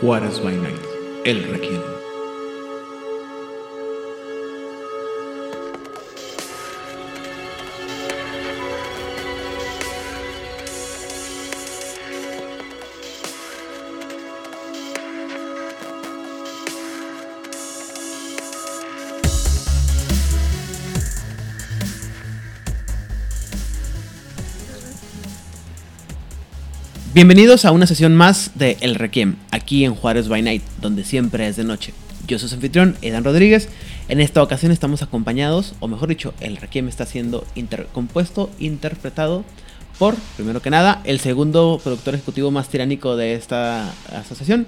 Juárez by Night, el Requiem. Bienvenidos a una sesión más de El Requiem, aquí en Juárez by Night, donde siempre es de noche. Yo soy su anfitrión, Edan Rodríguez. En esta ocasión estamos acompañados, o mejor dicho, El Requiem está siendo inter- compuesto, interpretado por, primero que nada, el segundo productor ejecutivo más tiránico de esta asociación,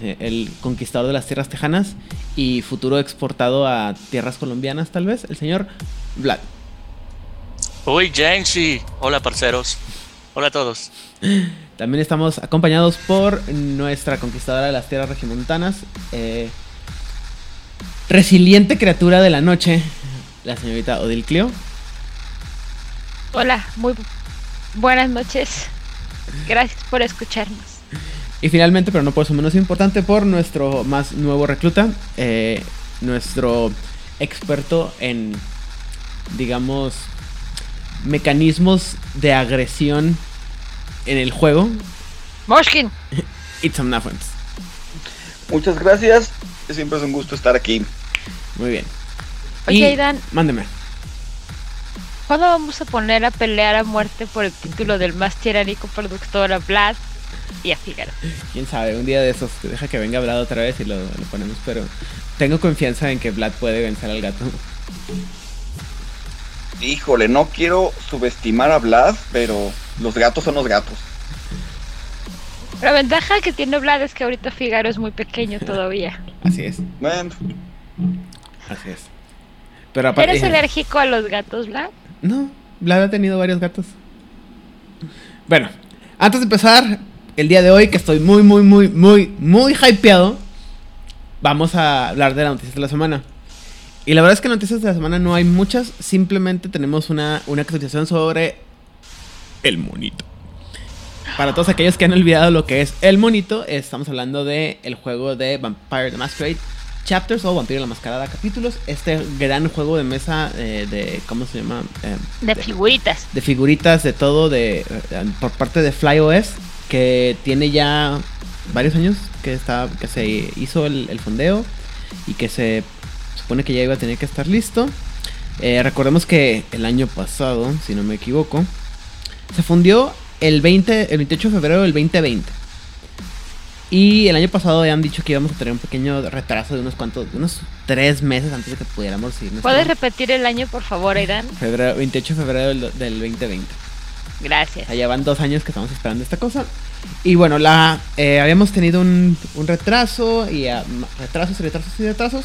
el conquistador de las tierras tejanas y futuro exportado a tierras colombianas, tal vez, el señor Vlad. Uy, Jensi. Hola, parceros. Hola a todos. También estamos acompañados por nuestra conquistadora de las tierras regimontanas, eh, resiliente criatura de la noche, la señorita Odil Clio. Hola, muy bu- buenas noches. Gracias por escucharnos. Y finalmente, pero no por eso menos importante, por nuestro más nuevo recluta, eh, nuestro experto en, digamos, mecanismos de agresión en el juego, Moshkin, Itzam Nafens. Muchas gracias. Siempre es un gusto estar aquí. Muy bien. Oye, Y- Aidan. Mándeme. ¿cuándo vamos a poner a pelear a muerte por el título del más tiránico productor a Vlad y a Figaro? Quién sabe, un día de esos, deja que venga Vlad otra vez y lo, lo ponemos, pero tengo confianza en que Vlad puede vencer al gato. Híjole, no quiero subestimar a Vlad, pero los gatos son los gatos. La ventaja que tiene Vlad es que ahorita Figaro es muy pequeño todavía. Así es, Bueno, así es. Pero aparte... ¿Eres alérgico a los gatos, Vlad? No, Vlad ha tenido varios gatos. Bueno, antes de empezar, el día de hoy, que estoy muy, muy, muy, muy, muy hypeado, vamos a hablar de las noticias de la semana. Y la verdad es que noticias de la semana no hay muchas, simplemente tenemos una, una actualización sobre el monito. Para todos aquellos que han olvidado lo que es el monito, estamos hablando de el juego de Vampire the Masquerade Chapters o Vampiro la Mascarada Capítulos. Este gran juego de mesa eh, de, ¿cómo se llama? Eh, De figuritas. de figuritas de todo de eh, por parte de FlyOS que tiene ya varios años que está que se hizo el, el fondeo y que se supone que ya iba a tener que estar listo. Eh, recordemos que el año pasado, si no me equivoco, se fundió el 20 el 28 de febrero del 2020. Y el año pasado ya han dicho que íbamos a tener un pequeño retraso de unos cuantos, de unos tres meses antes de que pudiéramos ir. ¿Puedes repetir el año, por favor, Aidan? Febrero, 28 de febrero del, del 2020. Gracias. Ya van dos años que estamos esperando esta cosa. Y bueno, la eh, habíamos tenido un, un retraso y ma- retrasos y retrasos y retrasos.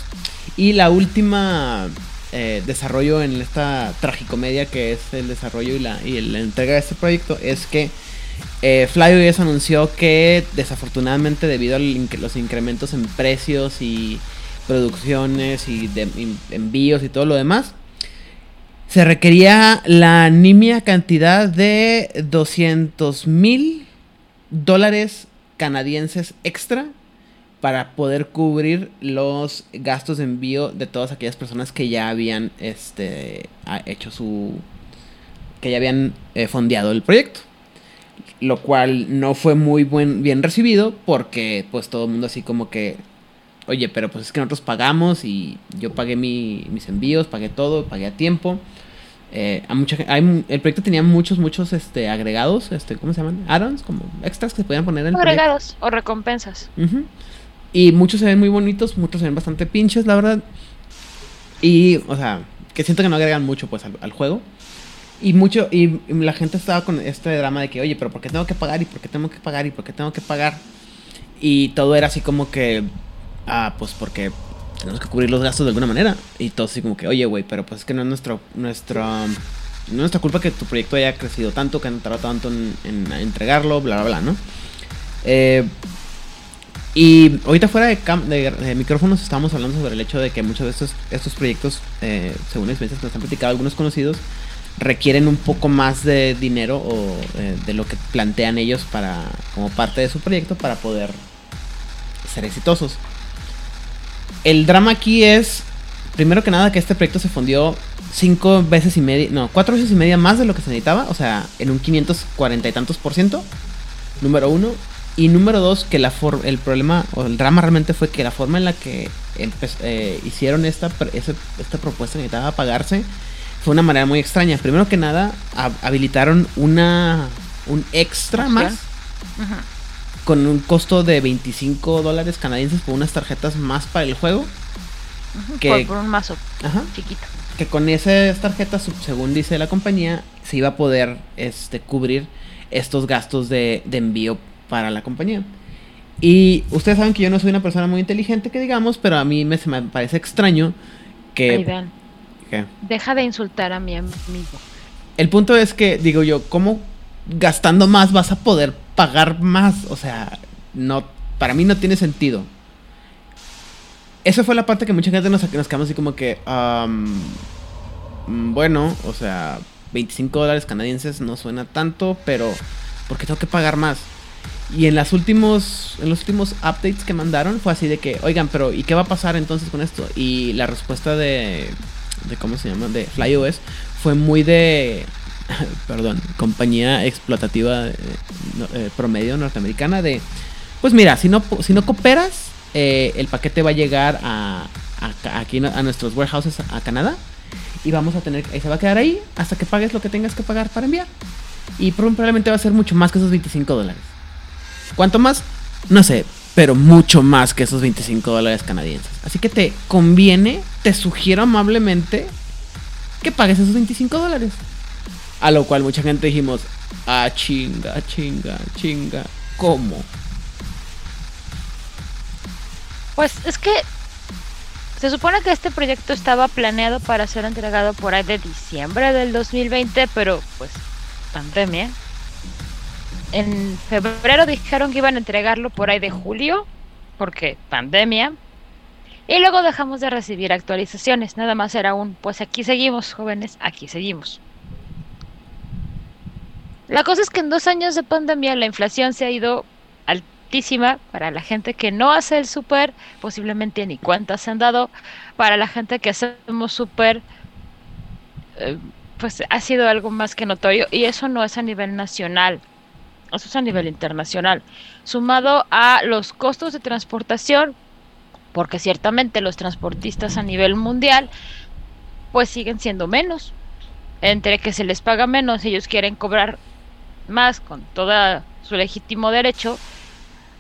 Y la última eh, desarrollo en esta tragicomedia que es el desarrollo y la, y la entrega de este proyecto es que eh, anunció que desafortunadamente debido a los incrementos en precios y producciones y envíos y todo lo demás, se requería la nimia cantidad de 200 mil dólares canadienses extra para poder cubrir los gastos de envío de todas aquellas personas que ya habían este, hecho su... que ya habían eh, fondeado el proyecto. Lo cual no fue muy buen, bien recibido porque pues todo el mundo así como que... Oye, pero pues es que nosotros pagamos y yo pagué mi- mis envíos, pagué todo, pagué a tiempo. Eh, a mucha, hay, el proyecto tenía muchos, muchos este, agregados, este, ¿cómo se llaman? Add-ons, como extras que se podían poner en el proyecto. Agregados o recompensas. Y muchos se ven muy bonitos, muchos se ven bastante pinches, la verdad. Y, o sea, que siento que no agregan mucho pues al, juego. Y mucho, y, la gente estaba con este drama de que, oye, pero ¿por qué tengo que pagar? ¿Y por qué tengo que pagar? ¿Y por qué tengo que pagar? Y todo era así como que, ah, pues porque tenemos que cubrir los gastos de alguna manera. Y todo así como que, oye, güey, pero pues es que no es nuestro, nuestro, nuestra culpa que tu proyecto haya crecido tanto, que han tardado tanto en, en entregarlo, bla, bla, bla, ¿no? Eh, y ahorita fuera de, micrófonos estábamos hablando sobre el hecho de que muchos de estos, estos proyectos, eh, según experiencias que nos han platicado algunos conocidos, requieren un poco más de dinero o eh, de lo que plantean ellos para como parte de su proyecto para poder ser exitosos. El drama aquí es, primero que nada, que este proyecto se fundió cinco veces y media, no, cuatro veces y media más de lo que se necesitaba, o sea, en un 540 y tantos por ciento, número uno. Y número dos, que la for el problema o el drama realmente fue que la forma en la que eh, hicieron esta, esta propuesta necesitaba pagarse fue una manera muy extraña. Primero que nada, habilitaron una un extra más con un costo de 25 dólares canadienses por unas tarjetas más para el juego. Que, por, un mazo chiquito. Que con esas tarjetas, según dice la compañía, se iba a poder este, cubrir estos gastos de, envío para la compañía. Y ustedes saben que yo no soy una persona muy inteligente, que digamos, pero a mí me, se me parece extraño que... Deja de insultar a mi amigo. El punto es que, digo yo, ¿cómo gastando más vas a poder pagar más? O sea, no, para mí no tiene sentido. Esa fue la parte que mucha gente nos, nos quedamos así como que, mm, bueno, o sea, 25 dólares canadienses no suena tanto, pero ¿por qué tengo que pagar más? Y en las últimos en los últimos updates que mandaron fue así de que, oigan, pero ¿y qué va a pasar entonces con esto? Y la respuesta de de cómo se llama, de FlyOS, fue muy de, perdón, compañía explotativa eh, eh, promedio norteamericana de, pues mira, si no, si no cooperas, eh, el paquete va a llegar a, aquí a nuestros warehouses a Canadá y vamos a tener, se va a quedar ahí hasta que pagues lo que tengas que pagar para enviar. Y probablemente va a ser mucho más que esos 25 dólares. ¿Cuánto más? No sé, pero mucho más que esos 25 dólares canadienses. Así que te conviene, te sugiero amablemente que pagues esos 25 dólares. A lo cual mucha gente dijimos, ah, chinga, chinga, chinga, ¿cómo? Pues es que se supone que este proyecto estaba planeado para ser entregado por ahí de diciembre del 2020, pero pues pandemia en febrero dijeron que iban a entregarlo por ahí de julio, porque pandemia. Y luego dejamos de recibir actualizaciones. Nada más era un, pues aquí seguimos, jóvenes, aquí seguimos. La cosa es que en dos años de pandemia la inflación se ha ido altísima para la gente que no hace el súper, posiblemente ni cuentas se han dado. Para la gente que hacemos súper, eh, pues ha sido algo más que notorio. Y eso no es a nivel nacional eso es a nivel internacional, sumado a los costos de transportación, porque ciertamente los transportistas a nivel mundial pues siguen siendo menos. Entre que se les paga menos, ellos quieren cobrar más con todo su legítimo derecho.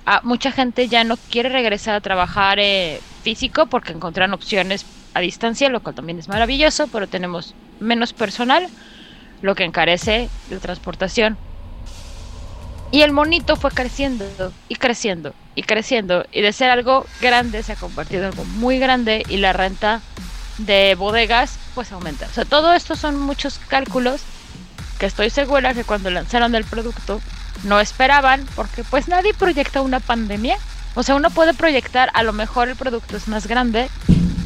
A mucha gente ya no quiere regresar a trabajar eh, físico porque encuentran opciones a distancia, lo cual también es maravilloso, pero tenemos menos personal, lo que encarece la transportación y el monito fue creciendo y creciendo y creciendo. Y de ser algo grande se ha convertido en algo muy grande y la renta de bodegas pues aumenta. O sea, todo esto son muchos cálculos que estoy segura que cuando lanzaron el producto no esperaban porque pues nadie proyecta una pandemia. O sea, uno puede proyectar a lo mejor el producto es más grande,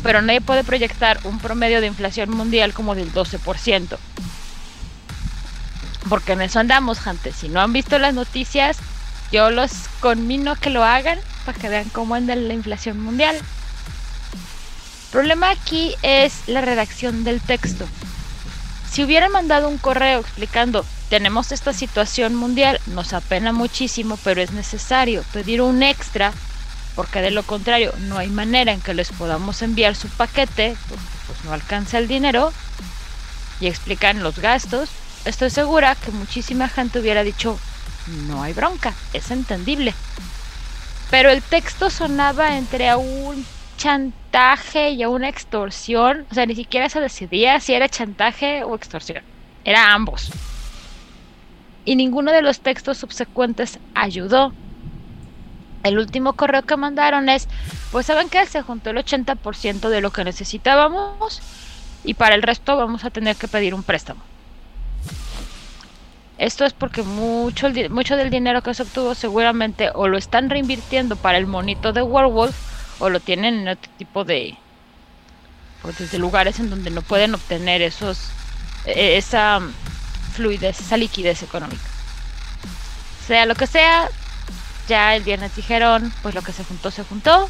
pero nadie puede proyectar un promedio de inflación mundial como del 12% porque en eso andamos, gente. Si no han visto las noticias, yo los conmino que lo hagan para que vean cómo anda la inflación mundial. El problema aquí es la redacción del texto. Si hubieran mandado un correo explicando, tenemos esta situación mundial, nos apena muchísimo, pero es necesario pedir un extra, porque de lo contrario no hay manera en que les podamos enviar su paquete, porque pues no alcanza el dinero, y explican los gastos, estoy segura que muchísima gente hubiera dicho, no hay bronca, es entendible. Pero el texto sonaba entre un chantaje y a una extorsión, o sea, ni siquiera se decidía si era chantaje o extorsión, era ambos. Y ninguno de los textos subsecuentes ayudó. El último correo que mandaron es, pues saben que se juntó el 80% de lo que necesitábamos y para el resto vamos a tener que pedir un préstamo. Esto es porque mucho, mucho del dinero que se obtuvo seguramente o lo están reinvirtiendo para el monito de Werewolf o lo tienen en otro tipo de pues desde lugares en donde no pueden obtener esos e, esa fluidez, esa liquidez económica. Sea lo que sea, ya el viernes dijeron, pues lo que se juntó, se juntó.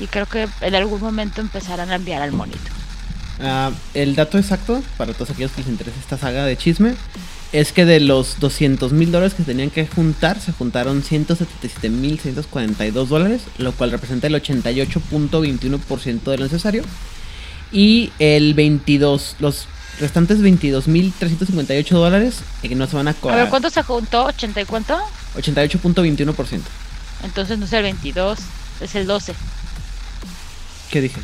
Y creo que en algún momento empezarán a enviar al monito. Ah, el dato exacto, para todos aquellos que les interesa esta saga de chisme, es que de los 200 mil dólares que tenían que juntar, se juntaron 177 mil 642 dólares, lo cual representa el 88.21% de lo necesario. Y el 22, los restantes 22 mil 358 dólares eh, que no se van a A ver, cobrar. ¿cuánto se juntó? ¿80 y cuánto? 88.21%. Entonces no es el 22, es el 12. ¿Qué dije?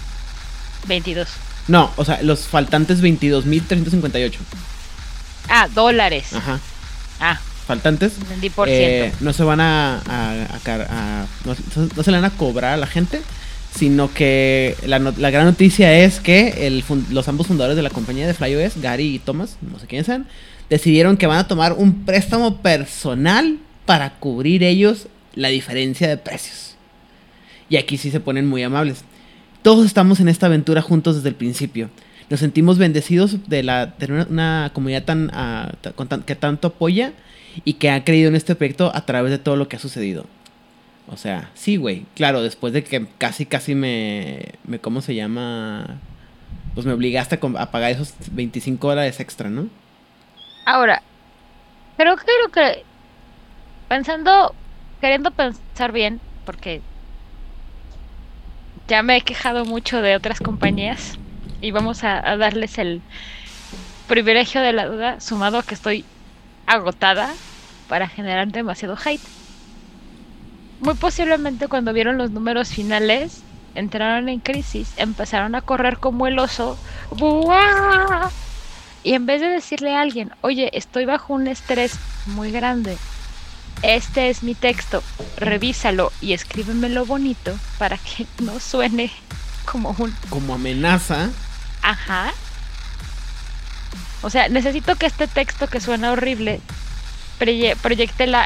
22. No, o sea, los faltantes 22 mil 358. Ah, dólares. Ajá. Ah, Faltantes. entendí por eh, ciento. no se van a, a- a car- a- no, no se le van a cobrar a la gente, sino que la, la gran noticia es que el los ambos fundadores de la compañía de FlyOS, Gary y Thomas, no sé quiénes sean, decidieron que van a tomar un préstamo personal para cubrir ellos la diferencia de precios. Y aquí sí se ponen muy amables. Todos estamos en esta aventura juntos desde el principio. Nos sentimos bendecidos de la tener una, comunidad tan, ah, tan- que tanto apoya y que ha creído en este proyecto a través de todo lo que ha sucedido. O sea, sí, güey. Claro, después de que casi, casi me, me ¿cómo se llama? Pues me obligaste a pagar esos 25 dólares extra, ¿no? Ahora, creo que lo que. Pensando, queriendo pensar bien, porque ya me he quejado mucho de otras compañías y vamos a, darles el privilegio de la duda, sumado a que estoy agotada para generar demasiado hate. Muy posiblemente cuando vieron los números finales, entraron en crisis, empezaron a correr como el oso. ¡Buah! Y en vez de decirle a alguien, oye, estoy bajo un estrés muy grande, este es mi texto, revísalo y escríbemelo bonito para que no suene como un Como amenaza. Ajá. O sea, necesito que este texto que suena horrible proyecte la,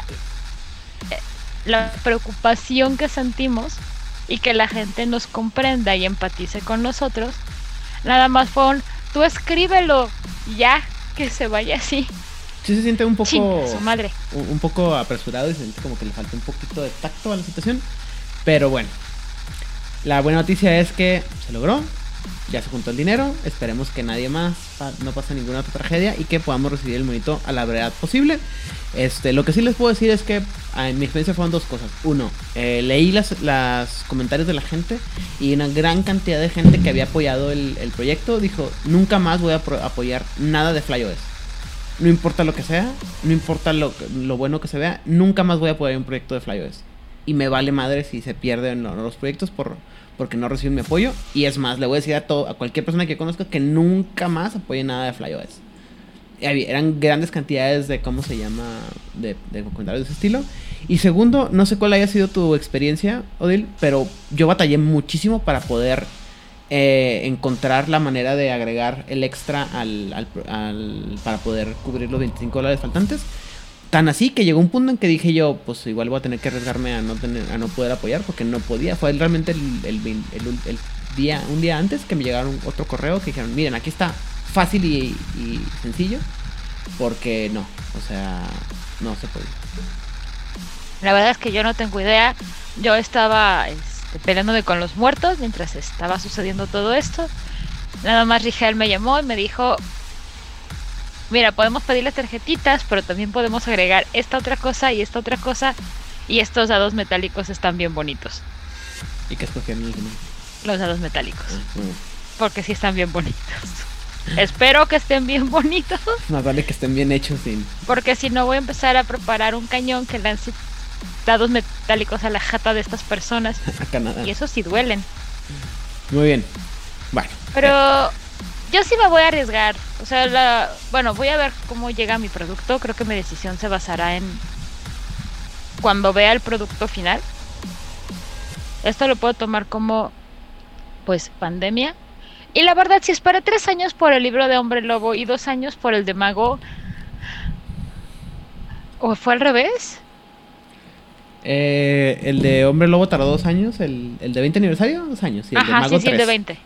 eh, la preocupación que sentimos y que la gente nos comprenda y empatice con nosotros. Nada más fue un, tú escríbelo, ya, que se vaya así. Sí se siente un poco... Chinga su madre. un poco apresurado y se siente como que le falta un poquito de tacto a la situación. Pero bueno, la buena noticia es que se logró. Ya se juntó el dinero. Esperemos que nadie más no pase ninguna otra tragedia y que podamos recibir el monito a la brevedad posible. Este, lo que sí les puedo decir es que ah, en mi experiencia fueron dos cosas. Uno, eh, leí las, las comentarios de la gente y una gran cantidad de gente que había apoyado el, proyecto dijo, nunca más voy a apoyar nada de FlyOS. No importa lo que sea, no importa lo, lo bueno que se vea, nunca más voy a apoyar un proyecto de FlyOS. Y me vale madre si se pierden lo- los proyectos por, porque no reciben mi apoyo. Y es más, le voy a decir a, todo, a cualquier persona que conozca que nunca más apoye nada de FlyOS. Eran grandes cantidades de, ¿cómo se llama? De, de comentarios de ese estilo. Y segundo, no sé cuál haya sido tu experiencia, Odil, pero yo batallé muchísimo para poder eh, encontrar la manera de agregar el extra al- para poder cubrir los 25 dólares faltantes. Tan así que llegó un punto en que dije yo, pues igual voy a tener que arriesgarme a no tener, a no poder apoyar porque no podía. Fue realmente el, el, el día, un día antes que me llegaron otro correo que dijeron, miren, aquí está fácil y, y sencillo. Porque no, o sea, no se puede. La verdad es que yo no tengo idea. Yo estaba este, peleándome con los muertos mientras estaba sucediendo todo esto. Nada más Rigel me llamó y me dijo, mira, podemos pedir las tarjetitas, pero también podemos agregar esta otra cosa y esta otra cosa. Y estos dados metálicos están bien bonitos. ¿Y que escogieron? Los dados metálicos. Bueno, Porque sí están bien bonitos. Espero que estén bien bonitos. más vale que estén bien hechos sin Porque si no voy a empezar a preparar un cañón que lance dados metálicos a la jata de estas personas. acá nada. Y eso sí duelen. Muy bien. Bueno. Pero yo sí me voy a arriesgar. O sea, la, bueno, voy a ver cómo llega mi producto. Creo que mi decisión se basará en cuando vea el producto final. Esto lo puedo tomar como, pues, pandemia. Y la verdad, si esperé tres años por el libro de Hombre Lobo y dos años por el de Mago, ¿o fue al revés? Eh, el de Hombre Lobo tardó dos años, el, el de 20 aniversario, dos años. Y el de Ajá, Mago sí, sí, el de tres. 20.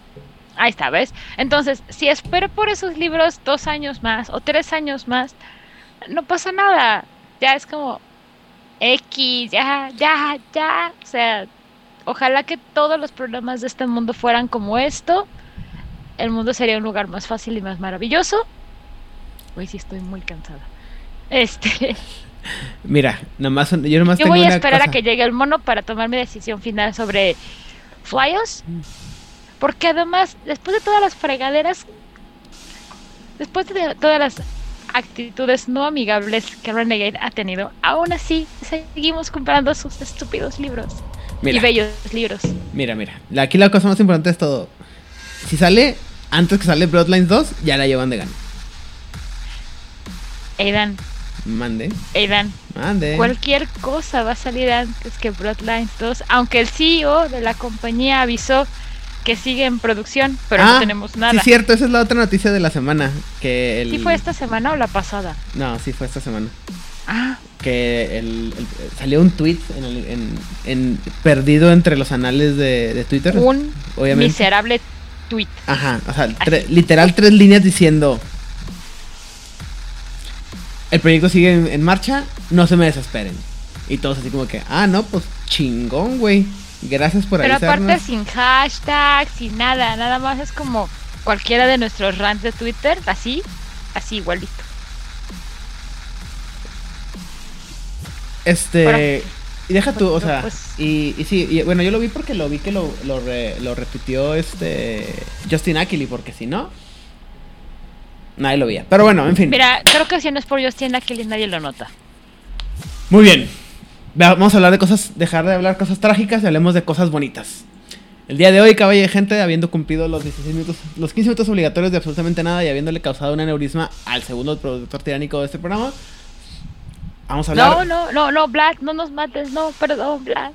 Ahí está, ¿ves? Entonces, si espero por esos libros dos años más o tres años más, no pasa nada. Ya es como, X, ya, ya, ya. O sea, ojalá que todos los problemas de este mundo fueran como esto. El mundo sería un lugar más fácil y más maravilloso. Hoy sí estoy muy cansada. Este, Mira, nomás, yo nomás yo tengo voy a esperar a que llegue el mono para tomar mi decisión final sobre Flyos. Porque además, después de todas las fregaderas, después de todas las actitudes no amigables que Renegade ha tenido, aún así seguimos comprando sus estúpidos libros. Y bellos libros. mira, mira. Aquí la cosa más importante es todo. Si sale antes que sale Bloodlines 2, ya la llevan de gana. Aidan, Mande, Aidan, mande. cualquier cosa va a salir antes que Bloodlines 2, aunque el CEO de la compañía avisó que sigue en producción, pero Ah, no tenemos nada. Sí, cierto, esa es la otra noticia de la semana. Que el... ¿Sí fue esta semana o la pasada? No, sí fue esta semana. Ah, Que el, el- salió un tweet en, el- en- en- perdido entre los anales de, de Twitter. un obviamente. miserable tweet. Ajá, o sea, tre- literal tres líneas diciendo... El proyecto sigue en, en marcha, no se me desesperen. Y todos así como que, ah, no, pues chingón, güey. Gracias por Pero avisarnos. aparte sin hashtag, sin nada, nada más es como cualquiera de nuestros rants de Twitter, así, así igualito. Este. Y deja tú, o sea. pues- y, y sí, y, bueno, yo lo vi porque lo vi que lo, lo, re- lo retuiteó este. Justin Ackley, porque si no. Nadie lo veía. Pero bueno, en fin. Mira, creo que si no es por Justin Kelly nadie lo nota. Muy bien. Vamos a hablar de cosas. Dejar de hablar cosas trágicas y hablemos de cosas bonitas. El día de hoy, caballo de gente, habiendo cumplido los 16 minutos, los 15 minutos obligatorios de absolutamente nada y habiéndole causado un aneurisma al segundo productor tiránico de este programa. Vamos a hablar. No, no, no, no, Vlad, no nos mates, no, perdón, Vlad.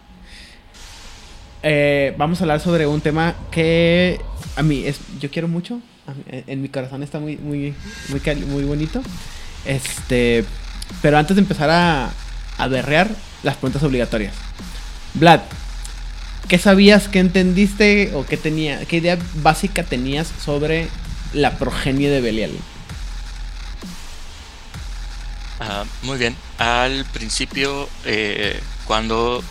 Eh, vamos a hablar sobre un tema que a mí es, yo quiero mucho. mí- en, mi corazón está muy, muy, muy, muy bonito. Este, pero antes de empezar a, a berrear, las preguntas obligatorias. Vlad, ¿qué sabías, qué entendiste o qué tenía, qué idea básica tenías sobre la progenie de Belial? Ah, muy bien. Al principio, eh, cuando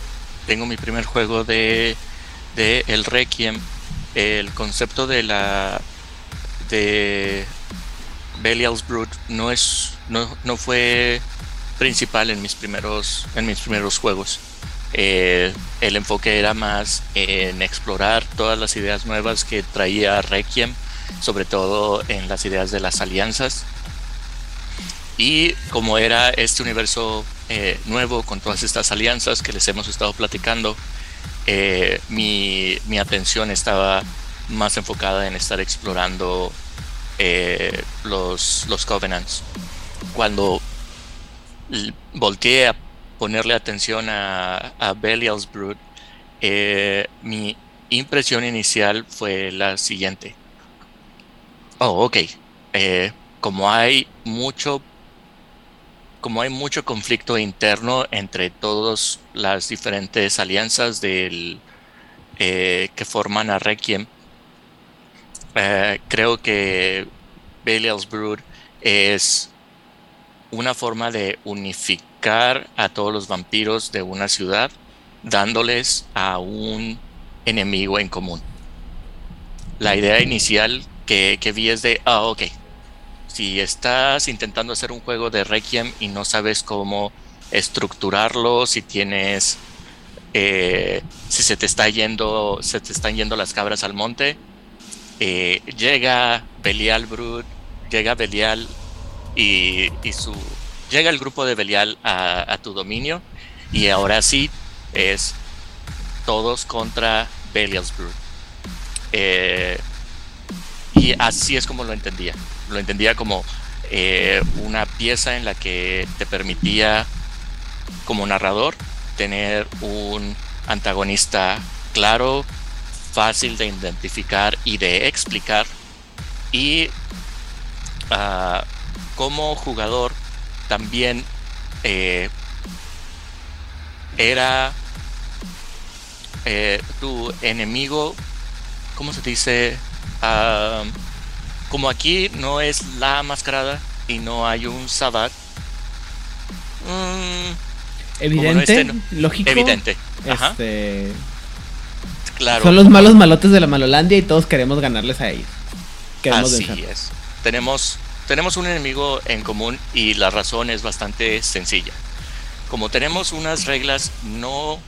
tengo mi primer juego de, de el Requiem, el concepto de la de Belial's Brood no es no, no fue principal en mis primeros en mis primeros juegos. Eh, el enfoque era más en explorar todas las ideas nuevas que traía Requiem, sobre todo en las ideas de las alianzas. Y como era este universo eh, nuevo con todas estas alianzas que les hemos estado platicando, eh, mi, mi atención estaba más enfocada en estar explorando eh, los, los Covenants. Cuando volteé a ponerle atención a, a Belial's Brood, eh, mi impresión inicial fue la siguiente. Oh, ok. Eh, como hay mucho como hay mucho conflicto interno entre todas las diferentes alianzas del, eh, que forman a Requiem, creo que Belial's Brood es una forma de unificar a todos los vampiros de una ciudad, dándoles a un enemigo en común. La idea inicial que, que vi es de, ah, ok, si estás intentando hacer un juego de Requiem y no sabes cómo estructurarlo, si tienes, eh, si se te está yendo, se te están yendo las cabras al monte, eh, llega Belial Brood, llega Belial y, y su, llega el grupo de Belial a, tu dominio y ahora sí es todos contra Belial's Brood. Eh, y así es como lo entendía. Lo entendía como eh, una pieza en la que te permitía, como narrador, tener un antagonista claro, fácil de identificar y de explicar. Y ah, como jugador también eh, era eh, tu enemigo, ¿cómo se dice? Como aquí no es la mascarada y no hay un Sabat, mm, evidente, este no- lógico. Evidente. Ajá, Este, claro. Son los malos malotes de la Malolandia y todos queremos ganarles a ellos. Queremos Así vencer. es. Tenemos, tenemos un enemigo en común y la razón es bastante sencilla. Como tenemos unas reglas no...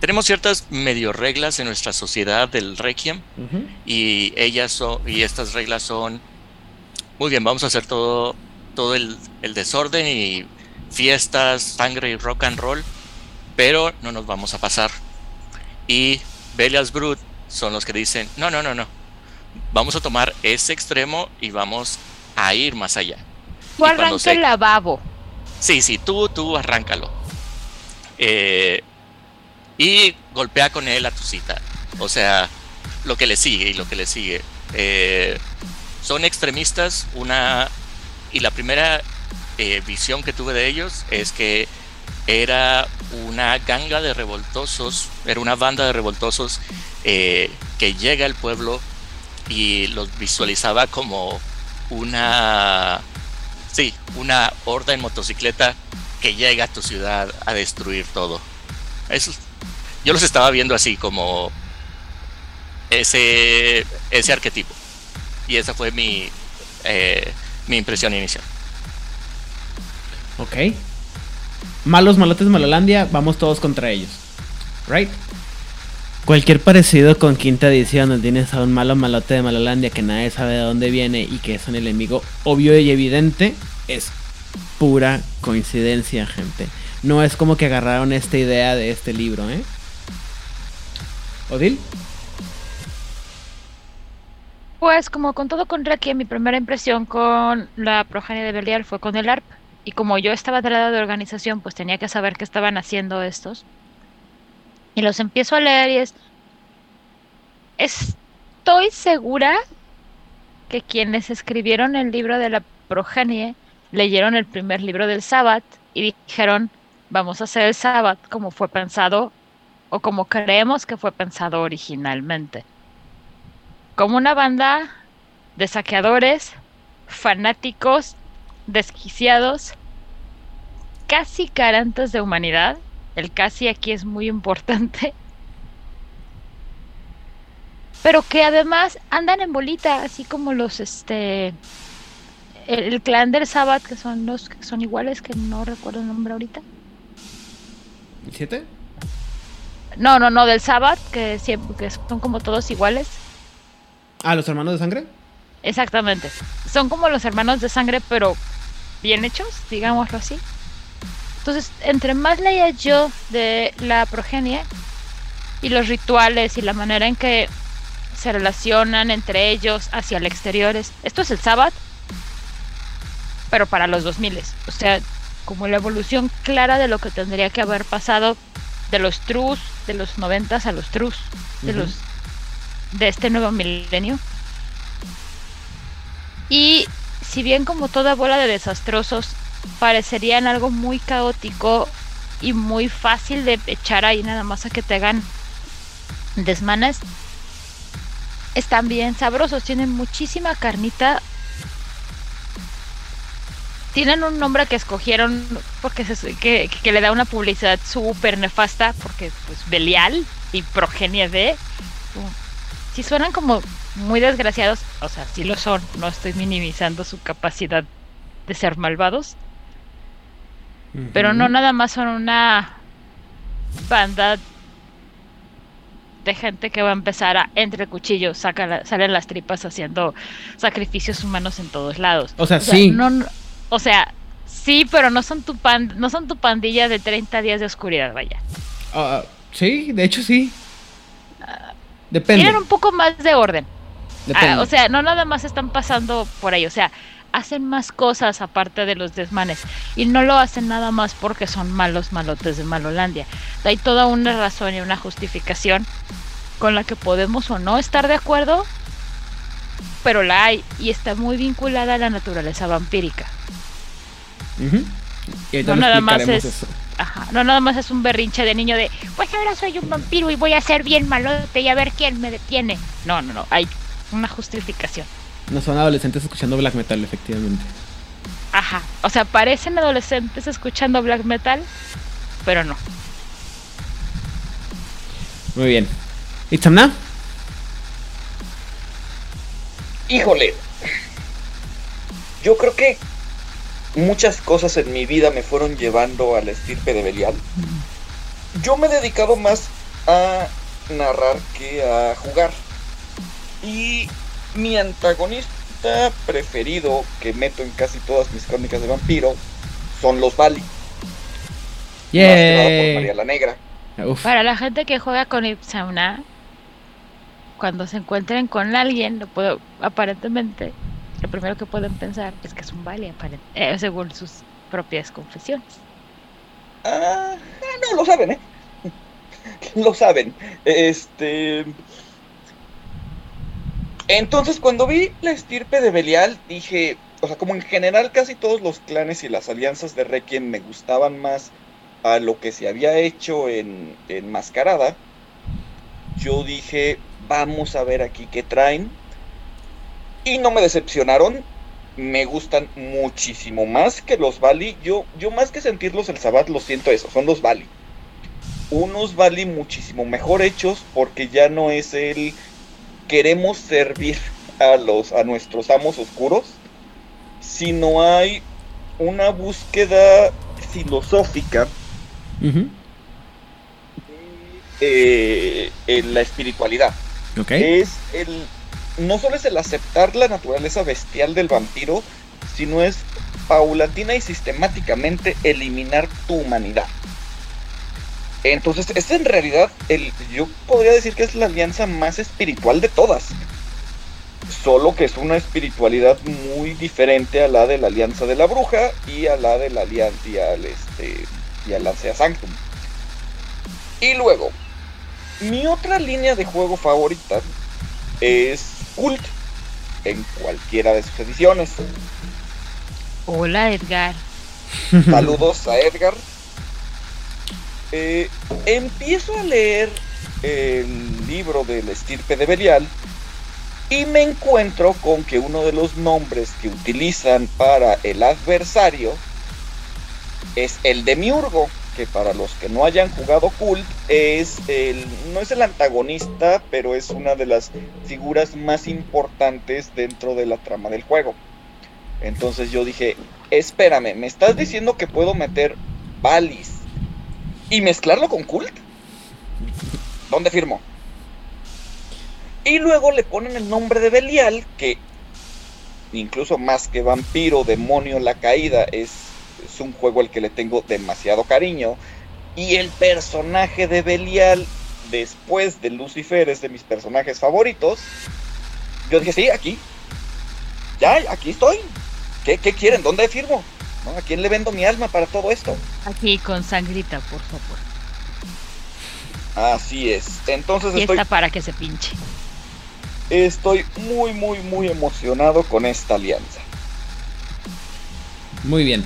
Tenemos ciertas medio reglas en nuestra sociedad del Requiem Ujú. y ellas son, y estas reglas son muy bien, vamos a hacer todo, todo el, el desorden y fiestas, sangre y rock and roll, pero no nos vamos a pasar. Y Belial's Brood son los que dicen, no, no, no, no, vamos a tomar ese extremo y vamos a ir más allá. Tú arranca se- el lavabo. Sí, sí, tú, tú arráncalo. Eh, y golpea con él a tu cita. O sea, lo que le sigue y lo que le sigue. Eh, son extremistas, una... Y la primera eh, visión que tuve de ellos es que era una ganga de revoltosos, era una banda de revoltosos que llega al pueblo y los visualizaba como una Sí, una horda en motocicleta que llega a tu ciudad a destruir todo. Eso, yo los estaba viendo así como ese, ese arquetipo. Y esa fue mi, eh, mi impresión inicial. Ok. Malos malotes Malolandia, vamos todos contra ellos. Right? Cualquier parecido con quinta edición donde tienes a un malo malote de Malolandia que nadie sabe de dónde viene y que es un enemigo obvio y evidente es pura coincidencia, gente. No es como que agarraron esta idea de este libro, ¿eh? ¿Odil? Pues como con todo con Requiem, mi primera impresión con la progenie de Belial fue con el ARP. Y como yo estaba del lado de organización, pues tenía que saber qué estaban haciendo estos. Y los empiezo a leer y es... Estoy segura que quienes escribieron el libro de la progenie leyeron el primer libro del Sabbat y dijeron, vamos a hacer el Sabbat como fue pensado o como creemos que fue pensado originalmente como una banda de saqueadores, fanáticos, desquiciados, casi carantes de humanidad. El casi aquí es muy importante. Pero que además andan en bolita, así como los este el, el clan del Sabbath, que son los que son iguales, que no recuerdo el nombre ahorita. ¿El 7? No, no, no, del Sabbath, que siempre que son como todos iguales. Ah, los hermanos de sangre. Exactamente. Son como los hermanos de sangre, pero bien hechos, digámoslo así. Entonces, entre más leía yo de la progenie y los rituales y la manera en que se relacionan entre ellos hacia el exterior, es- esto es el Sabbath, pero para los 2000. O sea, como la evolución clara de lo que tendría que haber pasado de los trus, de los 90 a los trus, de los de este nuevo milenio. Y si bien como toda bola de desastrosos parecerían algo muy caótico y muy fácil de echar ahí nada más a que te hagan desmanes, están bien sabrosos, tienen muchísima carnita. Tienen un nombre que escogieron porque que le da una publicidad súper nefasta, porque pues Belial y progenie de si suenan como muy desgraciados, o sea, sí lo son, no estoy minimizando su capacidad de ser malvados, pero no nada más son una banda de gente que va a empezar a entre cuchillos, saca la- salen las tripas haciendo sacrificios humanos en todos lados. O sea, sí. no- o sea, sí, pero no son tu pan, no son tu pandilla de 30 días de oscuridad, vaya. Ah, sí, de hecho sí. Depende. Tienen un poco más de orden. depende. Ah, o sea, no nada más están pasando por ahí, o sea, hacen más cosas aparte de los desmanes y no lo hacen nada más porque son malos malotes de Malolandia. Hay toda una razón y una justificación con la que podemos o no estar de acuerdo, pero la hay y está muy vinculada a la naturaleza vampírica. Y No nada más es- eso. Ajá, no nada más es un berrinche de niño de, pues ahora soy un vampiro y voy a ser bien malote y a ver quién me detiene. No, no, no, hay una justificación. No son adolescentes escuchando black metal, efectivamente. Ajá. O sea, parecen adolescentes escuchando black metal, pero no. Muy bien. ¿Itzamna? Híjole. Yo creo que muchas cosas en mi vida me fueron llevando a la estirpe de Belial. Yo me he dedicado más a narrar que a jugar. Y mi antagonista preferido que meto en casi todas mis crónicas de vampiro son los Bali. Más que nada por Yay. María la Negra. Uf. Para la gente que juega con Ipsauna, cuando se encuentren con alguien, lo puedo, aparentemente, lo primero que pueden pensar es que es un Bali, eh, según sus propias confesiones. Ah, no, lo saben, ¿eh? lo saben. Este. Entonces, cuando vi la estirpe de Belial, dije. O sea, como en general casi todos los clanes y las alianzas de Requiem me gustaban más a lo que se había hecho en, en Mascarada, yo dije, vamos a ver aquí qué traen. Y no me decepcionaron. Me gustan muchísimo más que los Bali. Yo, yo más que sentirlos el Sabbat, lo siento eso, son los Bali. Unos Bali muchísimo mejor hechos porque ya no es el queremos servir a los a nuestros amos oscuros, sino hay una búsqueda filosófica eh, en la espiritualidad. Es el no solo es el aceptar la naturaleza bestial del vampiro, sino es paulatina y sistemáticamente eliminar tu humanidad. Entonces, es en realidad el yo podría decir que es la alianza más espiritual de todas. Solo que es una espiritualidad muy diferente a la de la alianza de la bruja y a la de la alianza y al este y al Lancea Sanctum. Y luego, mi otra línea de juego favorita es Cult en cualquiera de sus ediciones. Hola Edgar. Saludos a Edgar. Eh, empiezo a leer el libro del estirpe de Belial y me encuentro con que uno de los nombres que utilizan para el adversario es el demiurgo, que para los que no hayan jugado Cult es el no es el antagonista, pero es una de las figuras más importantes dentro de la trama del juego. Entonces yo dije, espérame, ¿me estás diciendo que puedo meter Valis y mezclarlo con Cult? ¿Dónde firmo? Y luego le ponen el nombre de Belial, que incluso más que vampiro, demonio, la caída, es, es un juego al que le tengo demasiado cariño. Y el personaje de Belial, después de Lucifer, es de mis personajes favoritos. Yo dije, sí, aquí. Ya, aquí estoy. ¿Qué, qué quieren? ¿Dónde firmo? ¿No? ¿A quién le vendo mi alma para todo esto? Aquí con sangrita, por favor. Así es. Entonces Y estoy, está para que se pinche. estoy muy, muy, muy emocionado con esta alianza. Muy bien.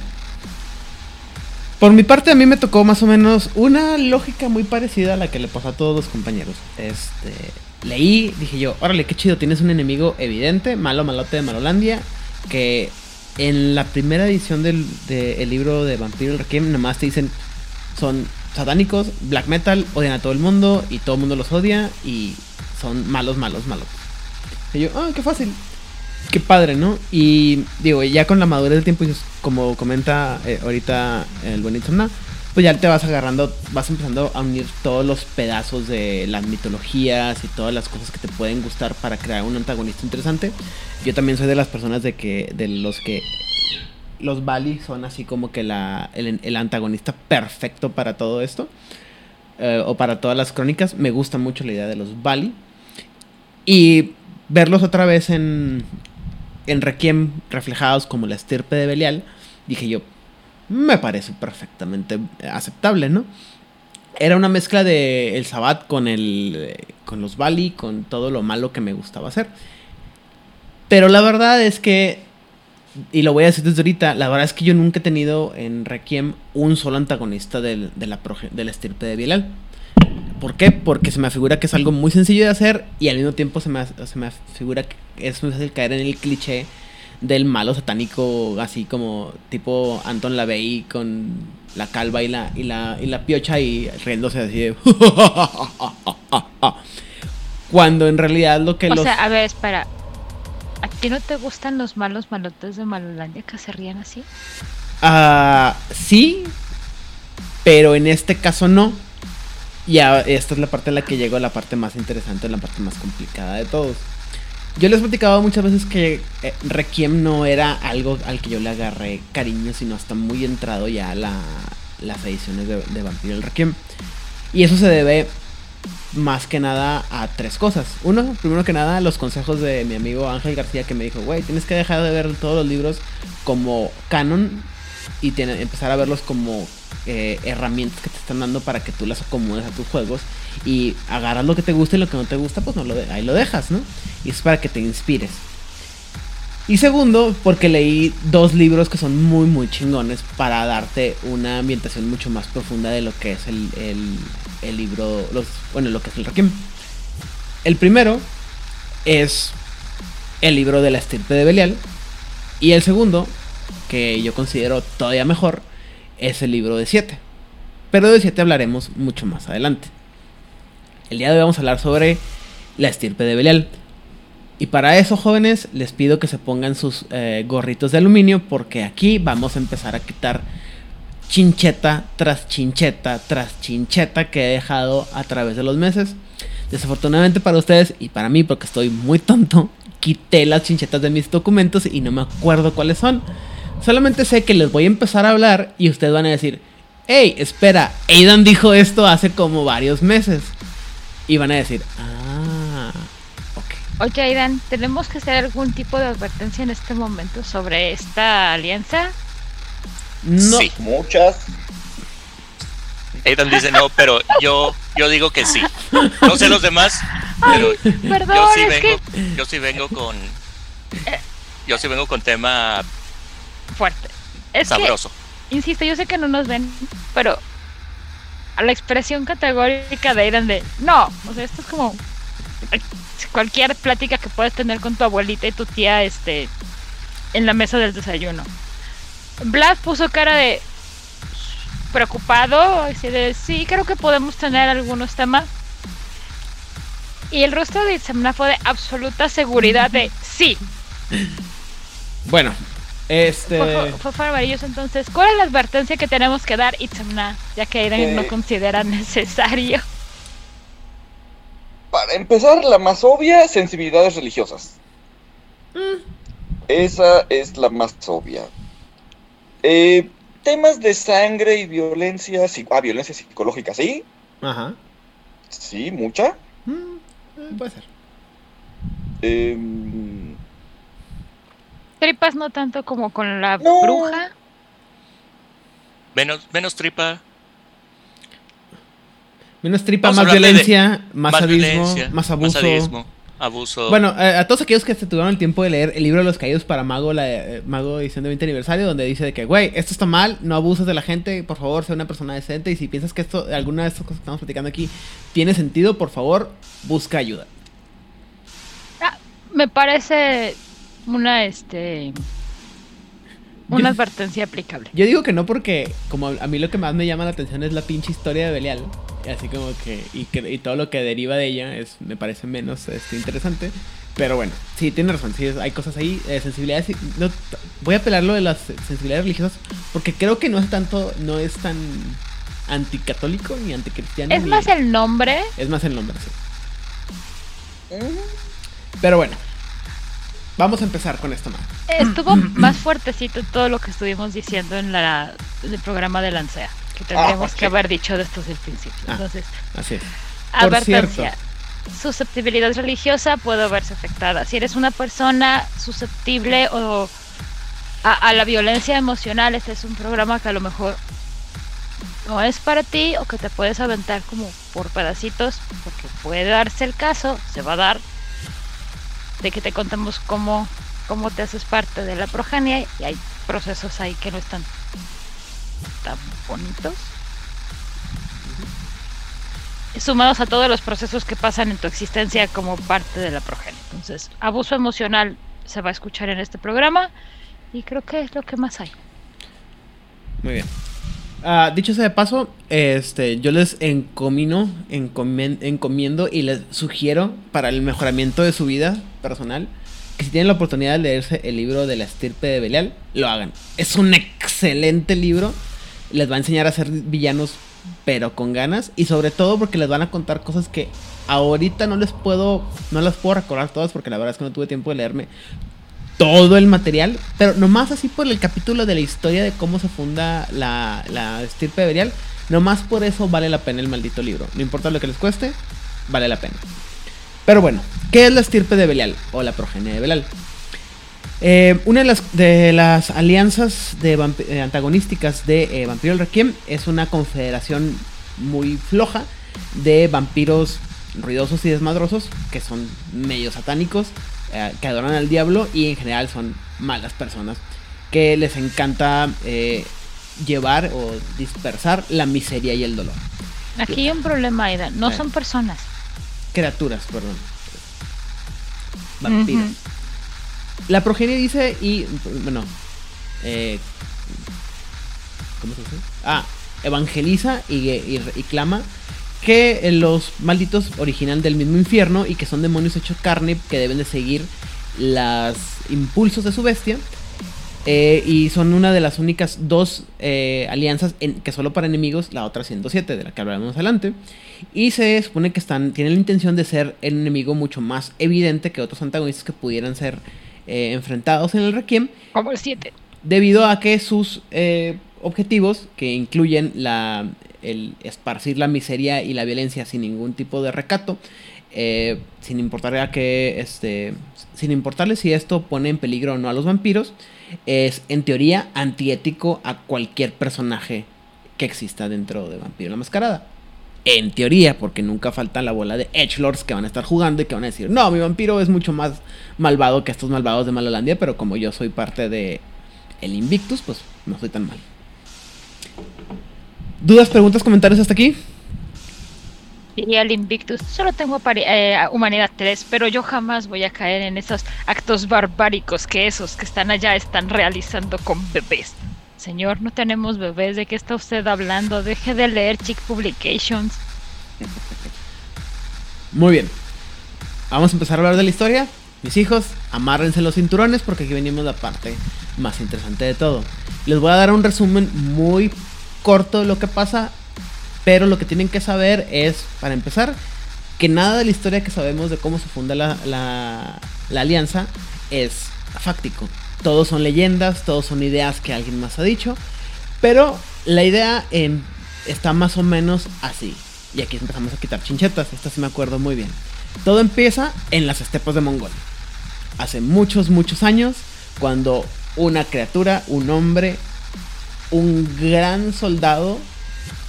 Por mi parte, a mí me tocó más o menos una lógica muy parecida a la que le pasó a todos los compañeros. Este. Leí, dije yo, órale, qué chido, tienes un enemigo evidente, malo malote de Malolandia, que en la primera edición del, libro de Vampiro el Requiem, nomás te dicen, son satánicos, black metal, odian a todo el mundo y todo el mundo los odia y son malos, malos, malos. Y yo, ah, qué fácil. Qué padre, ¿no? Y digo, ya con la madurez del tiempo, como comenta eh, ahorita el bonito Samna, pues ya te vas agarrando, vas empezando a unir todos los pedazos de las mitologías y todas las cosas que te pueden gustar para crear un antagonista interesante. Yo también soy de las personas de que, de los que los Bali son así como que la, el, antagonista perfecto para todo esto. eh, o para todas las crónicas. Me gusta mucho la idea de los Bali. Y verlos otra vez en, en Requiem reflejados como la estirpe de Belial, dije yo, me parece perfectamente aceptable, ¿no? Era una mezcla de el Sabbat con el eh, con los Bali, con todo lo malo que me gustaba hacer. Pero la verdad es que y lo voy a decir desde ahorita, la verdad es que yo nunca he tenido en Requiem un solo antagonista del, de, la proge- de la estirpe de Belial. ¿Por qué? Porque se me figura que es algo muy sencillo de hacer y al mismo tiempo se me, se me figura que es muy fácil caer en el cliché del malo satánico, así como tipo Anton LaVey con la calva y la, y la, y la piocha y riéndose así de... Cuando en realidad lo que O los... sea, a ver, espera. ¿A ti no te gustan los malos malotes de Malolandia que se rían así? Ah, sí, pero en este caso no. Ya, esta es la parte en la que llego a la parte más interesante, la parte más complicada de todos. Yo les he platicado muchas veces que eh, Requiem no era algo al que yo le agarré cariño, sino hasta muy entrado ya las ediciones de, Vampiro el Requiem. Y eso se debe más que nada a tres cosas. Uno, primero que nada, los consejos de mi amigo Ángel García que me dijo, güey, tienes que dejar de ver todos los libros como canon y empezar a verlos como eh, herramientas que te están dando para que tú las acomodes a tus juegos y agarras lo que te gusta y lo que no te gusta, pues no lo ahí lo dejas, ¿no? Y es para que te inspires. Y segundo, porque leí dos libros que son muy, muy chingones para darte una ambientación mucho más profunda de lo que es el, el- libro, los, bueno, lo que es el Requiem. El primero es el libro de la estirpe de Belial. Y el segundo, que yo considero todavía mejor, es el libro de 7. Pero de 7 hablaremos mucho más adelante. El día de hoy vamos a hablar sobre la estirpe de Belial. Y para eso, jóvenes, les pido que se pongan sus eh, gorritos de aluminio porque aquí vamos a empezar a quitar chincheta tras chincheta tras chincheta que he dejado a través de los meses. Desafortunadamente para ustedes y para mí, porque estoy muy tonto, quité las chinchetas de mis documentos y no me acuerdo cuáles son. Solamente sé que les voy a empezar a hablar y ustedes van a decir, hey, espera, Aidan dijo esto hace como varios meses. Y van a decir, ah, ok. Oye, Aidan, ¿tenemos que hacer algún tipo de advertencia en este momento sobre esta alianza? No, Sí. Muchas. Aidan dice no, pero yo, yo digo que sí. No sé los demás, pero Perdón, yo sí es vengo, que yo sí vengo con, yo sí vengo con tema fuerte. Es sabroso. que, insisto, yo sé que no nos ven, pero a la expresión categórica de Aidan de no, o sea, esto es como cualquier plática que puedes tener con tu abuelita y tu tía este en la mesa del desayuno. Vlad puso cara de preocupado, así de sí, creo que podemos tener algunos temas. Y el rostro de Itzamna fue de absoluta seguridad de sí, bueno, este... fue maravilloso. Entonces, ¿cuál es la advertencia que tenemos que dar Itzamna? Ya que Aidan Eh. no considera necesario. Para empezar, la más obvia, sensibilidades religiosas. Mm. Esa es la más obvia. Eh, temas de sangre y violencia, ah, violencia psicológica, ¿sí? Ajá. Sí, mucha. Mm, eh, puede ser. Em, Tripas no tanto como con la No. bruja. Menos, menos tripa, Menos tripa, Vamos más de- violencia, más, más, sadismo, violencia, más abuso. abuso. Bueno, eh, a todos aquellos que se tuvieron el tiempo de leer el libro de los caídos para Mago, la eh, Mago edición de 20 aniversario, donde dice de que, güey, esto está mal, no abuses de la gente, por favor, sé una persona decente y si piensas que esto, alguna de estas cosas que estamos platicando aquí tiene sentido, por favor, busca ayuda. Ah, me parece una este una Yo- advertencia aplicable. Yo digo que no porque como a mí lo que más me llama la atención es la pinche historia de Belial. Así como que y, que y todo lo que deriva de ella es me parece menos este, interesante. Pero bueno, sí, tiene razón. Sí, hay cosas ahí, eh, sensibilidades. y- no, voy a apelar lo de las sensibilidades religiosas porque creo que no es tanto, no es tan anticatólico ni anticristiano. Es ni- más el nombre. es más el nombre, sí. Pero bueno, vamos a empezar con esto más. Estuvo más fuertecito todo lo que estuvimos diciendo en la en el programa de Lancea. Que tendríamos ok. que haber dicho de estos del principio. Ah. Entonces, Así es. advertencia. Susceptibilidad religiosa puede verse afectada. Si eres una persona susceptible o a, a la violencia emocional, este es un programa que a lo mejor no es para ti o que te puedes aventar como por pedacitos, porque puede darse el caso, se va a dar, de que te contemos cómo, cómo te haces parte de la progenie y hay procesos ahí que no están tan bonitos sumados a todos los procesos que pasan en tu existencia como parte de la progenie. Entonces, abuso emocional se va a escuchar en este programa. Y creo que es lo que más hay. Muy bien. Ah, dicho sea de paso, este, yo les encomino, encomiendo y les sugiero para el mejoramiento de su vida personal que si tienen la oportunidad de leerse el libro de la estirpe de Belial, lo hagan. Es un excelente libro. Les va a enseñar a ser villanos, pero con ganas. Y sobre todo porque les van a contar cosas que ahorita no les puedo, no las puedo recordar todas porque la verdad es que no tuve tiempo de leerme todo el material, pero nomás así por el capítulo de la historia de cómo se funda la, la estirpe berial, nomás por eso vale la pena el maldito libro. No importa lo que les cueste, vale la pena. Pero bueno, ¿qué es la estirpe de Belial? O la progenie de Belial. Eh, una de las, de las alianzas de eh, antagonísticas de eh, Vampiro el Requiem es una confederación muy floja de vampiros ruidosos y desmadrosos que son medio satánicos, eh, que adoran al diablo y en general son malas personas que les encanta eh, llevar o dispersar la miseria y el dolor. Aquí hay un problema, Aida. No son personas. Criaturas, perdón. Vampiros. La progenie dice y bueno, eh, ¿cómo se dice? Ah, evangeliza y, y- y clama que los malditos originan del mismo infierno y que son demonios hechos carne que deben de seguir los impulsos de su bestia. eh, y son una de las únicas dos eh, alianzas en- que solo para enemigos, la otra 107, de la que hablaremos más adelante. Y se supone que están, tienen la intención de ser el enemigo mucho más evidente que otros antagonistas que pudieran ser eh, enfrentados en el Requiem, Como el 7. debido a que sus eh, objetivos, que incluyen la, el esparcir la miseria y la violencia sin ningún tipo de recato, eh, sin importar a que este, sin importarle si esto pone en peligro o no a los vampiros, es en teoría antiético a cualquier personaje que exista dentro de Vampiro la Mascarada. En teoría, porque nunca falta la bola de Edgelords que van a estar jugando y que van a decir, no, mi vampiro es mucho más malvado que estos malvados de Malolandia, pero como yo soy parte de el Invictus, pues no soy tan mal. ¿Dudas, preguntas, comentarios hasta aquí? Y al Invictus. Solo tengo eh, humanidad 3, pero yo jamás voy a caer en esos actos barbáricos que esos que están allá están realizando con bebés. Señor, no tenemos bebés. ¿De qué está usted hablando? Deje de leer chick publications. Muy bien. Vamos a empezar a hablar de la historia. Mis hijos, amárrense los cinturones porque aquí venimos la parte más interesante de todo. Les voy a dar un resumen muy corto de lo que pasa, pero lo que tienen que saber es, para empezar, que nada de la historia que sabemos de cómo se funda la, la- la alianza es fáctico. Todos son leyendas, todos son ideas que alguien más ha dicho, pero la idea em, está más o menos así. Y aquí empezamos a quitar chinchetas, esta sí me acuerdo muy bien. Todo empieza en las estepas de Mongolia. Hace muchos, muchos años, cuando una criatura, un hombre, un gran soldado,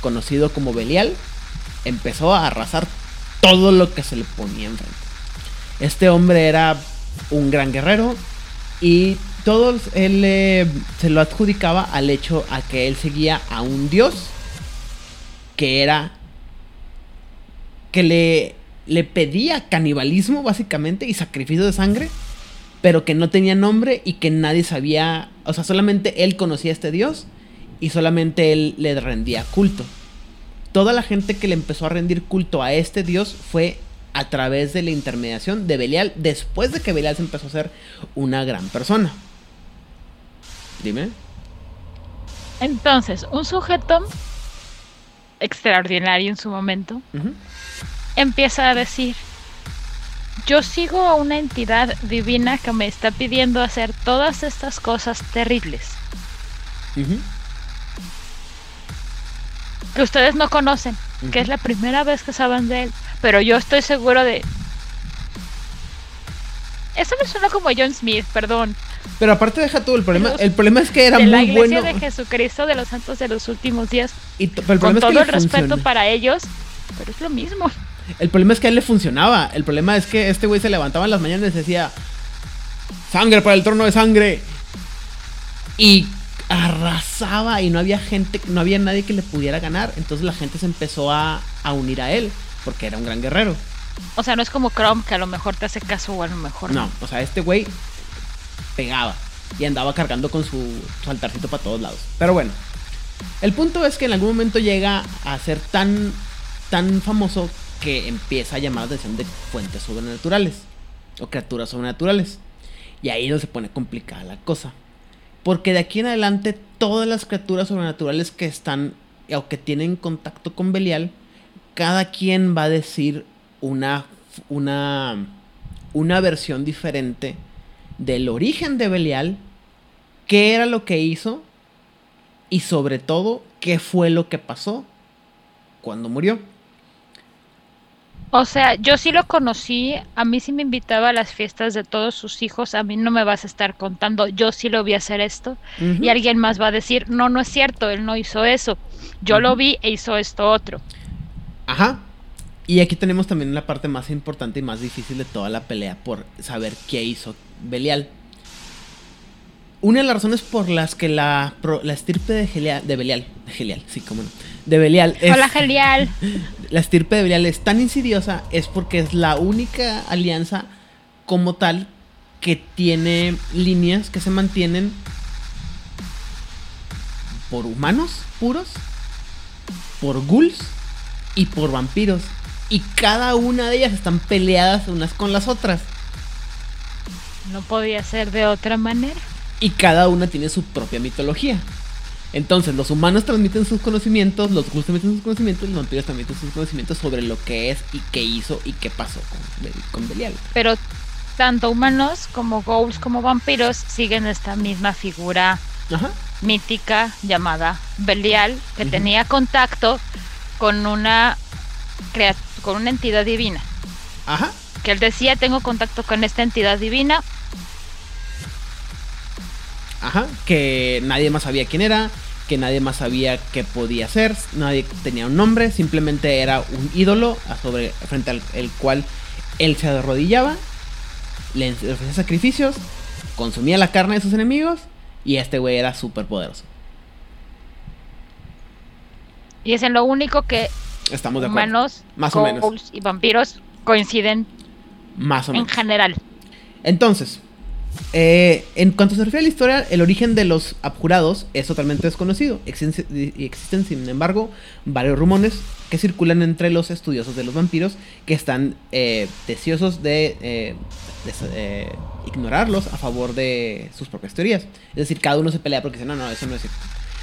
conocido como Belial, empezó a arrasar todo lo que se le ponía enfrente. Este hombre era un gran guerrero y todo él eh, se lo adjudicaba al hecho a que él seguía a un dios que era que le, le pedía canibalismo básicamente y sacrificio de sangre, pero que no tenía nombre y que nadie sabía, o sea, solamente él conocía a este dios y solamente él le rendía culto. Toda la gente que le empezó a rendir culto a este dios fue a través de la intermediación de Belial después de que Belial se empezó a ser una gran persona. Dime. Entonces, un sujeto extraordinario en su momento empieza a decir, yo sigo a una entidad divina que me está pidiendo hacer todas estas cosas terribles que ustedes no conocen, que es la primera vez que saben de él, pero yo estoy seguro de... Eso me suena como John Smith, perdón. Pero aparte deja tú el problema. El problema es que era de la muy iglesia bueno. de Jesucristo de los santos de los últimos días, y t- pero el con problema es que todo el respeto funciona. para ellos, pero es lo mismo. El problema es que a él le funcionaba. El problema es que este güey se levantaba en las mañanas y decía: Sangre para el trono de sangre. Y arrasaba y no había gente, no había nadie que le pudiera ganar. Entonces la gente se empezó a, a unir a él porque era un gran guerrero. O sea, no es como Chrome que a lo mejor te hace caso o a lo mejor No, o sea, este güey pegaba. Y andaba cargando con su, altarcito para todos lados. Pero bueno. El punto es que en algún momento llega a ser tan, tan famoso que empieza a llamar la atención de fuentes sobrenaturales. O criaturas sobrenaturales. Y ahí no se pone complicada la cosa. Porque de aquí en adelante todas las criaturas sobrenaturales que están o que tienen contacto con Belial, cada quien va a decir una, una, una versión diferente del origen de Belial, qué era lo que hizo y sobre todo qué fue lo que pasó cuando murió. O sea, yo sí lo conocí, a mí sí me invitaba a las fiestas de todos sus hijos, a mí no me vas a estar contando, yo sí lo vi hacer esto, y alguien más va a decir, no, no es cierto, él no hizo eso, yo lo vi e hizo esto otro. Ajá. Y aquí tenemos también la parte más importante y más difícil de toda la pelea por saber qué hizo Belial. Una de las razones por las que la, la estirpe de, Gelial, de Belial, de Gelial, sí, cómo no, de Belial es, Hola, genial. la estirpe de Belial es tan insidiosa es porque es la única alianza como tal que tiene líneas que se mantienen por humanos puros, por ghouls y por vampiros. Y cada una de ellas están peleadas unas con las otras. No podía ser de otra manera. Y cada una tiene su propia mitología. Entonces, los humanos transmiten sus conocimientos, los ghouls transmiten sus conocimientos, los vampiros transmiten sus conocimientos sobre lo que es y qué hizo y qué pasó con, Be- con Belial. Pero tanto humanos como ghouls como vampiros siguen esta misma figura Ajá. mítica llamada Belial, que tenía contacto con una con una entidad divina. Ajá. Que él decía, tengo contacto con esta entidad divina, Ajá. Que nadie más sabía quién era, que nadie más sabía qué podía ser, nadie tenía un nombre, simplemente era un ídolo a sobre, frente al el cual él se arrodillaba, le ofrecía sacrificios, consumía la carne de sus enemigos y este güey era súper poderoso. y es en lo único que Estamos de acuerdo. humanos, Más o menos. ghouls y vampiros coinciden Más o en menos. general. Entonces, eh, en cuanto se refiere a la historia, el origen de los abjurados es totalmente desconocido. Existen, existen, sin embargo, varios rumores que circulan entre los estudiosos de los vampiros que están eh, deseosos de, eh, eh, ignorarlos a favor de sus propias teorías. Es decir, cada uno se pelea porque dice, no, no, eso no es cierto.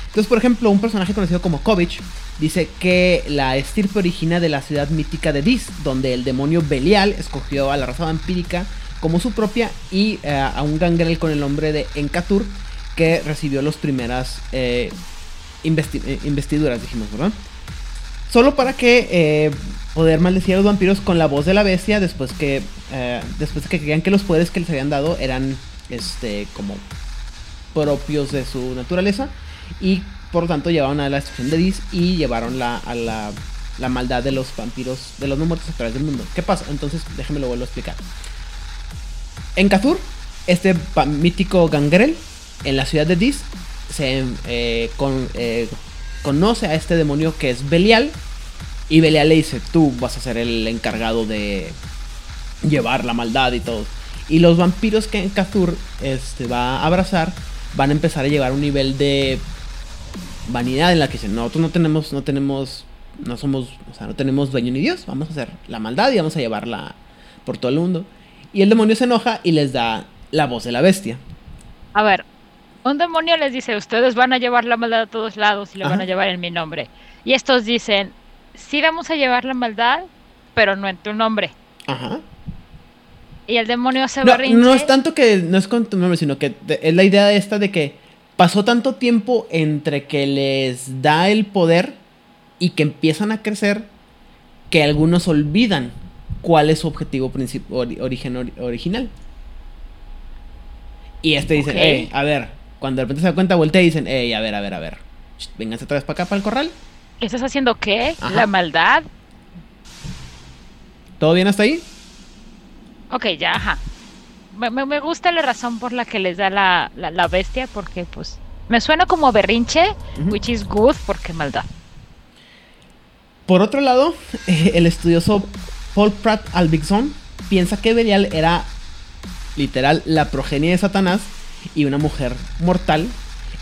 Entonces, por ejemplo, un personaje conocido como Kovich dice que la estirpe origina de la ciudad mítica de Dis, donde el demonio Belial escogió a la raza vampírica como su propia y eh, a un gangrel con el nombre de Encatur que recibió las primeras eh, eh, investiduras, dijimos, ¿verdad? Solo para que poder maldecir a los vampiros con la voz de la bestia después que después de que creían que los poderes que les habían dado eran este como propios de su naturaleza y por lo tanto llevaron a la destrucción de Dis y llevaron la, a la, maldad de los vampiros, de los no muertos a través del mundo. ¿Qué pasa? Entonces, déjenme lo vuelvo a explicar. En Cthulhu, este mítico gangrel, en la ciudad de Dis, se eh, eh, conoce a este demonio que es Belial. Y Belial le dice, tú vas a ser el encargado de llevar la maldad y todo. Y los vampiros que en Cthulhu este, va a abrazar van a empezar a llevar un nivel de vanidad en la que dicen, nosotros no tenemos, no tenemos, no somos, o sea, no tenemos dueño ni Dios, vamos a hacer la maldad y vamos a llevarla por todo el mundo. Y el demonio se enoja y les da la voz de la bestia. A ver, un demonio les dice, ustedes van a llevar la maldad a todos lados y lo van a llevar en mi nombre. Y estos dicen, sí vamos a llevar la maldad, pero no en tu nombre. Ajá. Y el demonio se No, berrinche. no es tanto que no es con tu nombre, sino que te- es la idea esta de que pasó tanto tiempo entre que les da el poder y que empiezan a crecer que algunos olvidan cuál es su objetivo ori- origen ori- original. Y este dice, Ok. "Ey, a ver, cuando de repente se da cuenta, voltea y dicen, hey, a ver, a ver, a ver, vénganse otra vez para acá, para el corral. ¿Qué estás haciendo qué? Ajá. ¿La maldad? ¿Todo bien hasta ahí? Ok, ya, ajá. Me, me- me gusta la razón por la que les da la, la, la bestia, porque pues me suena como berrinche, Ujú. which is good, porque maldad. Por otro lado, el estudioso Paul Pratt Albigson piensa que Belial era literal la progenie de Satanás y una mujer mortal,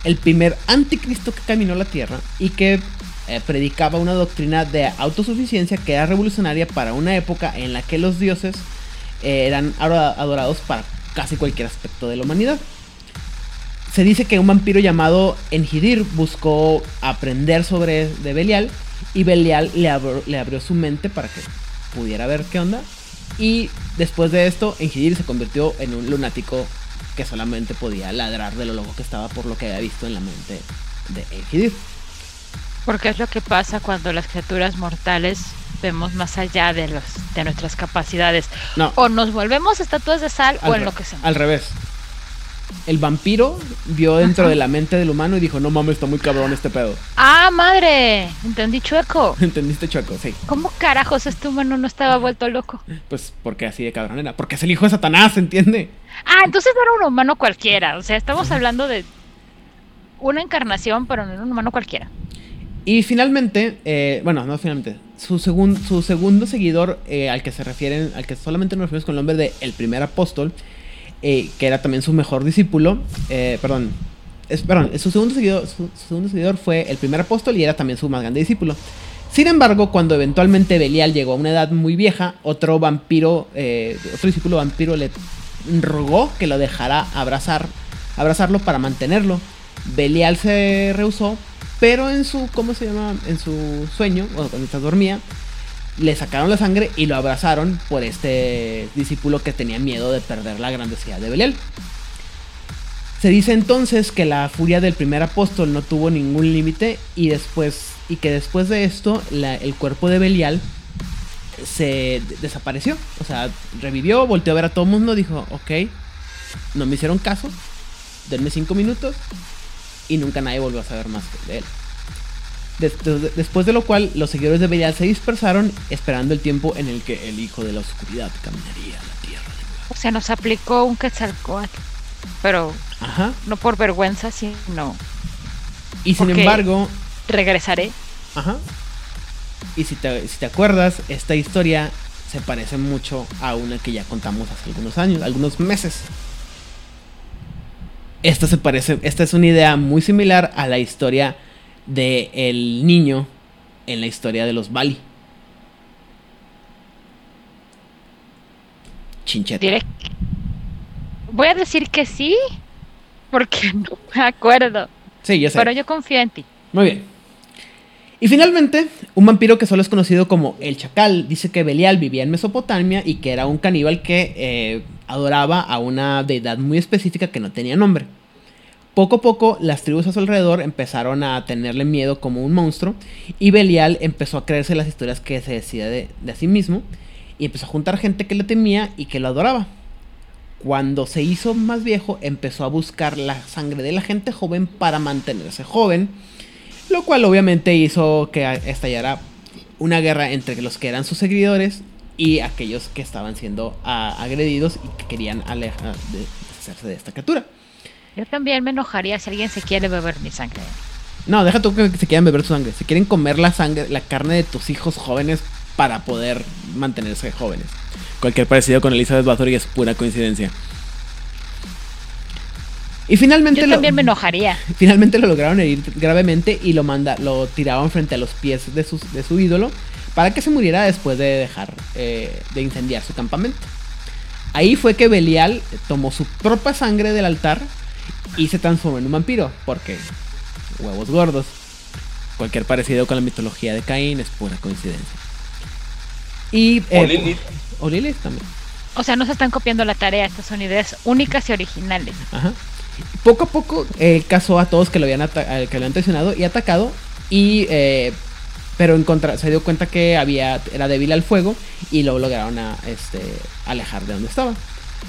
el primer anticristo que caminó la tierra y que eh, predicaba una doctrina de autosuficiencia que era revolucionaria para una época en la que los dioses eh, eran ado- adorados para casi cualquier aspecto de la humanidad. Se dice que un vampiro llamado Engidir buscó aprender sobre de Belial y Belial le abrió su mente para que pudiera ver qué onda. Y después de esto, Engidir se convirtió en un lunático que solamente podía ladrar de lo loco que estaba por lo que había visto en la mente de Engidir. Porque es lo que pasa cuando las criaturas mortales vemos más allá de, los, de nuestras capacidades. No, O nos volvemos estatuas de sal al, o re- enloquecemos. al revés. El vampiro vio dentro de la mente del humano y dijo, no mames, está muy cabrón este pedo. ¡Ah, madre! Entendí chueco. ¿Entendiste, Choco? Sí. ¿Cómo carajos este humano no estaba vuelto loco? Pues porque así de cabrón era. Porque es el hijo de Satanás, ¿entiende? Ah, entonces no era un humano cualquiera. O sea, estamos hablando de una encarnación, pero no era un humano cualquiera. Y finalmente, eh, bueno, no finalmente, su, segun- su segundo seguidor eh, al que se refieren, al que solamente nos referimos con el nombre de el primer apóstol, eh, que era también su mejor discípulo, eh, perdón, perdón, su segundo, seguidor, su, segundo seguidor fue el primer apóstol y era también su más grande discípulo. Sin embargo, cuando eventualmente Belial llegó a una edad muy vieja, otro vampiro, eh, otro discípulo vampiro le rogó que lo dejara abrazar, abrazarlo para mantenerlo. Belial se rehusó, pero en su, ¿cómo se llama? En su sueño, cuando mientras dormía, le sacaron la sangre y lo abrazaron por este discípulo que tenía miedo de perder la grandiosidad de Belial. Se dice entonces que la furia del primer apóstol no tuvo ningún límite y después y que después de esto el cuerpo de Belial se de- desapareció, o sea, revivió, volteó a ver a todo el mundo, dijo, ok, no me hicieron caso, denme cinco minutos y nunca nadie volvió a saber más de él. Des- des- después de lo cual, los seguidores de Belial se dispersaron, esperando el tiempo en el que el hijo de la oscuridad caminaría la tierra. O sea, nos aplicó un quetzalcoatl. Pero Ajá. no por vergüenza, sino Y sin embargo, regresaré. Ajá. Y si te, si te acuerdas, esta historia se parece mucho a una que ya contamos hace algunos años, algunos meses. Esta se parece, esta es una idea muy similar a la historia de el niño en la historia de los Bali. Chincheta. Diré. Voy a decir que sí, porque no me acuerdo. Sí, ya sé. Pero yo confío en ti. Muy bien. Y finalmente, un vampiro que solo es conocido como el Chacal dice que Belial vivía en Mesopotamia y que era un caníbal que eh, adoraba a una deidad muy específica que no tenía nombre. Poco a poco, las tribus a su alrededor empezaron a tenerle miedo como un monstruo y Belial empezó a creerse las historias que se decía de, de sí mismo y empezó a juntar gente que le temía y que lo adoraba. Cuando se hizo más viejo, empezó a buscar la sangre de la gente joven para mantenerse joven, lo cual obviamente hizo que estallara una guerra entre los que eran sus seguidores y aquellos que estaban siendo ah, agredidos y que querían alejar de deshacerse de esta criatura. Yo también me enojaría si alguien se quiere beber mi sangre. No, deja tú que se quieran beber tu sangre. Si quieren comer la sangre, la carne de tus hijos jóvenes para poder mantenerse jóvenes. Cualquier parecido con Elizabeth Bathory es pura coincidencia. Y finalmente Yo lo, también me enojaría. finalmente lo lograron herir gravemente y lo manda, lo tiraban frente a los pies de, sus- de su ídolo para que se muriera después de dejar eh, de incendiar su campamento. Ahí fue que Belial tomó su propia sangre del altar y se transformó en un vampiro, porque huevos gordos. Cualquier parecido con la mitología de Caín es pura coincidencia. Y, O eh, Lilith. O Lilith también. O sea, no se están copiando la tarea. Estas son ideas únicas y originales. Ajá. Poco a poco eh, cazó a todos que lo habían, que lo habían traicionado y atacado. Y, eh, pero en contra- se dio cuenta que había, era débil al fuego y lo lograron a, este, alejar de donde estaba.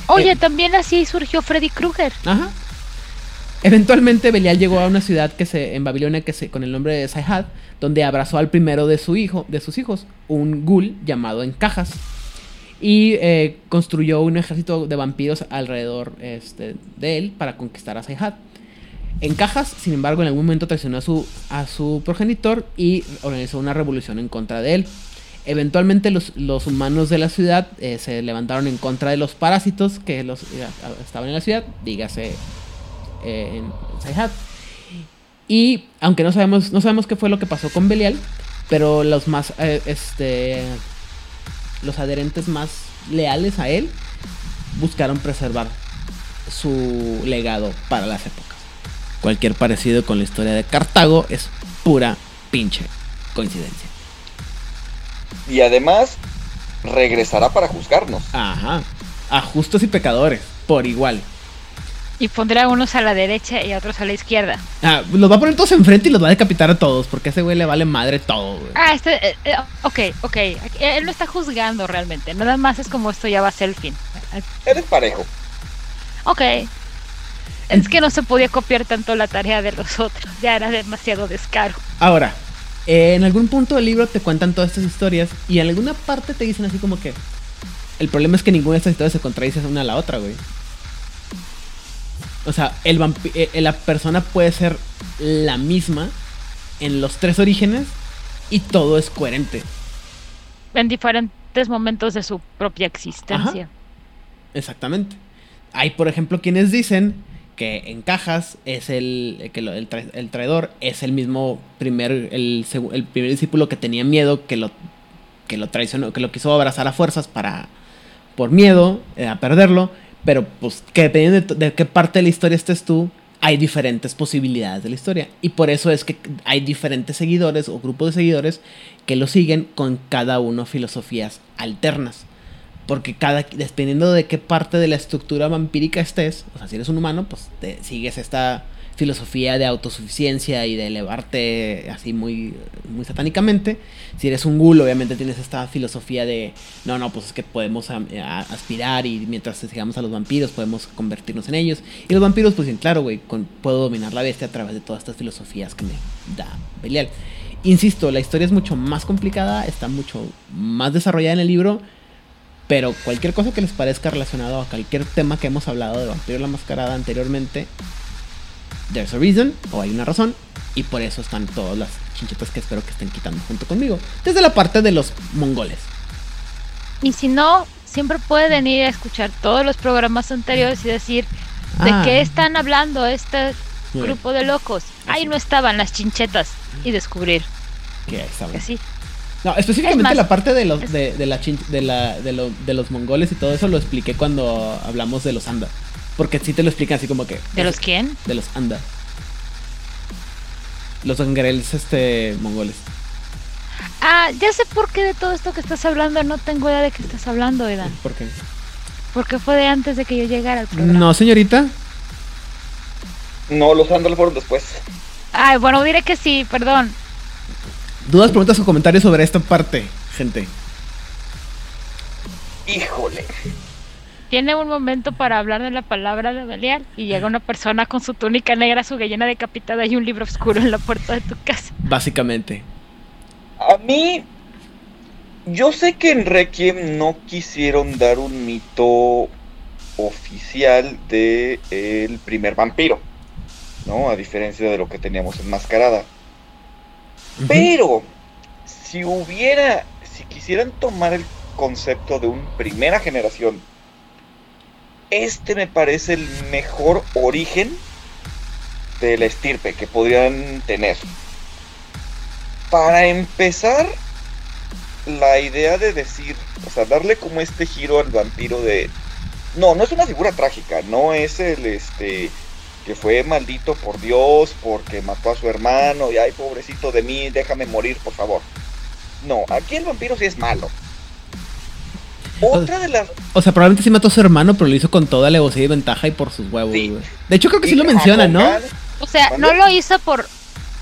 Oye, Eh. también así surgió Freddy Krueger. Ajá. Eventualmente Belial llegó a una ciudad que se, en Babilonia que se, con el nombre de Sayhad, donde abrazó al primero de su hijo, de sus hijos, un ghoul llamado Encajas. Y eh, construyó un ejército de vampiros alrededor este, de él para conquistar a Sayhad. Encajas, sin embargo, en algún momento traicionó a su, a su progenitor y organizó una revolución en contra de él. Eventualmente los, los humanos de la ciudad eh, se levantaron en contra de los parásitos que los, eh, estaban en la ciudad, dígase eh, en Sayhat. Y aunque no sabemos, no sabemos qué fue lo que pasó con Belial, pero los más, eh, este, los adherentes más leales a él buscaron preservar su legado para las épocas. Cualquier parecido con la historia de Cartago es pura pinche coincidencia. Y además, regresará para juzgarnos. Ajá. A justos y pecadores, por igual. Y pondrá unos a la derecha y a otros a la izquierda. Ah, los va a poner todos enfrente y los va a decapitar a todos, porque a ese güey le vale madre todo, güey. Ah, este, eh, eh, ok, ok. Él no está juzgando realmente. Nada más es como esto ya va a ser el fin. Eres parejo. Ok. Es que no se podía copiar tanto la tarea de los otros. Ya era demasiado descaro. Ahora, eh, en algún punto del libro te cuentan todas estas historias y en alguna parte te dicen así como que el problema es que ninguna de estas historias se contradice una a la otra, güey. O sea, el eh, eh, la persona puede ser la misma en los tres orígenes y todo es coherente. En diferentes momentos de su propia existencia. Exactamente. Hay, por ejemplo, quienes dicen que en cajas es el que lo- el, tra- el traidor es el mismo primer el, el primer discípulo que tenía miedo que lo que lo traicionó, que lo quiso abrazar a fuerzas para por miedo eh, a perderlo, pero pues que dependiendo de, qué parte de la historia estés tú, hay diferentes posibilidades de la historia y por eso es que hay diferentes seguidores o grupos de seguidores que lo siguen con cada uno filosofías alternas. Porque cada, dependiendo de qué parte de la estructura vampírica estés, o sea, si eres un humano, pues te sigues esta filosofía de autosuficiencia y de elevarte así muy, muy satánicamente. Si eres un ghoul, obviamente tienes esta filosofía de, no, no, pues es que podemos a- aspirar y mientras sigamos a los vampiros podemos convertirnos en ellos. Y los vampiros, pues dicen, claro, güey, puedo dominar la bestia a través de todas estas filosofías que me da Belial. Insisto, la historia es mucho más complicada, está mucho más desarrollada en el libro. Pero cualquier cosa que les parezca relacionado a cualquier tema que hemos hablado de Vampiro la Mascarada anteriormente, there's a reason, o hay una razón, y por eso están todas las chinchetas que espero que estén quitando junto conmigo. Desde la parte de los mongoles. Y si no, siempre pueden ir a escuchar todos los programas anteriores y decir de Ah. qué están hablando este grupo de locos. Ahí no estaban las chinchetas. Y descubrir que sí. No, específicamente Es más, la parte de los, de, de la chin- de, la, de, lo- de los mongoles y todo eso lo expliqué cuando hablamos de los anda. Porque sí te lo explican así como que... ¿De los quién? De los anda. Los gangrels este, mongoles. Ah, ya sé por qué de todo esto que estás hablando. No tengo idea de qué estás hablando, Edan. ¿Por qué? Porque fue de antes de que yo llegara al programa. No, señorita. No, los ándalos fueron después. Ay, bueno, diré que sí, perdón. Dudas, preguntas o comentarios sobre esta parte, gente. Híjole. Tiene un momento para hablar de la palabra de Belial y llega una persona con su túnica negra, su gallina decapitada y un libro oscuro en la puerta de tu casa. Básicamente. A mí, yo sé que en Requiem no quisieron dar un mito oficial de el primer vampiro, ¿no? A diferencia de lo que teníamos en Mascarada. Pero, si hubiera, si quisieran tomar el concepto de un primera generación, este me parece el mejor origen de la estirpe que podrían tener. Para empezar, la idea de decir, o sea, darle como este giro al vampiro de... No, no es una figura trágica, no es el este que fue maldito por Dios porque mató a su hermano y ay pobrecito de mí, déjame morir por favor. No, aquí el vampiro sí es malo. Otra de las O sea, probablemente sí mató a su hermano, pero lo hizo con toda alevosía y ventaja y por sus huevos, Sí. güey. De hecho, creo que sí lo menciona, ¿no? O sea, no lo hizo por...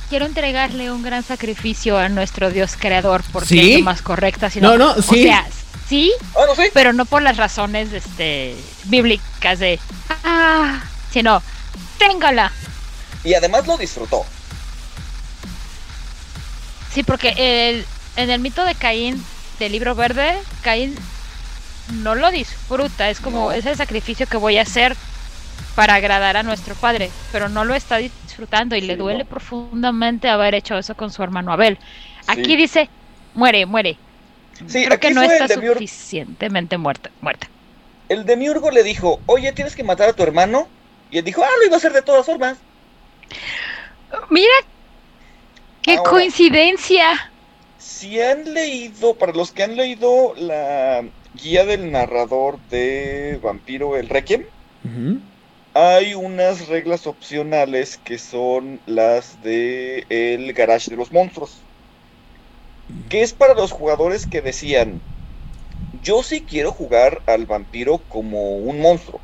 Quiero entregarle un gran sacrificio a nuestro Dios creador porque ¿Sí? es lo más correcta, sino... No, no, sí. O sea, sí, Ah, no sé. pero no por las razones este, bíblicas de... Ah, sino... Téngala. Y además lo disfrutó. Sí, porque el, en el mito de Caín del libro verde, Caín no lo disfruta, es como No. es el sacrificio que voy a hacer para agradar a nuestro padre, pero no lo está disfrutando y le duele no. profundamente haber hecho eso con su hermano Abel. Aquí Sí. dice, muere, muere. Sí, Creo que no está suficientemente muerta, muerta. El demiurgo le dijo, oye, tienes que matar a tu hermano. Y él dijo, ah, lo iba a hacer de todas formas. Mira, qué Ahora. coincidencia. Si han leído, para los que han leído la guía del narrador de Vampiro el Requiem, hay unas reglas opcionales que son las de el garage de los monstruos. Que es para los jugadores que decían, yo sí quiero jugar al vampiro como un monstruo.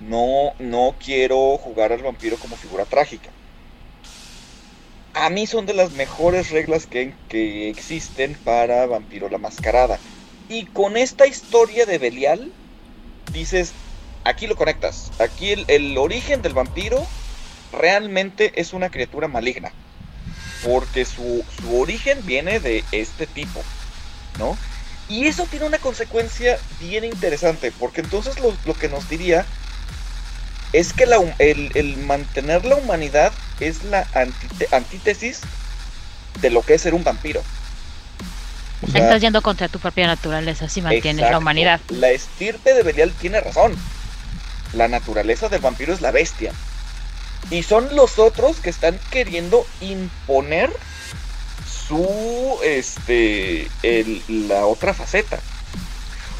No, no quiero jugar al vampiro como figura trágica. A mí son de las mejores reglas que, que existen para Vampiro la Mascarada. Y con esta historia de Belial, dices, aquí lo conectas. Aquí el, origen del vampiro realmente es una criatura maligna. Porque su, su origen viene de este tipo, ¿no? Y eso tiene una consecuencia bien interesante, porque entonces lo, lo que nos diría es que el, el mantener la humanidad es la antítesis de lo que es ser un vampiro. O sea, Estás yendo contra tu propia naturaleza si mantienes la humanidad. La estirpe de Belial tiene razón. La naturaleza del vampiro es la bestia. Y son los otros que están queriendo imponer su este el- la otra faceta.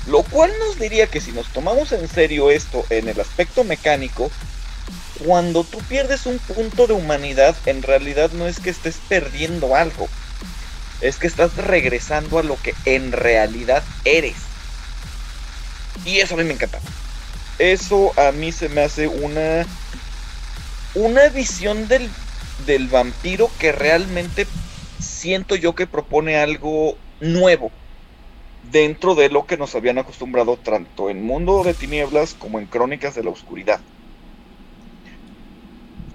Lo cual nos diría que si nos tomamos en serio esto en el aspecto mecánico, cuando tú pierdes un punto de humanidad, en realidad no es que estés perdiendo algo, es que estás regresando a lo que en realidad eres. Y eso a mí me encanta. Eso a mí se me hace una una visión del, del vampiro que realmente siento yo que propone algo nuevo dentro de lo que nos habían acostumbrado tanto en Mundo de Tinieblas como en Crónicas de la Oscuridad.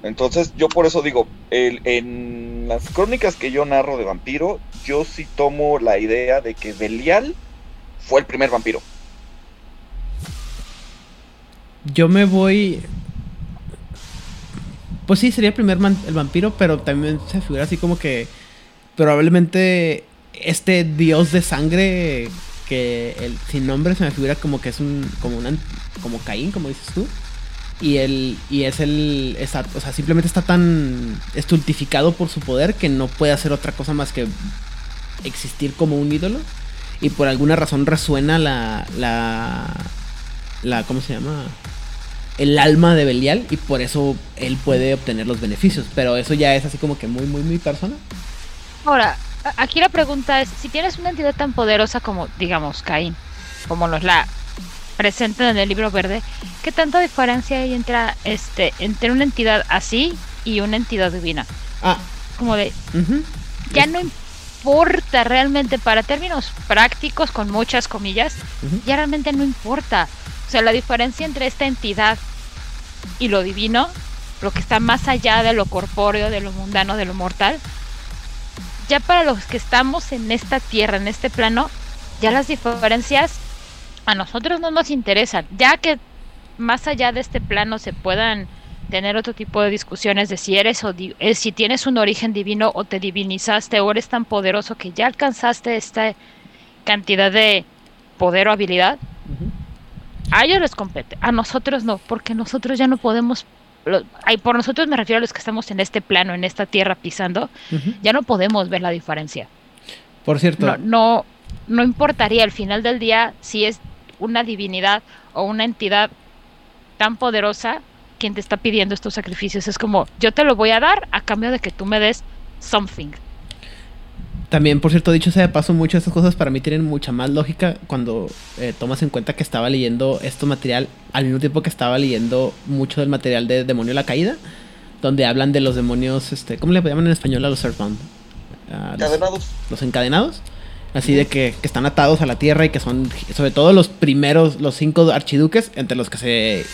Entonces yo por eso digo, en las crónicas que yo narro de vampiro, yo sí tomo la idea de que Belial fue el primer vampiro. Yo me voy. Pues sí, sería el primer el vampiro, pero también se figura así como que probablemente este dios de sangre que el sin nombre se me figura como que es un como una como Caín, como dices tú. Y el y es el está- o sea, simplemente está tan estultificado por su poder que no puede hacer otra cosa más que existir como un ídolo y por alguna razón resuena la la ¿cómo se llama? el alma de Belial y por eso él puede obtener los beneficios. Pero eso ya es así como que muy, muy, muy persona. Ahora, aquí la pregunta es, si tienes una entidad tan poderosa como, digamos, Caín, como nos la presentan en el libro verde, ¿qué tanta diferencia hay entre, este, entre una entidad así y una entidad divina? Ah, Como de, ya no importa realmente para términos prácticos, con muchas comillas, Ujú. ya realmente no importa. O sea, la diferencia entre esta entidad y lo divino, lo que está más allá de lo corpóreo, de lo mundano, de lo mortal, ya para los que estamos en esta tierra, en este plano, ya las diferencias a nosotros no nos interesan. Ya que más allá de este plano se puedan tener otro tipo de discusiones de si eres o eh, si tienes un origen divino o te divinizaste o eres tan poderoso que ya alcanzaste esta cantidad de poder o habilidad, a ellos les compete, a nosotros no, porque nosotros ya no podemos, ay, por nosotros me refiero a los que estamos en este plano, en esta tierra pisando, ya no podemos ver la diferencia. Por cierto, No, no, no importaría al final del día si es una divinidad o una entidad tan poderosa quien te está pidiendo estos sacrificios. Es como, yo te lo voy a dar a cambio de que tú me des something. también, por cierto, dicho sea de paso, muchas de estas cosas para mí tienen mucha más lógica cuando eh, tomas en cuenta que estaba leyendo esto material al mismo tiempo que estaba leyendo mucho del material de Demonio la Caída, donde hablan de los demonios, este, ¿cómo le llaman en español a los Earthbound? Los- Encadenados. los encadenados. Así de que, que están atados a la tierra y que son, sobre todo los primeros, los cinco archiduques, entre los que se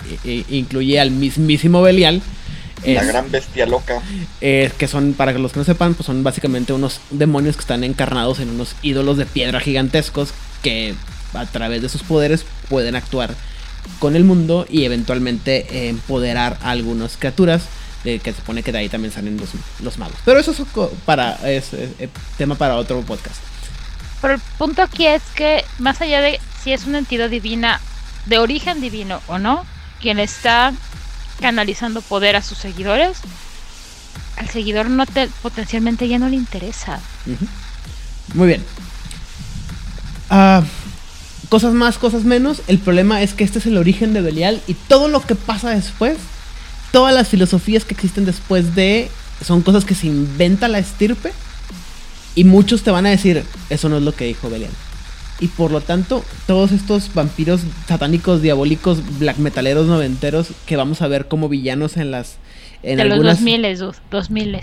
incluye al mismísimo Belial. La gran bestia loca. eh, que son, para los que no sepan, pues son básicamente unos demonios que están encarnados en unos ídolos de piedra gigantescos que a través de sus poderes pueden actuar con el mundo y eventualmente empoderar a algunas criaturas. eh, que se supone que de ahí también salen los, los magos. Pero eso es, para, es, es, eh, tema para otro podcast. Pero el punto aquí es que más allá de si es una entidad divina, de origen divino o no, quien está canalizando poder a sus seguidores, al seguidor no te, potencialmente ya no le interesa. Muy bien. Ah, cosas más, cosas menos. El problema es que este es el origen de Belial y todo lo que pasa después, todas las filosofías que existen después de, son cosas que se inventa la estirpe y muchos te van a decir, eso no es lo que dijo Belial. Y por lo tanto, todos estos vampiros satánicos, diabólicos, black metaleros noventeros que vamos a ver como villanos en las... En de los 2000, dude, 2000. Mm,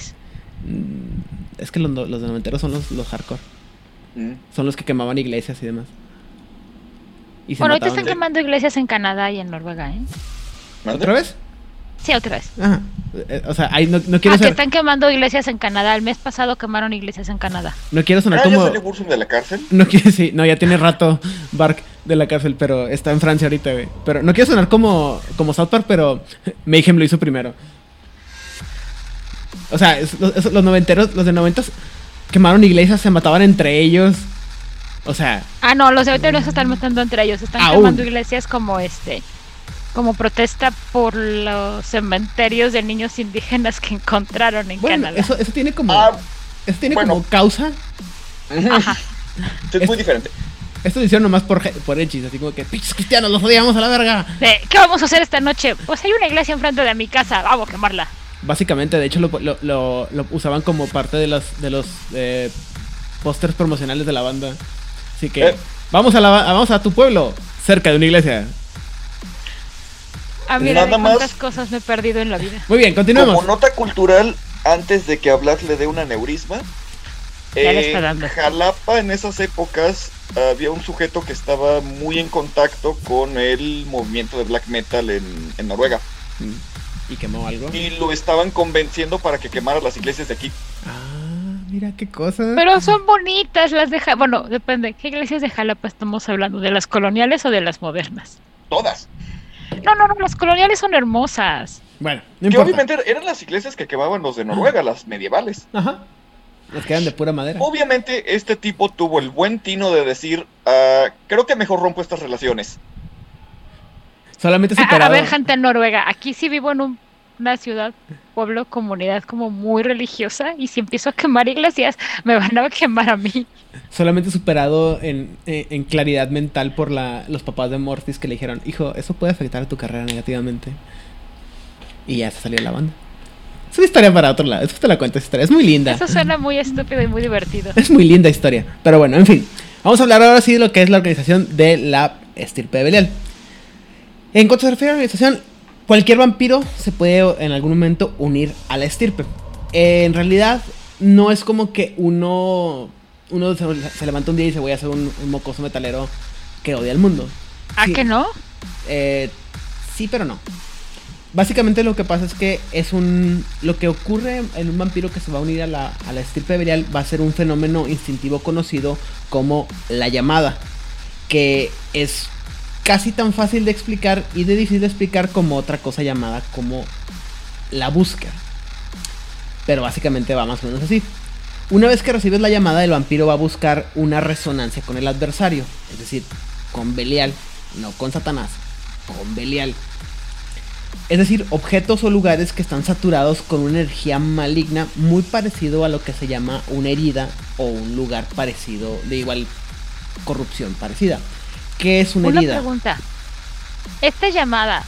Es que los, los noventeros son los, los hardcore. Mm. Son los que quemaban iglesias y demás. Y Bueno, ahorita están quemando iglesias en Canadá y en Noruega, ¿eh? ¿Otra vez? Sí, otra vez. Ajá. Eh, O sea, ahí no, no quiero Ah, que ser- están quemando iglesias en Canadá. El mes pasado quemaron iglesias en Canadá. no quiero sonar Ah, ya como. salió Bursum de la cárcel. No quiero sí, no, ya tiene rato Bark de la cárcel, pero está en Francia ahorita, güey. Pero no quiero sonar como, como South Park, pero Mayhem lo hizo primero. O sea, es- los, es- los noventeros, los de noventas quemaron iglesias, se mataban entre ellos. O sea, Ah, no, los de ahorita no se están matando entre ellos. Están Aún. quemando iglesias como este. Como protesta por los cementerios de niños indígenas que encontraron en bueno, Canadá. eso, eso tiene como. Ah, eso tiene bueno. como causa. Ajá. es muy diferente. Esto lo hicieron nomás por, por hechis, así como que, pinches cristianos, los odiamos a la verga. ¿Qué vamos a hacer esta noche? Pues hay una iglesia enfrente de mi casa. Vamos a quemarla. Básicamente, de hecho, lo, lo- lo- lo usaban como parte de los, de los eh, pósters promocionales de la banda. Así que, Eh. vamos, a la, vamos a tu pueblo, cerca de una iglesia. Nada más. cuántas cosas me he perdido en la vida. Muy bien, continuemos. Como nota cultural, antes de que Hablar le dé un aneurisma, Ya le está en dando. Jalapa en esas épocas había un sujeto que estaba muy en contacto con el movimiento de black metal en, en Noruega Y quemó algo. y lo estaban convenciendo para que quemara las iglesias de aquí. Ah, mira qué cosa. Pero son bonitas las de Ja- Bueno, depende. ¿Qué iglesias de Jalapa estamos hablando? ¿De las coloniales o de las modernas? Todas. No, no, no. Las coloniales son hermosas. Bueno, no Que obviamente eran las iglesias que quemaban los de Noruega, las medievales. Ajá. Nos quedan de pura madera. Obviamente este tipo tuvo el buen tino de decir, "Ah, creo que mejor rompo estas relaciones. Solamente A, a- a ver, gente en Noruega. Aquí sí vivo en un- una ciudad, pueblo, comunidad como muy religiosa. Y si empiezo a quemar iglesias, me van a quemar a mí. Solamente superado en, en- en claridad mental por la, los papás de Mortis que le dijeron, hijo, eso puede afectar a tu carrera negativamente. Y ya se salió de la banda. Es una historia para otro lado. Después te la cuento esa historia. Es muy linda. Eso suena muy estúpido y muy divertido. Es muy linda historia. Pero bueno, en fin. Vamos a hablar ahora sí de lo que es la organización de la estirpe de Belial. En cuanto se refiere a la organización, cualquier vampiro se puede en algún momento unir a la estirpe. Eh, en realidad, no es como que uno, uno se, se levanta un día y dice voy a ser un, un mocoso metalero que odia al mundo. ¿A Sí. que no? Eh, sí, pero no. Básicamente lo que pasa es que es un. Lo que ocurre en un vampiro que se va a unir a la, a la estirpe berial va a ser un fenómeno instintivo conocido como la llamada. Que es casi tan fácil de explicar y de difícil de explicar como otra cosa llamada como la búsqueda. Pero básicamente va más o menos así. Una vez que recibes la llamada, el vampiro va a buscar una resonancia con el adversario. Es decir, con Belial, no con Satanás, con Belial. Es decir, objetos o lugares que están saturados con una energía maligna muy parecido a lo que se llama una herida o un lugar parecido, de igual corrupción parecida. ¿Qué es una, Una herida? pregunta. ¿Esta llamada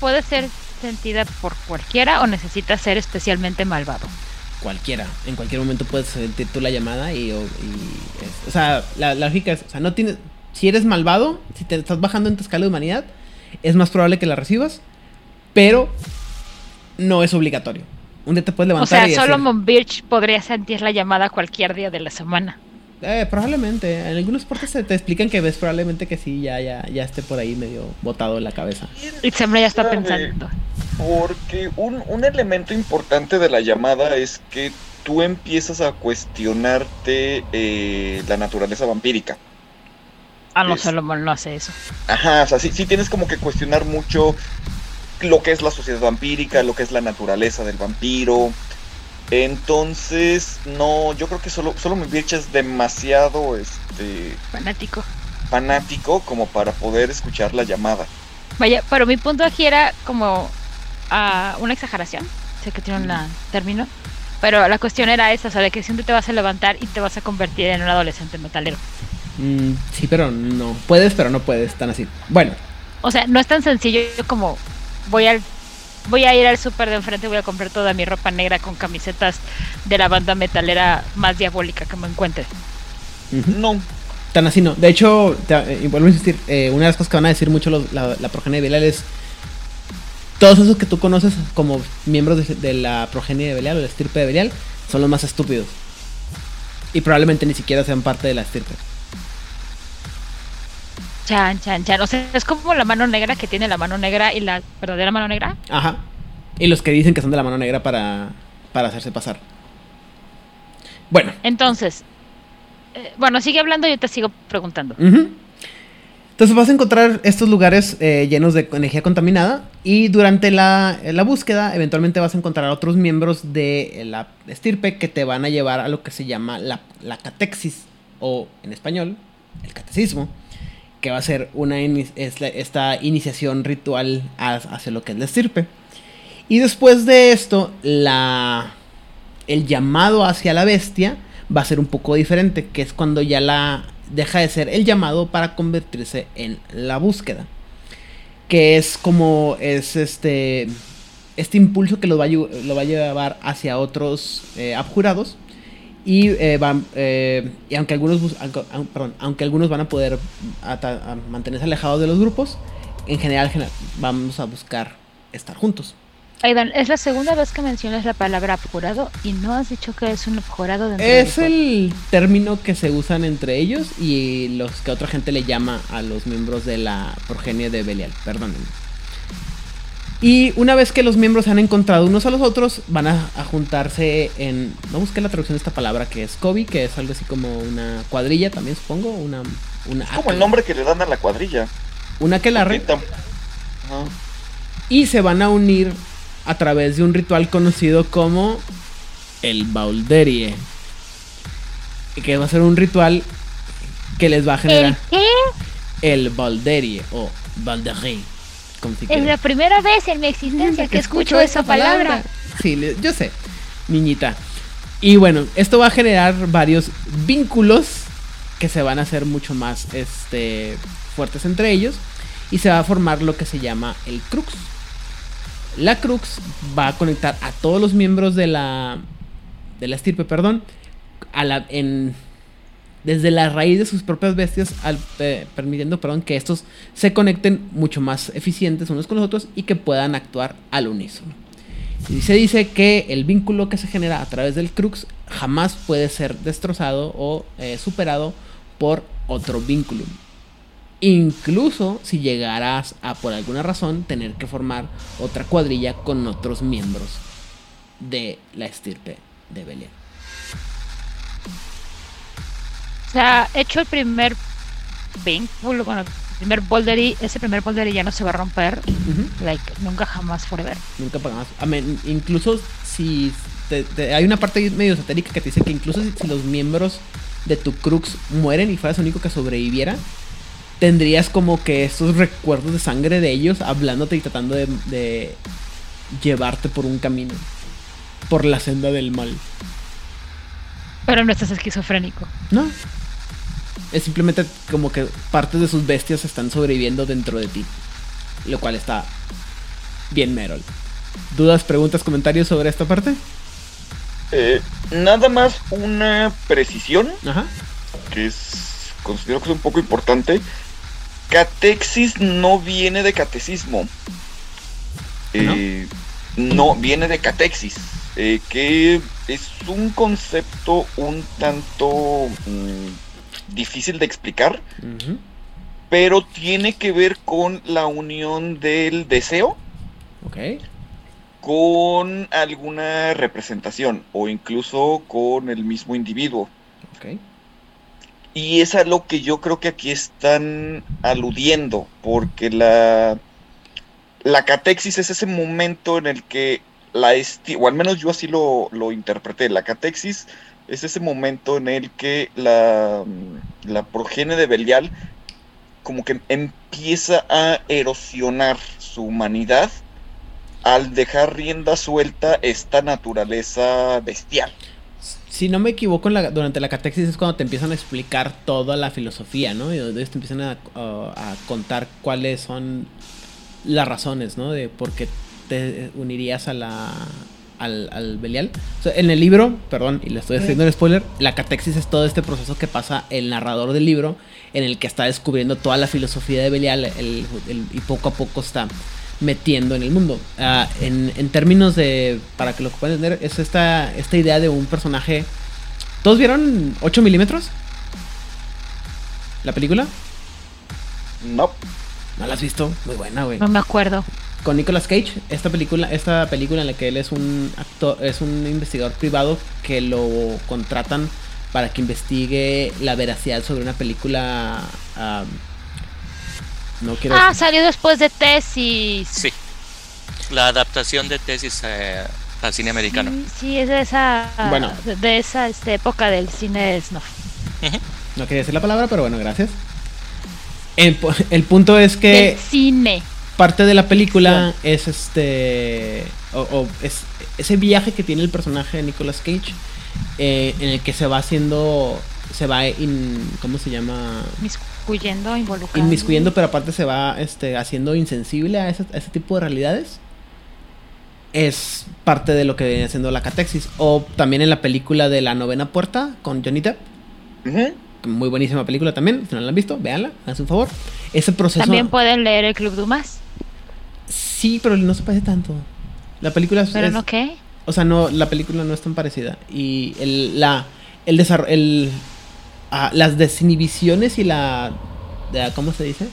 puede ser sentida por cualquiera o necesita ser especialmente malvado? Cualquiera. En cualquier momento puedes sentir tú la llamada y... o- y es- o sea, la, la lógica es... O sea, no tienes... Si eres malvado, si te estás bajando en tu escala de humanidad, es más probable que la recibas, pero no es obligatorio. Un día te puedes O levantar sea, y decir, Birch podría sentir la llamada cualquier día de la semana. Eh, probablemente. En algunos partes se te explican que ves probablemente que sí, ya, ya, ya esté por ahí medio botado en la cabeza. Y siempre ya está pensando. Porque un, un elemento importante de la llamada es que tú empiezas a cuestionarte eh, la naturaleza vampírica. Ah, no, es- Solomon no hace eso. Ajá, o sea, sí, sí tienes como que cuestionar mucho lo que es la sociedad vampírica, lo que es la naturaleza del vampiro. Entonces, no, yo creo que solo, solo mi Birch es demasiado este, Fanático. fanático como para poder escuchar la llamada. Vaya, pero mi punto aquí era como ah, una exageración, sé que tiene un término, pero la cuestión era esa, o sea, de que siempre te vas a levantar y te vas a convertir en un adolescente metalero. Mm, sí, pero no. Puedes, pero no puedes, tan así. Bueno. O sea, no es tan sencillo como voy al voy a ir al súper de enfrente voy a comprar toda mi ropa negra con camisetas de la banda metalera más diabólica que me encuentre. No. Tan así no. De hecho, te, eh, vuelvo a insistir, eh, una de las cosas que van a decir mucho la, la progenie de Belial es todos esos que tú conoces como miembros de, la progenie de Belial o la estirpe de Belial son los más estúpidos. Y probablemente ni siquiera sean parte de la estirpe. Chan, chan, chan. O sea, es como la mano negra que tiene la mano negra y la verdadera mano negra. Ajá. Y los que dicen que son de la mano negra para, para hacerse pasar. Bueno. Entonces, eh, bueno, sigue hablando y yo te sigo preguntando. Entonces vas a encontrar estos lugares eh, llenos de energía contaminada y durante la, la, búsqueda eventualmente vas a encontrar a otros miembros de la estirpe que te van a llevar a lo que se llama la, la catexis o en español el catecismo que va a ser una esta iniciación ritual hacia lo que es la estirpe. Y después de esto, la, el llamado hacia la bestia va a ser un poco diferente, que es cuando ya la deja de ser el llamado para convertirse en la búsqueda. Que es como es este este impulso que lo va a, lo va a llevar hacia otros eh, abjurados y, eh, van, eh, y aunque algunos perdón, aunque algunos van a poder mantenerse alejados de los grupos, en general, vamos a buscar estar juntos. Aidan, es la segunda vez que mencionas la palabra abjurado y no has dicho que es un abjurado dentro Es el término que se usan entre ellos y los que otra gente le llama a los miembros de la progenie de Belial. Perdónenme. Y una vez que los miembros se han encontrado unos a los otros, van a, juntarse en. No busqué la traducción de esta palabra que es Kobe, que es algo así como una cuadrilla también, supongo. Una. una como el nombre que le dan a la cuadrilla. Una que la Y se van a unir a través de un ritual conocido como el Balderie. Que va a ser un ritual que les va a generar. ¿El qué? El Balderie o Balderie es la primera vez en mi existencia que, escucho, esa palabra. Sí, yo sé, niñita. Y bueno, esto va a generar varios vínculos que se van a hacer mucho más este, fuertes entre ellos. Y se va a formar lo que se llama el crux. La crux va a conectar a todos los miembros de la, de la estirpe, perdón, a la, en desde la raíz de sus propias bestias, eh, permitiendo perdón, que estos se conecten mucho más eficientes unos con los otros y que puedan actuar al unísono. Y se dice que el vínculo que se genera a través del crux jamás puede ser destrozado o eh, superado por otro vínculo. Incluso si llegarás a por alguna razón tener que formar otra cuadrilla con otros miembros de la estirpe de Belial. O sea, hecho el primer vínculo con el primer boulder ese primer boulder ya no se va a romper. Like, nunca jamás forever. Nunca jamás. incluso si hay una parte medio esotérica que te dice que incluso si, los miembros de tu crux mueren y fueras el único que sobreviviera, tendrías como que estos recuerdos de sangre de ellos hablándote y tratando de, de llevarte por un camino, por la senda del mal. Pero no estás esquizofrénico. No, es simplemente como que partes de sus bestias están sobreviviendo dentro de ti. Lo cual está bien Merol. ¿Dudas, preguntas, comentarios sobre esta parte? Eh, nada más una precisión. Ajá. Que es. Considero que es un poco importante. Catexis no viene de catecismo. Eh, ¿No? viene de catexis. Eh, que es un concepto un tanto. Mm, difícil de explicar, pero tiene que ver con la unión del deseo con alguna representación o incluso con el mismo individuo. Y es a lo que yo creo que aquí están aludiendo, porque la, la catexis es ese momento en el que la o al menos yo así lo, lo interpreté, la catexis es ese momento en el que la, la progenie de Belial como que empieza a erosionar su humanidad al dejar rienda suelta esta naturaleza bestial. Si no me equivoco, en la- durante la catexis es cuando te empiezan a explicar toda la filosofía, ¿no? Y donde te empiezan a- a contar cuáles son las razones, ¿no? De por qué te unirías a la, al, al Belial. O sea, en el libro, perdón, y le estoy haciendo el spoiler, la catexis es todo este proceso que pasa el narrador del libro, en el que está descubriendo toda la filosofía de Belial el- el- y poco a poco está metiendo en el mundo. Ah, en, en términos de, para que lo puedan entender, es esta, esta idea de un personaje... ¿Todos vieron 8 milímetros? ¿La película? No. ¿No la has visto? Muy buena, güey. No me acuerdo. Con Nicolas Cage, esta película, esta película en la que él es un actor, es un investigador privado que lo contratan para que investigue la veracidad sobre una película. am, no quiero. Ah, salió después de tesis. Sí. La adaptación de tesis eh, al cine americano. Sí, sí, es de esa, Bueno. de, esa este, época del cine snuff. No quería decir la palabra, pero bueno, gracias. El, pu- el punto es que Del cine. parte de la película es este. O, o es ese viaje que tiene el personaje de Nicolas Cage. eh, en el que se va haciendo. Se va in, ¿Cómo se llama? Inmiscuyendo, involucrando. Inmiscuyendo, pero aparte se va este, haciendo insensible a ese, a ese tipo de realidades. Es parte de lo que viene haciendo la catexis. O también en la película de La Novena Puerta con Johnny Depp. Ujú. Muy buenísima película también. Si no la han visto, véanla, hagan un favor. Ese proceso. También pueden leer el Club Dumas. Sí, pero no se parece tanto. La película es. Pero es- no qué. O sea, no, la película no es tan parecida. Y el, la, el desarrollo, el, ah, las desinhibiciones y la, de- ¿cómo se dice?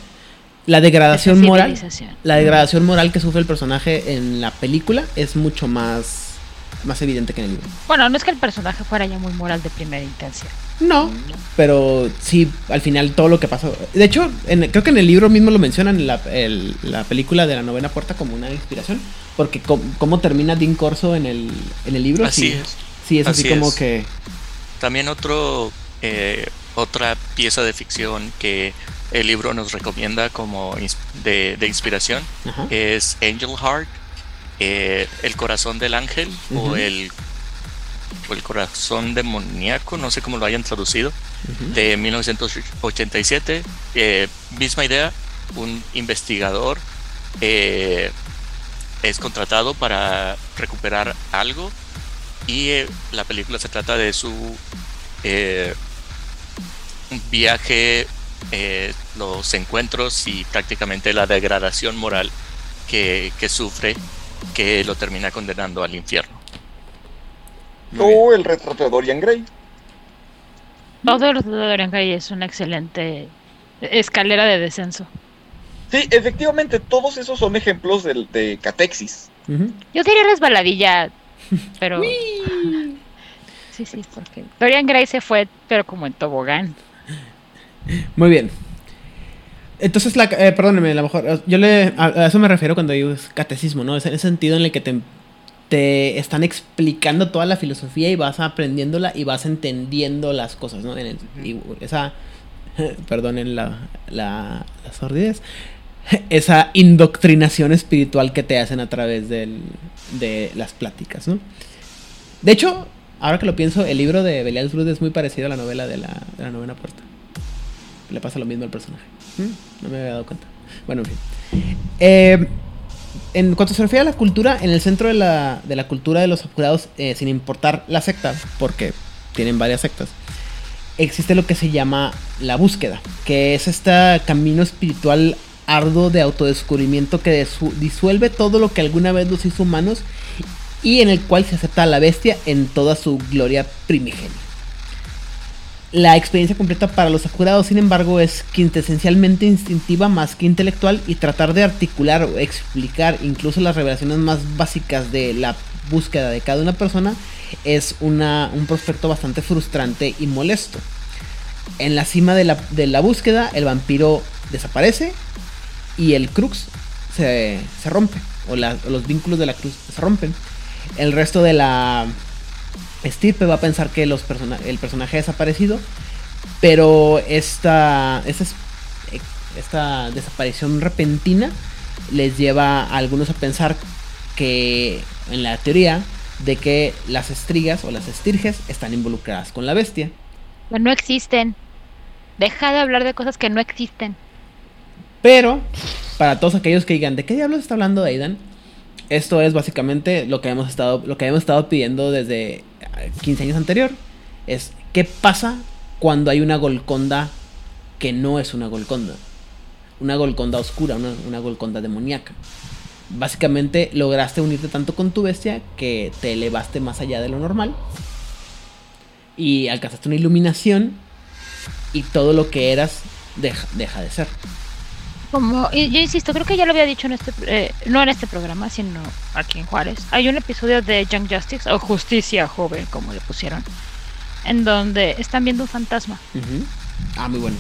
La degradación moral. La degradación moral que sufre el personaje en la película es mucho más, más evidente que en el libro. Bueno, no es que el personaje fuera ya muy moral de primera intención. No, pero sí, al final todo lo que pasó. De hecho, en- creo que en el libro mismo lo mencionan en la, el- la película de la novena puerta como una inspiración. Porque com- cómo termina Dean Corso en el, en el libro. Así sí, es. Sí, es así, Así como es. que. También otro, eh, otra pieza de ficción que el libro nos recomienda como de, de inspiración Ajá. es Angel Heart, eh, el corazón del ángel o, el, o el corazón demoníaco, no sé cómo lo hayan traducido, de 1987. Eh, misma idea, un investigador eh, es contratado para recuperar algo y eh, la película se trata de su viaje, los encuentros y prácticamente la degradación moral que, que sufre que lo termina condenando al infierno. O el retrato de Dorian Gray. Todo el de Dorian Gray es una excelente escalera de descenso. Sí, efectivamente, todos esos son ejemplos del- de catexis. Yo diría resbaladilla, pero... Sí, sí, porque Dorian Gray se fue, pero como en tobogán. Muy bien. Entonces, la, eh, perdóneme, a lo mejor, yo le, a, a eso me refiero cuando digo catecismo, ¿no? Es en ese sentido en el que te, te están explicando toda la filosofía y vas aprendiéndola y vas entendiendo las cosas, ¿no? En el- y esa, perdonen la, la, la sordidez, esa indoctrinación espiritual que te hacen a través del, de las pláticas, ¿no? De hecho, ahora que lo pienso, el libro de Belial Cruz es muy parecido a la novela de la, de la novena puerta. Le pasa lo mismo al personaje. ¿Mm? No me había dado cuenta. Bueno, en fin. Eh, en cuanto se refiere a la cultura, en el centro de la, de la cultura de los apurados, eh, sin importar la secta, porque tienen varias sectas, existe lo que se llama la búsqueda, que es este camino espiritual arduo de autodescubrimiento que disuelve todo lo que alguna vez los hizo humanos y en el cual se acepta a la bestia en toda su gloria primigenia. La experiencia completa para los apurados, sin embargo, es quintesencialmente instintiva más que intelectual y tratar de articular o explicar incluso las revelaciones más básicas de la búsqueda de cada una persona es una, un prospecto bastante frustrante y molesto. En la cima de la, de la búsqueda, el vampiro desaparece y el crux se, se rompe, o, o los vínculos de la cruz se rompen. El resto de la estirpe va a pensar que los persona- el personaje ha desaparecido, pero esta, esta, es- esta desaparición repentina les lleva a algunos a pensar que en la teoría de que las estrigas o las estirges están involucradas con la bestia. Pero no existen. Deja de hablar de cosas que no existen. Pero, para todos aquellos que digan, ¿de qué diablos está hablando Aidan? Esto es básicamente lo que hemos estado, lo que hemos estado pidiendo desde 15 años anterior. Es, ¿qué pasa cuando hay una Golconda que no es una Golconda? Una Golconda oscura, una, una Golconda demoníaca. Básicamente lograste unirte tanto con tu bestia que te elevaste más allá de lo normal. Y alcanzaste una iluminación y todo lo que eras deja, deja de ser. Como, y yo insisto, creo que ya lo había dicho en este, eh, no en este programa, sino aquí en Juárez. Hay un episodio de Young Justice, o Justicia Joven, como le pusieron, en donde están viendo un fantasma. Ah, muy bueno.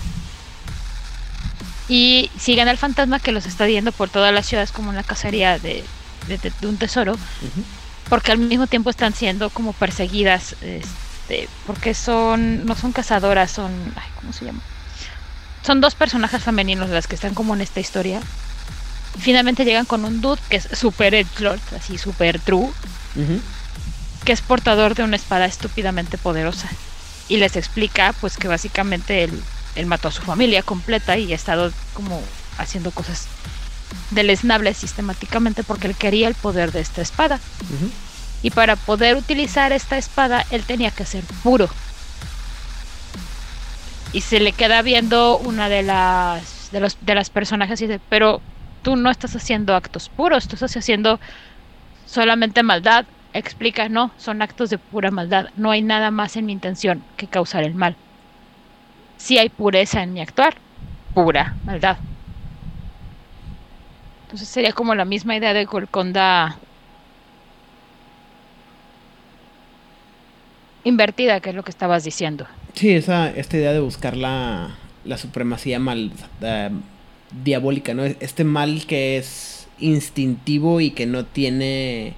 Y siguen al fantasma que los está viendo por toda la ciudad, es como una cacería de, de- de- de un tesoro, porque al mismo tiempo están siendo como perseguidas, este, porque son, no son cazadoras, son, ay, ¿cómo se llama? Son dos personajes femeninos las que están como en esta historia. Finalmente llegan con un dude que es super edgelord, así super true, que es portador de una espada estúpidamente poderosa. Y les explica pues que básicamente él, él mató a su familia completa y ha estado como haciendo cosas deleznables sistemáticamente porque él quería el poder de esta espada. Y para poder utilizar esta espada, él tenía que ser puro. Y se le queda viendo una de las de los de las personajes y dice, pero tú no estás haciendo actos puros, tú estás haciendo solamente maldad. Explica, no, son actos de pura maldad. No hay nada más en mi intención que causar el mal. Si hay pureza en mi actuar, pura maldad. Entonces sería como la misma idea de Golconda invertida, que es lo que estabas diciendo. Sí, esa, esta idea de buscar la, la supremacía mal, eh, diabólica, ¿no? Este mal que es instintivo y que no tiene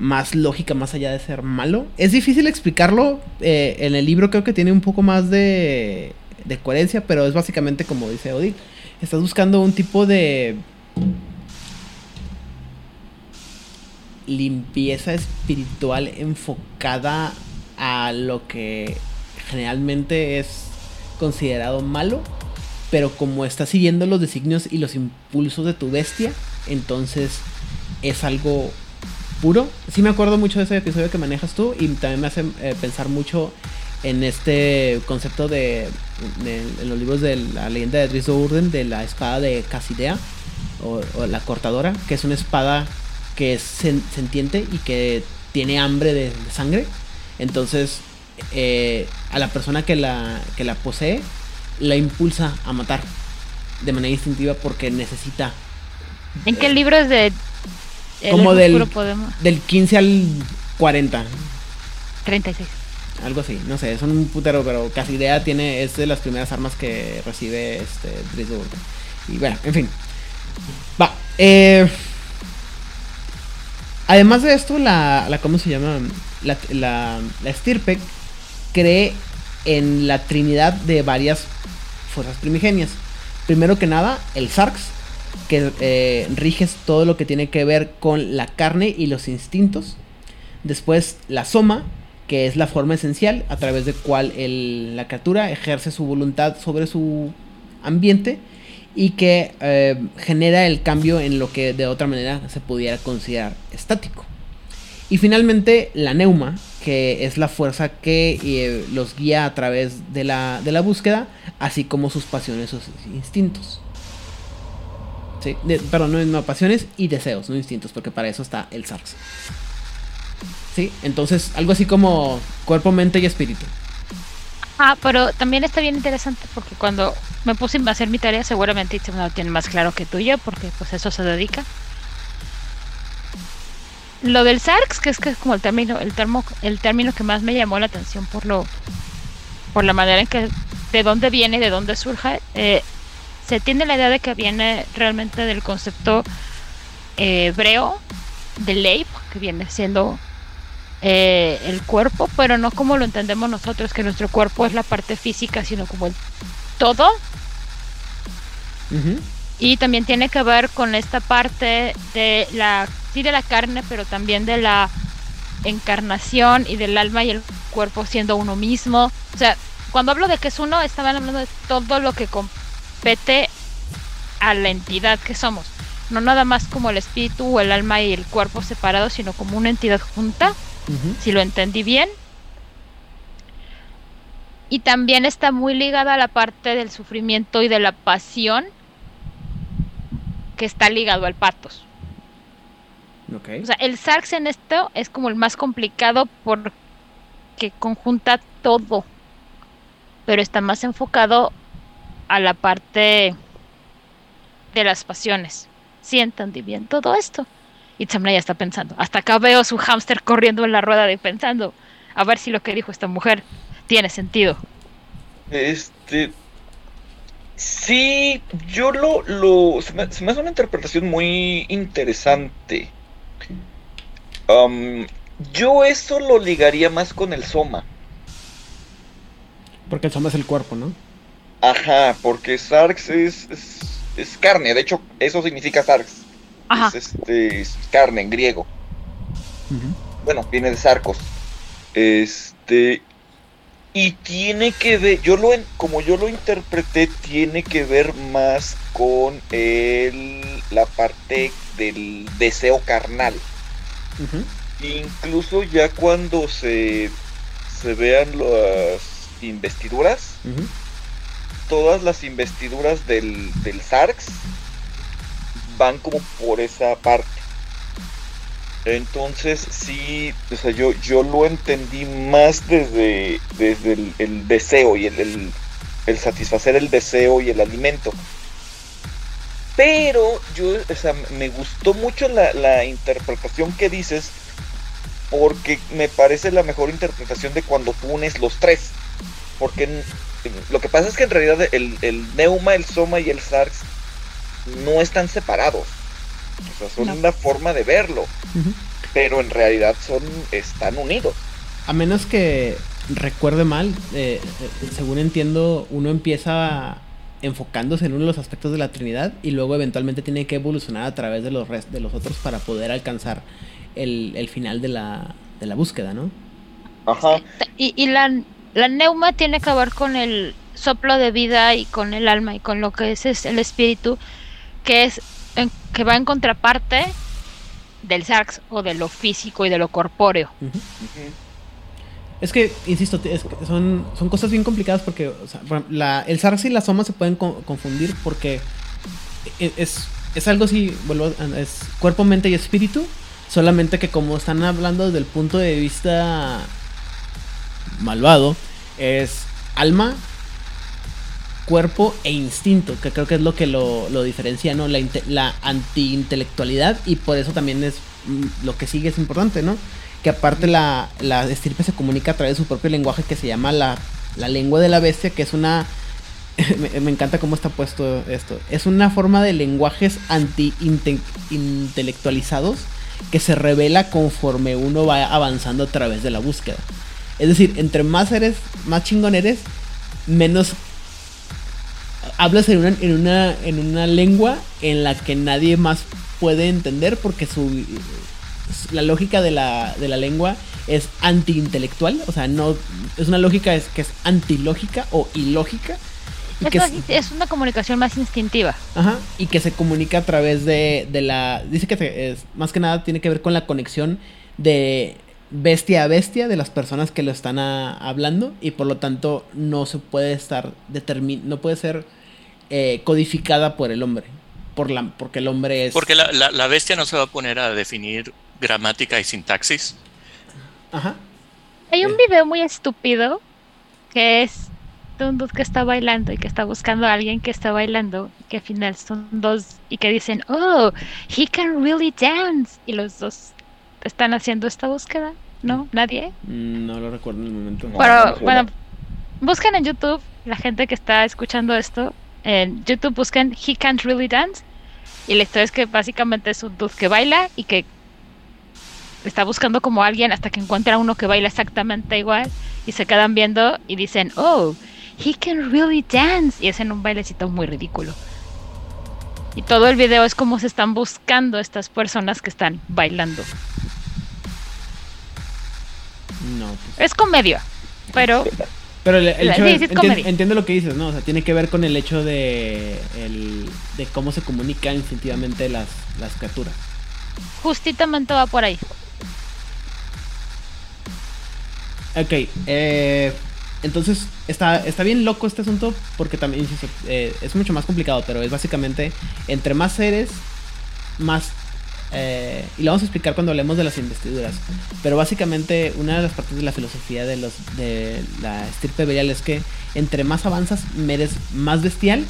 más lógica más allá de ser malo. Es difícil explicarlo. eh, en el libro creo que tiene un poco más de, de coherencia, pero es básicamente como dice Odil. Estás buscando un tipo de limpieza espiritual enfocada a lo que generalmente es considerado malo, pero como está siguiendo los designios y los impulsos de tu bestia, entonces es algo puro. Sí me acuerdo mucho de ese episodio que manejas tú y también me hace eh, pensar mucho en este concepto de, en los libros de la leyenda de Drizzt Do'Urden de la espada de Casidea o, o la cortadora, que es una espada que es sen- sentiente y que tiene hambre de sangre. Entonces, eh, a la persona que la, que la posee, la impulsa a matar de manera instintiva porque necesita ¿En qué libro es de Como del- Podemos? del 15 al 40. 36. Algo así, no sé, son un putero, pero casi idea tiene, es de las primeras armas que recibe este Do'Urden. Y bueno, en fin. Va, eh, Además de esto, la, la ¿cómo se llama? La, la, la estirpe cree en la trinidad de varias fuerzas primigenias. Primero que nada, el Sarx, que eh, riges todo lo que tiene que ver con la carne y los instintos. Después, la Soma, que es la forma esencial a través de cual el- la criatura ejerce su voluntad sobre su ambiente y que eh, genera el cambio en lo que de otra manera se pudiera considerar estático. Y finalmente la neuma, que es la fuerza que eh, los guía a través de la, de la búsqueda, así como sus pasiones, sus instintos. Sí, de- perdón, no, no, pasiones y deseos, no instintos, porque para eso está el SARS. Sí, entonces algo así como cuerpo, mente y espíritu. Ah, pero también está bien interesante porque cuando me puse a hacer mi tarea, seguramente Itzem lo tiene más claro que tú y yo, porque pues eso se dedica. Lo del SARX, que es que es como el término, el termo, el término que más me llamó la atención por lo, por la manera en que, de dónde viene, de dónde surge, eh, se tiene la idea de que viene realmente del concepto eh, hebreo de Leib, que viene siendo eh, el cuerpo, pero no como lo entendemos nosotros, que nuestro cuerpo es la parte física, sino como el todo. Ujú. Y también tiene que ver con esta parte de la sí de la carne, pero también de la encarnación y del alma y el cuerpo siendo uno mismo. O sea, cuando hablo de que es uno, estaban hablando de todo lo que compete a la entidad que somos. No nada más como el espíritu o el alma y el cuerpo separados, sino como una entidad junta, si lo entendí bien. Y también está muy ligada a la parte del sufrimiento y de la pasión que está ligado al patos. O sea, el Sarx en esto es como el más complicado porque conjunta todo. Pero está más enfocado a la parte de las pasiones. Sí entendí bien todo esto. Y Tsamna ya está pensando. Hasta acá veo su hámster corriendo en la rueda y pensando. A ver si lo que dijo esta mujer tiene sentido. Este. Sí, yo lo. lo se, me, se me hace una interpretación muy interesante. Am, yo eso lo ligaría más con el Soma. Porque el soma es el cuerpo, ¿no? Ajá, porque Sarx es, es, es carne. De hecho, eso significa Sarx. Ajá. Es, este, es carne en griego. Bueno, viene de Sarcos. Este. Y tiene que ver, yo lo en- como yo lo interpreté, tiene que ver más con el, la parte del deseo carnal. Incluso ya cuando se, se vean las investiduras, todas las investiduras del, del Sarx van como por esa parte. Entonces sí, o sea, yo, yo lo entendí más desde, desde el, el deseo y el, el- el satisfacer el deseo y el alimento. Pero yo, o sea, me gustó mucho la, la interpretación que dices porque me parece la mejor interpretación de cuando tú unes los tres. Porque lo que pasa es que en realidad el, el Neuma, el Soma y el Sarx no están separados. O sea, son No. una forma de verlo. Pero en realidad son, están unidos. A menos que recuerde mal, eh, eh, según entiendo, uno empieza enfocándose en uno de los aspectos de la Trinidad y luego eventualmente tiene que evolucionar a través de los, res- de los otros para poder alcanzar el, el final de la, de la búsqueda, ¿no? Ajá. Y, y la, la neuma tiene que ver con el soplo de vida y con el alma y con lo que es, es el espíritu, que es en- que va en contraparte del sarx o de lo físico y de lo corpóreo. Es que, insisto, es que son, son cosas bien complicadas porque la, el Sarx y la Soma se pueden co- confundir porque e- es, es algo así, vuelvo es cuerpo, mente y espíritu, solamente que como están hablando desde el punto de vista malvado, es alma, cuerpo e instinto, que creo que es lo que lo, diferencia, ¿no? La, la anti-intelectualidad y por eso también es mm, lo que sigue es importante, ¿no? Que aparte la, la estirpe se comunica a través de su propio lenguaje que se llama la, la lengua de la bestia, que es una... me, encanta cómo está puesto esto. Es una forma de lenguajes anti-intelectualizados que se revela conforme uno va avanzando a través de la búsqueda. Es decir, entre más eres, más chingón eres, menos hablas en una, en una, en una lengua en la que nadie más puede entender porque su la lógica de la, de la lengua es anti-intelectual, o sea, no es una lógica es, que es antilógica o ilógica y Es, que, más- es- es una comunicación más instintiva. Ajá, y que se comunica a través de, de la... Dice que se- es, más que nada tiene que ver con la conexión de bestia a bestia de las personas que lo están a- hablando y por lo tanto no se puede estar determin no puede ser eh, codificada por el hombre por la porque el hombre es Porque la, la- la bestia no se va a poner a definir gramática y sintaxis. ajá Hay un Sí. video muy estúpido que es de un dude que está bailando y que está buscando a alguien que está bailando, que al final son dos y que dicen, oh, he can really dance. Y los dos están haciendo esta búsqueda, ¿no? ¿Nadie? Mm, no lo recuerdo en el momento. Pero no bueno, busquen en YouTube, la gente que está escuchando esto, en YouTube busquen He Can't Really Dance. Y la historia es que básicamente es un dude que baila y que está buscando como alguien hasta que encuentra uno que baila exactamente igual y se quedan viendo y dicen, oh, he can really dance. Y es en un bailecito muy ridículo. Y todo el video es como se están buscando estas personas que están bailando. No, pues. Es comedia, pero Pero el, el sí, entiendo lo que dices, ¿no? O sea, tiene que ver con el hecho de, el- de cómo se comunican instintivamente las, las criaturas. justamente va por ahí. Ok, eh, entonces está, está bien loco este asunto porque también, insisto, eh, es mucho más complicado, pero es básicamente entre más seres, más... eh, y lo vamos a explicar cuando hablemos de las investiduras. Pero básicamente una de las partes de la filosofía de, los, de la estirpe bestial es que entre más avanzas, eres más bestial.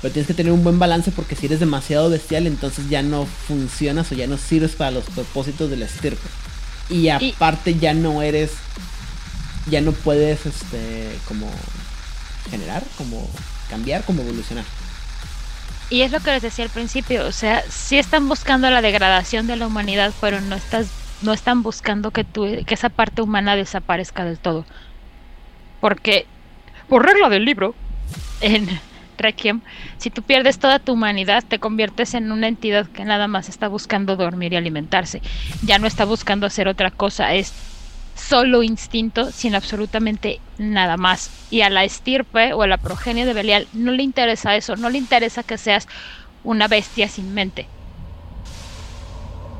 Pero tienes que tener un buen balance porque si eres demasiado bestial, entonces ya no funcionas o ya no sirves para los propósitos de la estirpe. Y aparte ya no eres ya no puedes este como generar, como cambiar, como evolucionar. Y es lo que les decía al principio, o sea, sí están buscando la degradación de la humanidad, pero no estás no están buscando que tu, que esa parte humana desaparezca del todo. Porque por regla del libro en Requiem, si tú pierdes toda tu humanidad, te conviertes en una entidad que nada más está buscando dormir y alimentarse. Ya no está buscando hacer otra cosa, es solo instinto sin absolutamente nada más. Y a la estirpe o a la progenie de Belial no le interesa eso, no le interesa que seas una bestia sin mente.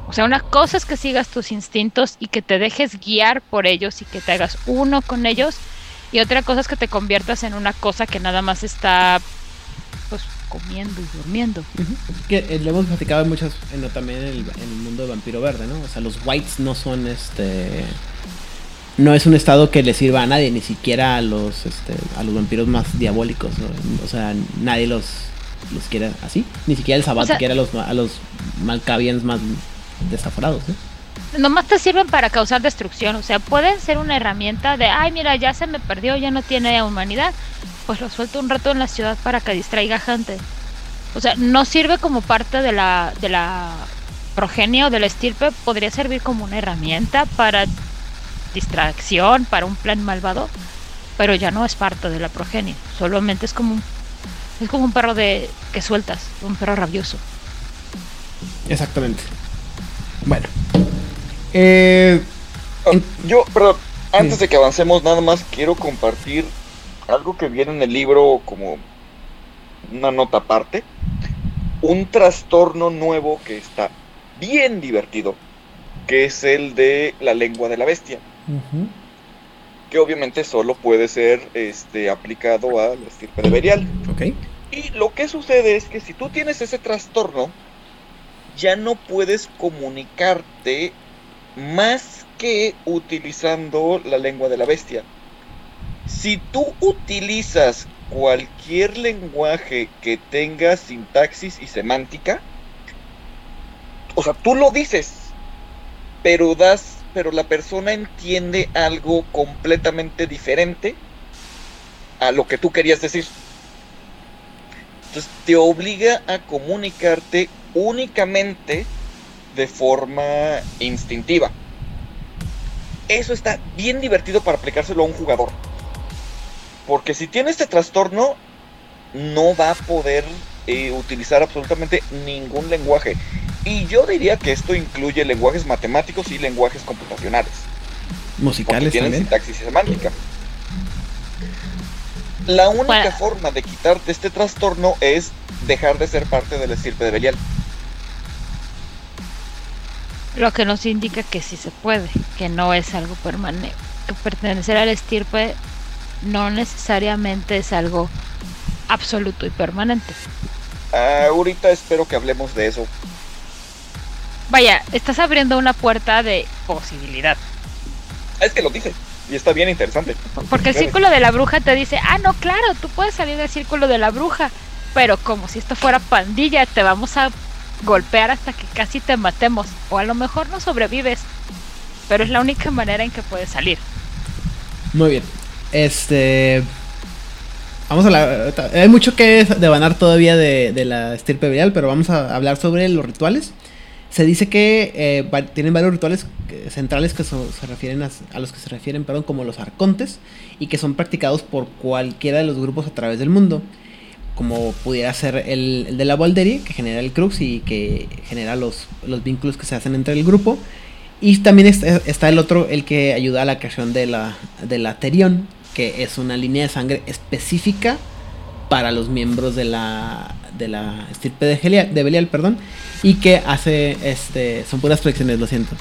O sea, una cosa es que sigas tus instintos y que te dejes guiar por ellos y que te hagas uno con ellos. Y otra cosa es que te conviertas en una cosa que nada más está pues comiendo y durmiendo. Que eh, lo hemos platicado en muchas, también en el, en el mundo de Vampiro Verde, ¿no? O sea, los whites no son este no es un estado que le sirva a nadie, ni siquiera a los este, a los vampiros más diabólicos, ¿no? O sea, nadie los los quiere así, ni siquiera el Sabbat O sea- quiere a los a los Malkavians más desaforados, ¿eh? Nomás te sirven para causar destrucción, o sea, pueden ser una herramienta de, ay, mira, ya se me perdió, ya no tiene humanidad, pues lo suelto un rato en la ciudad para que distraiga gente. O sea, no sirve como parte de la, de la progenie o de la estirpe, podría servir como una herramienta para distracción, para un plan malvado, pero ya no es parte de la progenie, solamente es como un, es como un perro de que sueltas, un perro rabioso. Exactamente. Bueno. Eh, En- Yo, perdón, antes Sí. de que avancemos, nada más quiero compartir algo que viene en el libro como una nota aparte. Un trastorno nuevo que está bien divertido, que es el de la lengua de la bestia, que obviamente solo puede ser este, aplicado a la estirpe de Berial. Ok. Y lo que sucede es que si tú tienes ese trastorno, ya no puedes comunicarte más que utilizando la lengua de la bestia. Si tú utilizas cualquier lenguaje que tenga sintaxis y semántica, o sea, tú lo dices, pero das, pero la persona entiende algo completamente diferente a lo que tú querías decir. Entonces te obliga a comunicarte únicamente de forma instintiva. Eso está bien divertido para aplicárselo a un jugador. Porque si tiene este trastorno, no va a poder eh, utilizar absolutamente ningún lenguaje. Y yo diría que esto incluye lenguajes matemáticos y lenguajes computacionales Musicales tienen también. sintaxis y semántica. La única Bueno. forma de quitarte este trastorno es dejar de ser parte del estirpe de Belial. Lo que nos indica que sí se puede, que no es algo permanente. Que pertenecer al estirpe no necesariamente es algo absoluto y permanente. Ahorita espero que hablemos de eso. Vaya, estás abriendo una puerta de posibilidad. Es que lo dice y está bien interesante. Porque el círculo de la bruja te dice, ah, no, claro, tú puedes salir del círculo de la bruja, pero como si esto fuera pandilla, te vamos a golpear hasta que casi te matemos. O a lo mejor no sobrevives, pero es la única manera en que puedes salir. Muy bien. Este. Vamos a hablar. Hay mucho que devanar todavía de, la estirpe viral, pero vamos a hablar sobre los rituales. Se dice que eh, tienen varios rituales centrales que se refieren a, los que se refieren, perdón, como los arcontes y que son practicados por cualquiera de los grupos a través del mundo. como pudiera ser el, de la Voldery, que genera el Crux y que genera los, los vínculos que se hacen entre el grupo. Y también está, el otro, el que ayuda a la creación de la, de la Terion, que es una línea de sangre específica para los miembros de la, de la estirpe de, Belial, perdón, y que hace, este, son puras flexiones, lo siento.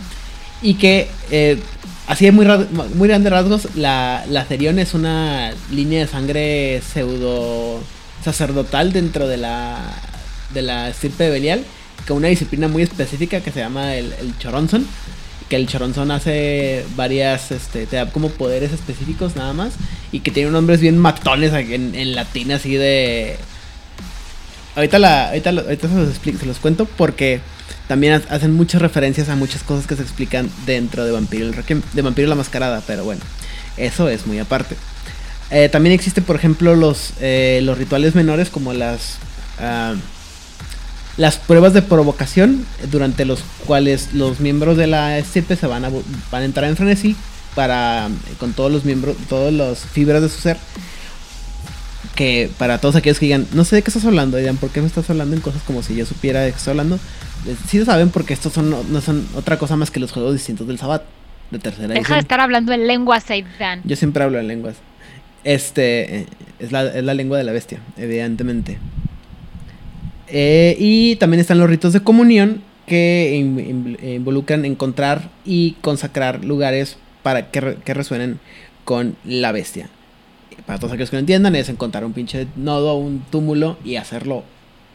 Y que, eh, así de muy, muy grandes rasgos, la, la es una línea de sangre pseudo sacerdotal dentro de la, de la estirpe de Belial, con una disciplina muy específica que se llama el, el Choronzon. Que el Choronzon hace varias, este, te da como poderes específicos nada más. Y que tiene nombres bien matones en, latín, así de. Ahorita, la, ahorita, ahorita se, los explico, se los cuento porque también ha- hacen muchas referencias a muchas cosas que se explican dentro de Vampiro, el Requiem- de Vampiro la Mascarada, pero bueno, eso es muy aparte. Eh, también existen, por ejemplo, los, eh, los rituales menores como las, ah, las pruebas de provocación, durante los cuales los miembros de la estirpe se van a, van a entrar en frenesí para, eh, con todos los miembros, todas las fibras de su ser, que para todos aquellos que digan, no sé de qué estás hablando, dirán, ¿por qué me estás hablando en cosas como si yo supiera de qué estoy hablando? Eh, Sí lo saben porque estos son, no, son otra cosa más que los juegos distintos del Sabbat, de tercera Deja de estar hablando en lenguas, Aidan. Yo siempre hablo en lenguas. Este eh, es la, es la lengua de la bestia, evidentemente. Eh, y también están los ritos de comunión que in- in- involucran encontrar y consacrar lugares para que, re- que resuenen con la bestia. Para todos aquellos que no entiendan, es encontrar un pinche nodo, un túmulo y hacerlo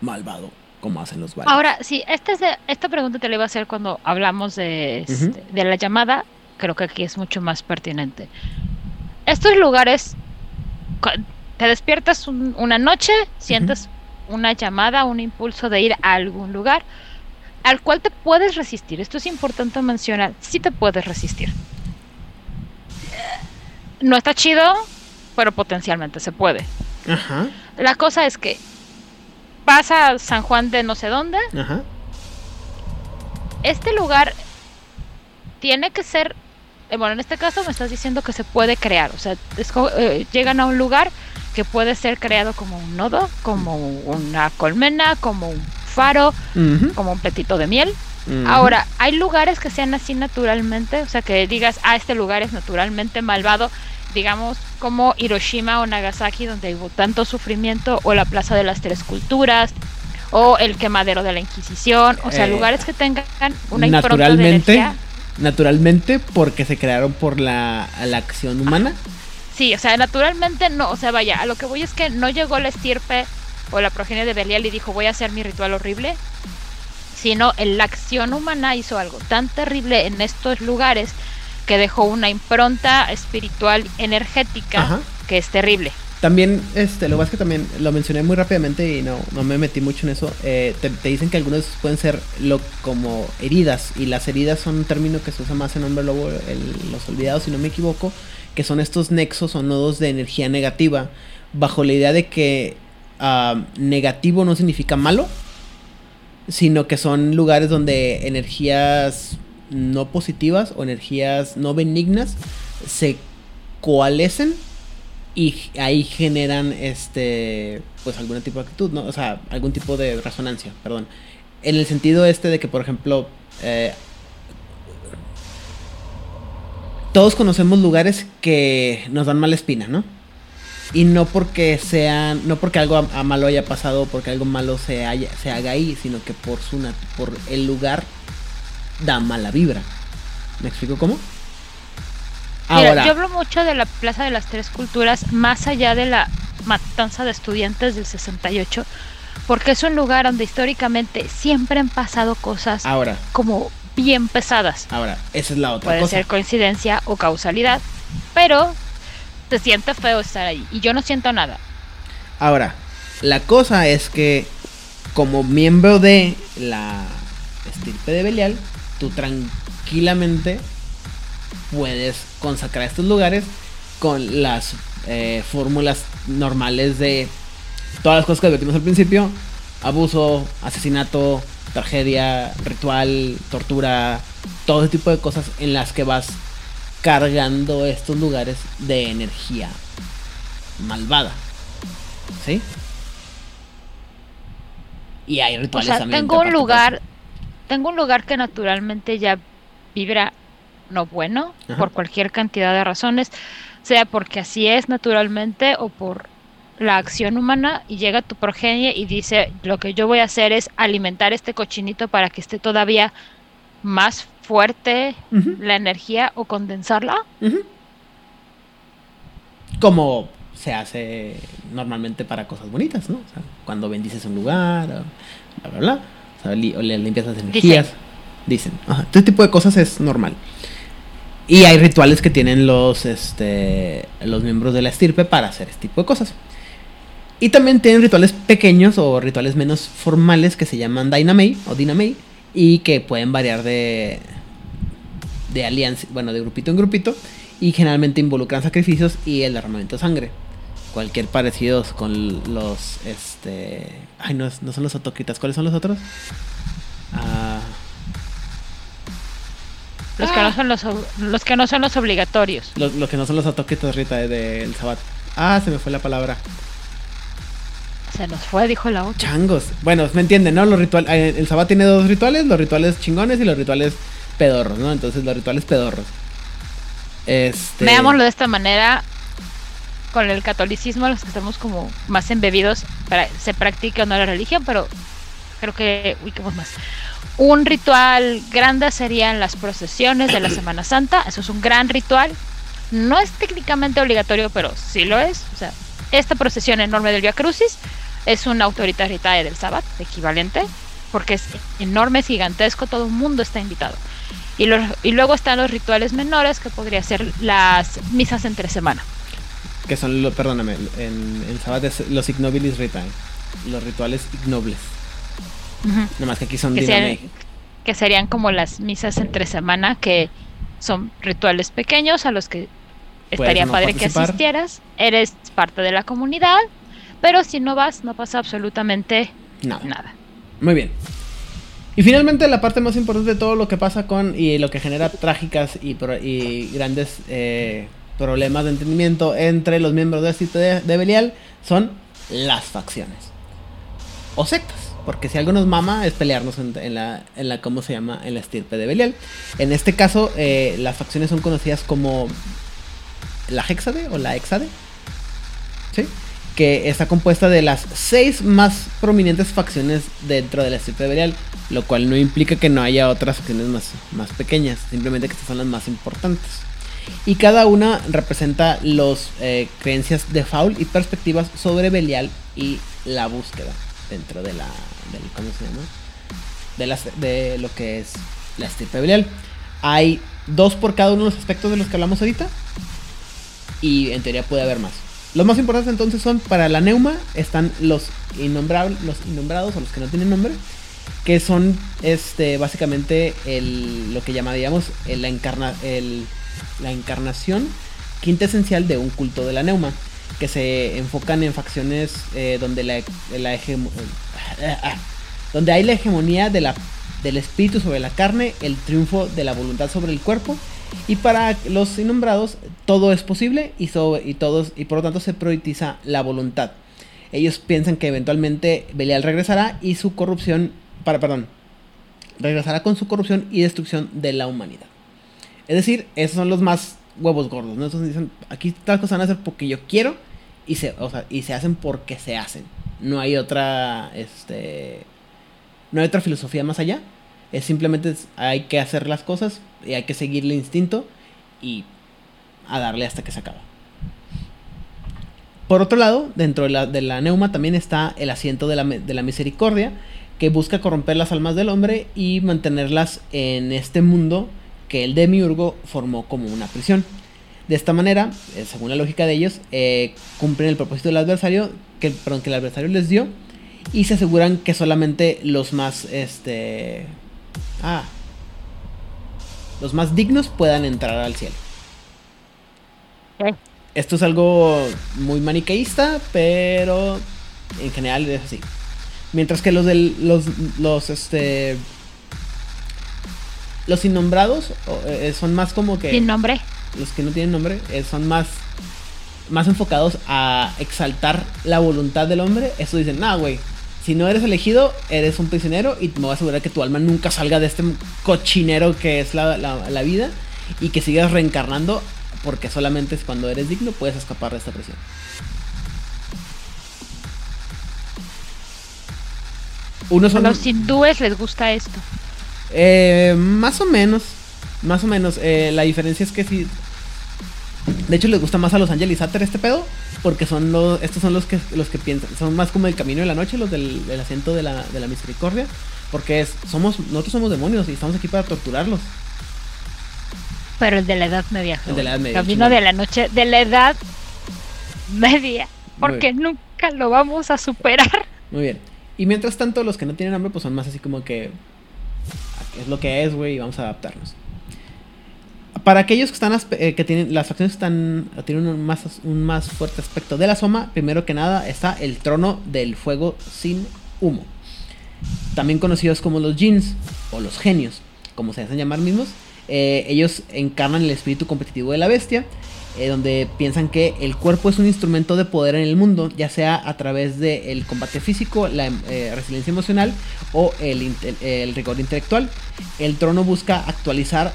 malvado, como hacen los Valar. Ahora, sí, esta, es de- esta pregunta te la iba a hacer cuando hablamos de, este, de la llamada. Creo que aquí es mucho más pertinente. Estos lugares, te despiertas un- una noche, sientes una llamada, un impulso de ir a algún lugar al cual te puedes resistir. Esto es importante mencionar. Sí te puedes resistir. No está chido, pero potencialmente se puede. Ajá, La cosa es que vas a San Juan de no sé dónde. ajá. Este lugar tiene que ser, eh, bueno, en este caso me estás diciendo que se puede crear, o sea, esco- eh, llegan a un lugar que puede ser creado como un nodo, como una colmena, como un faro, como un platito de miel. Ahora, hay lugares que sean así naturalmente, o sea, que digas, ah, este lugar es naturalmente malvado, digamos, como Hiroshima o Nagasaki, donde hubo tanto sufrimiento, o la Plaza de las Tres Culturas, o el quemadero de la Inquisición, o sea, Eh, lugares que tengan una impronta de naturalmente, energía. naturalmente porque se crearon por la, la acción humana. Sí, o sea, naturalmente no, o sea, vaya, a lo que voy es que no llegó la estirpe o la progenie de Belial y dijo, voy a hacer mi ritual horrible, sino en la acción humana hizo algo tan terrible en estos lugares que dejó una impronta espiritual energética Ajá. que es terrible. También, este, lo más que también lo mencioné muy rápidamente y no, no me metí mucho en eso. eh, te, te dicen que algunos pueden ser lo, como heridas. Y las heridas son un término que se usa más en Hombre Lobo, el- los olvidados, si no me equivoco. Que son estos nexos o nodos de energía negativa. Bajo la idea de que ah, negativo no significa malo. Sino que son lugares donde energías no positivas o energías no benignas se coalescen y ahí generan este pues algún tipo de actitud, ¿no? O sea, algún tipo de resonancia, perdón. En el sentido este de que, por ejemplo, eh, todos conocemos lugares que nos dan mala espina, ¿no? Y no porque sean, no porque algo a- a malo haya pasado, porque algo malo se, haya, se haga ahí, sino que por su por el lugar da mala vibra. ¿Me explico cómo? Mira, Ahora, yo hablo mucho de la Plaza de las Tres Culturas, más allá de la matanza de estudiantes del 68, porque es un lugar donde históricamente siempre han pasado cosas ahora, como bien pesadas. ahora, esa es la otra Puede cosa. ser coincidencia o causalidad, pero se siente feo estar ahí y yo no siento nada. Ahora, la cosa es que como miembro de la estirpe de Belial, tú tranquilamente puedes consacrar estos lugares con las eh, fórmulas normales de todas las cosas que advertimos al principio. Abuso, asesinato, tragedia, ritual, tortura, todo ese tipo de cosas en las que vas cargando estos lugares de energía malvada. ¿Sí? Y hay O rituales sea, también. tengo un lugar, tengo un lugar que naturalmente ya vibra no bueno Ajá. por cualquier cantidad de razones, sea porque así es naturalmente o por la acción humana y llega tu progenie y dice, lo que yo voy a hacer es alimentar este cochinito para que esté todavía más fuerte la energía o condensarla. Como se hace normalmente para cosas bonitas, ¿no? O sea, cuando bendices un lugar, o bla, bla, bla. O sea, li- o le limpias las energías. Dicen. Ajá. Este tipo de cosas es normal. Y hay rituales que tienen los, este, los miembros de la estirpe para hacer este tipo de cosas. Y también tienen rituales pequeños o rituales menos formales que se llaman Dynamay o Dynamay y que pueden variar de, de alianza, bueno, de grupito en grupito y generalmente involucran sacrificios y el derramamiento de sangre. Cualquier parecido con los, este, ay, no, no son los otoquitas, ¿cuáles son los otros? Ah, Los que no son los, los que no son los obligatorios. Los, los que no son los atoquitos, Rita, de- del Sabbat. Ah, se me fue la palabra. Se nos fue, dijo la otra. Changos. Bueno, me entienden, ¿no? Los rituales. El Sabbat tiene dos rituales: los rituales chingones y los rituales pedorros, ¿no? Entonces, los rituales pedorros. Este. Veámoslo de esta manera. Con el catolicismo, los que estamos como más embebidos, para, se practica o no la religión, pero creo que ubicamos más. Un ritual grande serían las procesiones de la Semana Santa. Eso es un gran ritual. No es técnicamente obligatorio, pero sí lo es. O sea, esta procesión enorme del Via Crucis es una autoridad ritae del Sabbat, equivalente, porque es enorme, es gigantesco, todo el mundo está invitado. Y, los- y luego están los rituales menores, que podría ser las misas entre semana. Que son, lo, perdóname, en, en Sabbat es los ignobilis ritae. Los rituales ignobles. Ujú. Nomás que aquí son que, serían, que serían como las misas entre semana, que son rituales pequeños a los que estaría no padre que asistieras. Eres parte de la comunidad, pero si no vas, no pasa absolutamente Nada. nada. Muy bien. Y finalmente la parte más importante de todo lo que pasa con y lo que genera trágicas y, pro- y grandes eh, problemas de entendimiento entre los miembros del sitio de, de Belial son las facciones. O sectas. Porque si algo nos mama es pelearnos en, en la, en la, ¿cómo se llama? En la estirpe de Belial. En este caso, eh, las facciones son conocidas como la Hexade o la Hexade. ¿Sí? que está compuesta de las seis más prominentes facciones dentro de la estirpe de Belial, lo cual no implica que no haya otras facciones más, más pequeñas, simplemente que estas son las más importantes. Y cada una representa las creencias de Faul y perspectivas sobre Belial y la búsqueda dentro de la. ¿Cómo se llama? De, las, de lo que es la estirpe Belial. Hay dos por cada uno de los aspectos de los que hablamos ahorita. Y en teoría puede haber más. Los más importantes entonces son para la neuma están los innombrables, los innombrados o los que no tienen nombre, que son este básicamente el, lo que llamaríamos el- la, encarna, el- la encarnación quinta esencial de un culto de la neuma, que se enfocan en facciones eh, donde la, la hegemo- donde hay la hegemonía de la, del espíritu sobre la carne, el triunfo de la voluntad sobre el cuerpo y para los innombrados todo es posible y, sobre- y, todos, y por lo tanto se prioriza la voluntad. Ellos piensan que eventualmente Belial regresará y su corrupción, para, perdón, regresará con su corrupción y destrucción de la humanidad. Es decir, esos son los más huevos gordos, ¿no? Esos dicen, aquí tal cosa van a hacer porque yo quiero y se, y se hacen porque se hacen. No hay otra, este, no hay otra filosofía más allá. Es simplemente hay que hacer las cosas y hay que seguir el instinto y a darle hasta que se acaba. Por otro lado, dentro de la, de la neuma también está el asiento de la, de la misericordia, que busca corromper las almas del hombre y mantenerlas en este mundo que el demiurgo formó como una prisión. De esta manera, eh, según la lógica de ellos, eh, cumplen el propósito del adversario, que, perdón, que el adversario les dio, y se aseguran que solamente los más, este, ah, los más dignos puedan entrar al cielo. Esto es algo muy maniqueísta, pero en general es así. Mientras que los del, los, los, este, los innombrados o, eh, son más como que Sin nombre. los que no tienen nombre eh, son más más enfocados a exaltar la voluntad del hombre. Eso dicen, nah, güey, Si no eres elegido, eres un prisionero y me voy a asegurar que tu alma nunca salga de este cochinero que es la, la- la vida y que sigas reencarnando porque solamente es cuando eres digno puedes escapar de esta prisión. Unos A son los hindúes les gusta esto. eh, más o menos, más o menos. eh, la diferencia es que si, de hecho les gusta más a los Ángel y Sater este pedo, porque son los, estos son los que los que piensan, son más como el camino de la noche, los del, del asiento de la, de la misericordia, porque es, somos, nosotros somos demonios y estamos aquí para torturarlos. Pero el de la Edad Media. El de la Edad Media, Camino de la noche, de la Edad Media. Porque nunca lo vamos a superar. Muy bien. Y mientras tanto, los que no tienen hambre, pues son más así como que. Es lo que es, güey, y vamos a adaptarnos. Para aquellos que están eh, que tienen. Las facciones están. tienen un más, un más fuerte aspecto de la soma. Primero que nada está el trono del fuego sin humo. También conocidos como los jeans. O los genios. Como se hacen llamar mismos. Eh, ellos encarnan el espíritu competitivo de la bestia eh, donde piensan que el cuerpo es un instrumento de poder en el mundo, ya sea a través del combate físico, la eh, resiliencia emocional o el, el rigor intelectual. El trono busca actualizar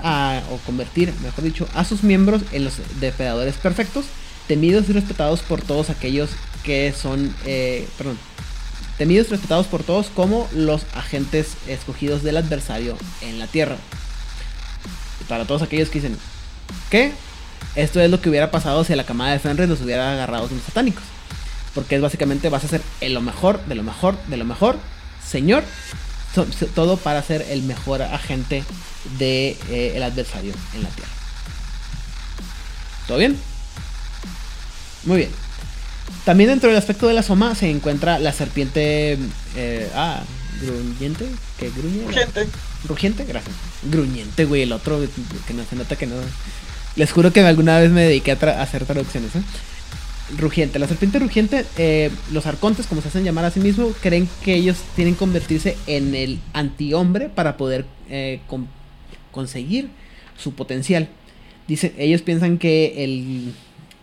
o convertir, mejor dicho, a sus miembros en los depredadores perfectos, temidos y respetados por todos aquellos que son, eh, perdón, temidos y respetados por todos como los agentes escogidos del adversario en la tierra. Para todos aquellos que dicen, ¿qué? Esto es lo que hubiera pasado si a la camada de Fenris los hubiera agarrado los satánicos. Porque es básicamente vas a ser el lo mejor, de lo mejor, de lo mejor, señor. So- so- todo para ser el mejor agente del de, el adversario en la tierra. ¿Todo bien? Muy bien. También dentro del aspecto de la soma se encuentra la serpiente. eh, ah, gruñente. ¿Qué gruñe? Gente, Rugiente, gracias. Gruñente, güey, el otro que no se nota que no. Les juro que alguna vez me dediqué a, tra- a hacer traducciones, ¿eh? Rugiente. La serpiente rugiente, eh, los arcontes, como se hacen llamar a sí mismos, creen que ellos tienen que convertirse en el antihombre para poder eh, con- conseguir su potencial. Dice, ellos piensan que el,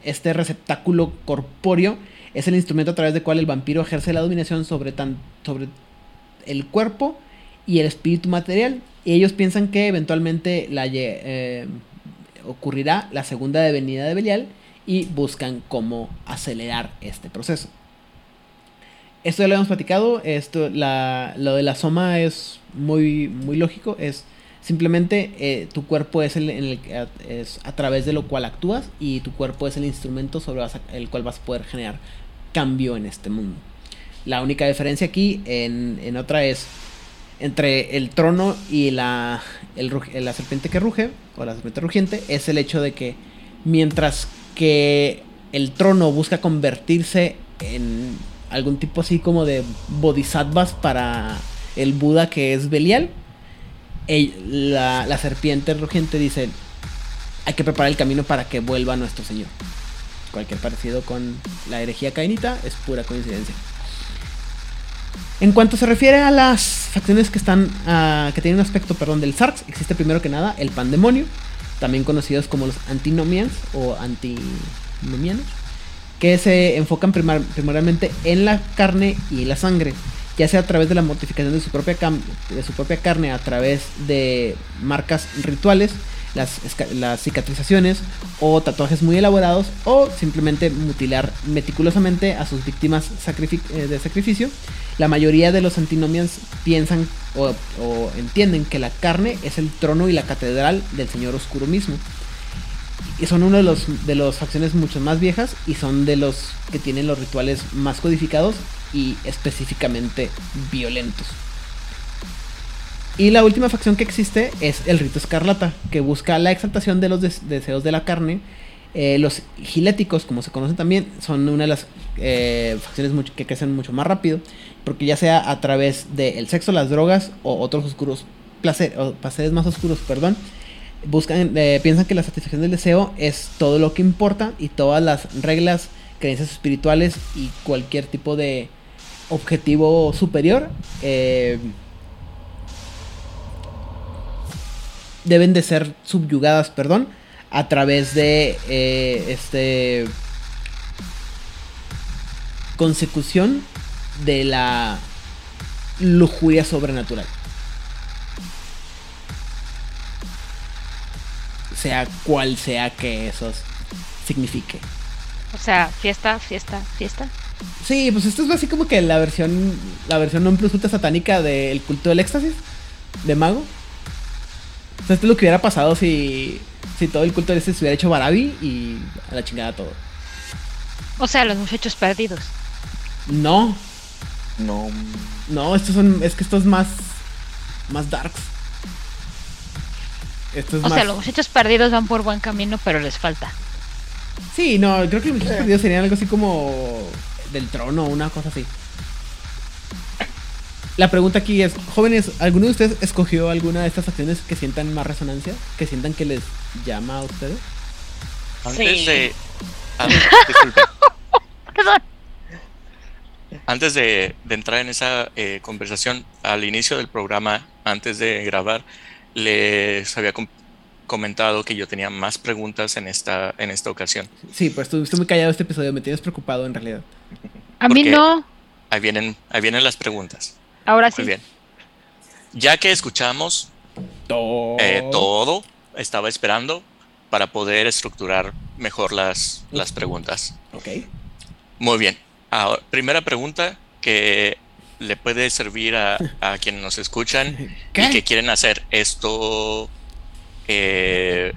este receptáculo corpóreo es el instrumento a través del cual el vampiro ejerce la dominación sobre, tan, sobre el cuerpo y el espíritu material. Y ellos piensan que eventualmente la, ocurrirá la segunda venida de Belial y buscan cómo acelerar este proceso. Esto ya lo hemos platicado, esto, la, lo de la soma es muy, muy lógico, es simplemente eh, tu cuerpo es el, en el es a través de lo cual actúas y tu cuerpo es el instrumento sobre el cual vas a poder generar cambio en este mundo. La única diferencia aquí en, en otra es entre el trono y la, el la serpiente que ruge, o la serpiente rugiente, es el hecho de que mientras que el trono busca convertirse en algún tipo así como de bodhisattvas para el Buda que es Belial, el- la, la serpiente rugiente dice, hay que preparar el camino para que vuelva nuestro Señor. Cualquier parecido con la herejía cainita es pura coincidencia. En cuanto se refiere a las facciones que están ah, que tienen un aspecto, perdón, del Sarx, existe primero que nada el pandemonio, también conocidos como los antinomians o antinomianos, que se enfocan primar- primordialmente en la carne y la sangre, ya sea a través de la mortificación de su propia de su propia carne, a través de marcas rituales, las, cicatrizaciones o tatuajes muy elaborados o simplemente mutilar meticulosamente a sus víctimas eh, de sacrificio. La mayoría de los antinomians piensan o, entienden que la carne es el trono y la catedral del Señor Oscuro mismo. Y son uno de de las facciones mucho más viejas y son de los que tienen los rituales más codificados y específicamente violentos. Y la última facción que existe es el rito escarlata, que busca la exaltación de los des- deseos de la carne. Eh, los giléticos, como se conocen también, son una de las eh, facciones que crecen mucho más rápido, porque ya sea a través del sexo, las drogas o otros oscuros placeres más oscuros, perdón, buscan, eh, piensan que la satisfacción del deseo es todo lo que importa y todas las reglas, creencias espirituales y cualquier tipo de objetivo superior deben de ser subyugadas, perdón, a través de eh, este consecución de la lujuria sobrenatural. Sea cual sea que eso signifique. O sea, fiesta, fiesta, fiesta. Sí, pues esto es así como que la versión, la versión non plus ultra satánica del culto del éxtasis de mago. O sea, esto es lo que hubiera pasado si, si todo el culto del éxtasis se hubiera hecho Barabi y a la chingada todo. O sea, los muchachos perdidos. No, No. no, estos son, es que esto es más, más darks. Esto es O más... sea, los muchachos perdidos van por buen camino, pero les falta. Sí, no, creo que los muchachos perdidos serían algo así como del trono, una cosa así. La pregunta aquí es, jóvenes, ¿alguno de ustedes escogió alguna de estas acciones que sientan más resonancia? ¿Que sientan que les llama a ustedes? Antes Sí. de. ah. Perdón. Antes de, de entrar en esa eh, conversación, al inicio del programa, antes de grabar, les había com- comentado que yo tenía más preguntas en esta, en esta ocasión. Sí, pues estuviste muy callado este episodio, me tienes preocupado en realidad. A mí no. Ahí vienen, ahí vienen las preguntas. Ahora sí. Muy bien. Ya que escuchamos Todo. eh, todo, estaba esperando para poder estructurar mejor las, las preguntas. Ok. Muy bien. Ahora, primera pregunta que le puede servir a, a quienes nos escuchan ¿Qué? y que quieren hacer esto eh,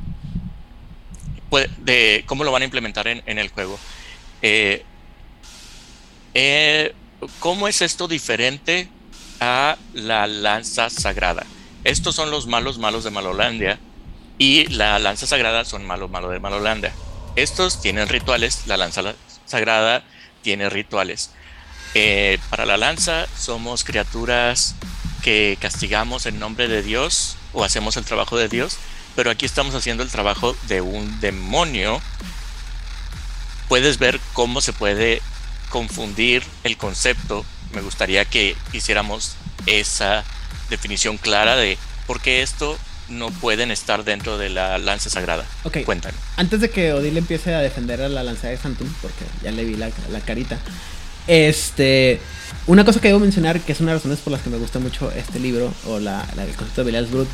puede- de cómo lo van a implementar en, en el juego. Eh, eh, ¿Cómo es esto diferente a la lanza sagrada? Estos son los malos malos de Malolandia y la lanza sagrada son malos malos de Malolandia. Estos tienen rituales, la lanza la- sagrada tiene rituales. Eh, para la lanza somos criaturas que castigamos en nombre de Dios o hacemos el trabajo de Dios, pero aquí estamos haciendo el trabajo de un demonio. Puedes ver cómo se puede confundir el concepto. Me gustaría que hiciéramos esa definición clara de por qué esto no pueden estar dentro de la lanza sagrada. Ok. Cuéntame. Antes de que Odile empiece a defender a la lanza de Phantom, porque ya le vi la, la carita. Este. Una cosa que debo mencionar, que es una de las razones por las que me gusta mucho este libro, o la, la- el concepto de Belial's Brood.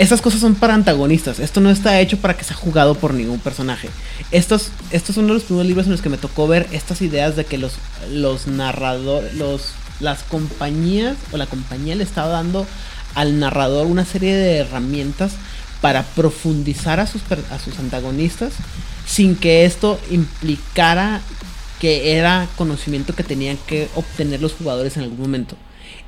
Estas cosas son para antagonistas. Esto no está hecho para que sea jugado por ningún personaje. Estos, estos son de los primeros libros en los que me tocó ver estas ideas de que los, los narradores, los, las compañías o la compañía le estaba dando al narrador una serie de herramientas para profundizar a sus, a sus antagonistas sin que esto implicara que era conocimiento que tenían que obtener los jugadores en algún momento.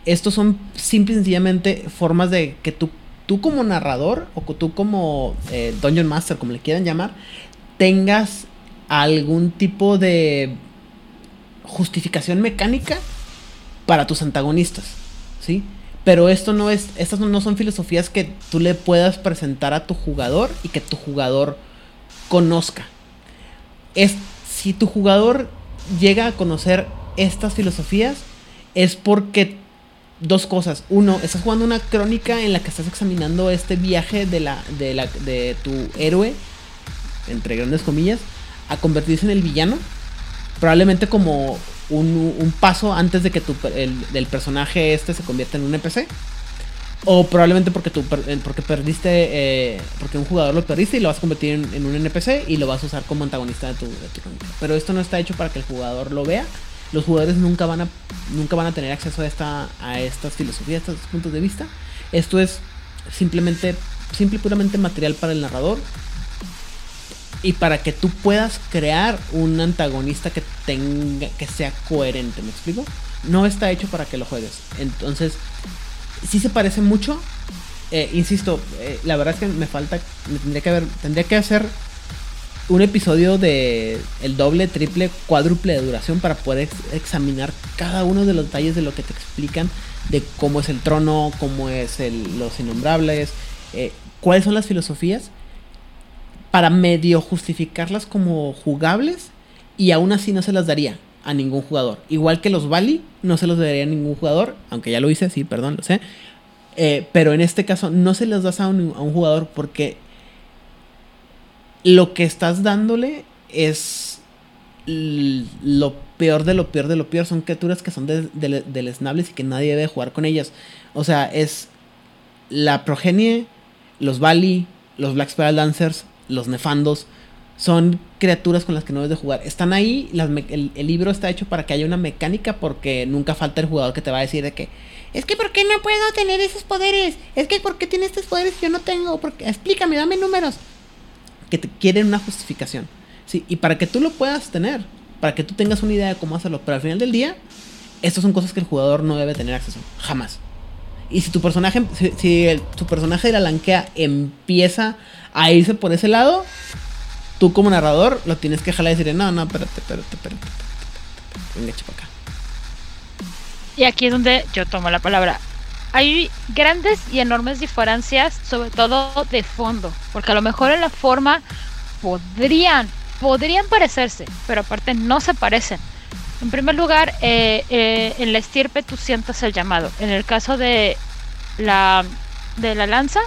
Estos son simple y sencillamente formas de que tú, tú como narrador o tú como eh, Dungeon Master, como le quieran llamar, tengas algún tipo de justificación mecánica para tus antagonistas, ¿sí? Pero esto no es, estas no son filosofías que tú le puedas presentar a tu jugador y que tu jugador conozca. Es, si tu jugador llega a conocer estas filosofías, es porque dos cosas. Uno, estás jugando una crónica en la que estás examinando este viaje de, la, de, la, de tu héroe, entre grandes comillas, a convertirse en el villano. Probablemente como un, un paso antes de que tu, el, del personaje este se convierta en un NPC. O probablemente porque, tú, eh, porque perdiste, eh, porque un jugador lo perdiste y lo vas a convertir en, en un NPC y lo vas a usar como antagonista de tu, de tu crónica. Pero esto no está hecho para que el jugador lo vea. Los jugadores nunca van a, nunca van a tener acceso a, esta, a estas filosofías, a estos puntos de vista. Esto es simplemente, simple y puramente material para el narrador. Y para que tú puedas crear un antagonista que tenga, que sea coherente, ¿me explico? No está hecho para que lo juegues. Entonces, sí se parece mucho. Eh, insisto, eh, la verdad es que me falta, me tendría que haber, tendría que hacer un episodio de el doble, triple, cuádruple de duración para poder ex- examinar cada uno de los detalles de lo que te explican de cómo es el trono, cómo es el- los innombrables, eh, cuáles son las filosofías para medio justificarlas como jugables y aún así no se las daría a ningún jugador. Igual que los Bali, no se los daría a ningún jugador, aunque ya lo hice, sí, perdón, lo sé. Eh, pero en este caso no se las das a a un jugador porque lo que estás dándole es lo peor de lo peor de lo peor son criaturas que son de- de- deleznables y que nadie debe jugar con ellas. O sea, es la progenie, los Bali, los Black Spiral Dancers, los Nefandos, son criaturas con las que no debes de jugar. Están ahí, el, el libro está hecho para que haya una mecánica porque nunca falta el jugador que te va a decir de que es que ¿por qué no puedo tener esos poderes? Es que ¿por qué tiene estos poderes que yo no tengo? Porque, explícame, dame números. Que te quieren una justificación. Sí, y para que tú lo puedas tener, para que tú tengas una idea de cómo hacerlo, pero al final del día, estas son cosas que el jugador no debe tener acceso, jamás. Y si tu personaje, si, tu personaje de la lanquea empieza a irse por ese lado, tú como narrador lo tienes que jalar y decir, no, no, espérate, espérate, espérate, espérate, espérate, venga, echa pa' acá. Y aquí es donde yo tomo la palabra. Hay grandes y enormes diferencias, sobre todo de fondo, porque a lo mejor en la forma podrían, podrían parecerse, pero aparte no se parecen. En primer lugar, eh, eh, en la estirpe tú sientes el llamado. En el caso de la, de la lanza,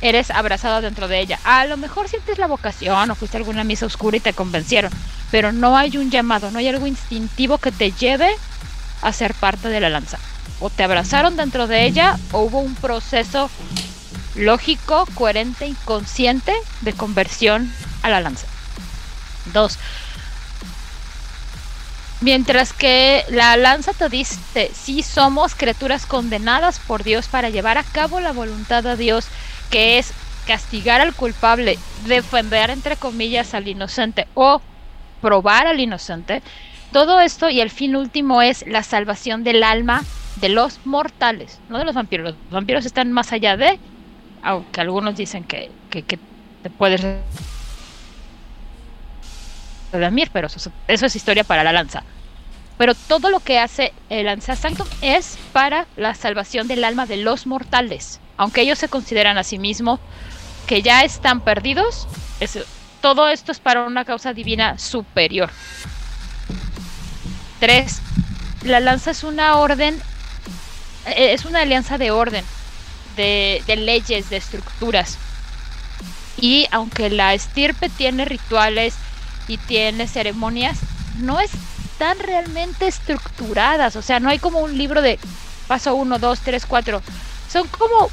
eres abrazado dentro de ella. A lo mejor sientes la vocación o fuiste a alguna misa oscura y te convencieron, pero no hay un llamado, no hay algo instintivo que te lleve a ser parte de la lanza. O te abrazaron dentro de ella o hubo un proceso lógico, coherente y consciente de conversión a la lanza. Dos. Mientras que la lanza te dice, sí somos criaturas condenadas por Dios para llevar a cabo la voluntad de Dios, que es castigar al culpable, defender entre comillas al inocente o probar al inocente, todo esto y el fin último es la salvación del alma de los mortales, no de los vampiros. Los vampiros están más allá de, aunque algunos dicen que, que, te puedes redimir, pero eso, es historia para la lanza. Pero todo lo que hace el Lanza Sanctum es para la salvación del alma de los mortales. Aunque ellos se consideran a sí mismos que ya están perdidos, todo esto es para una causa divina superior. 3. La lanza es una orden, es una alianza de orden, de, de leyes, de estructuras. Y aunque la estirpe tiene rituales y tiene ceremonias, no están realmente estructuradas. O sea, no hay como un libro de paso 1, 2, 3, 4. Son como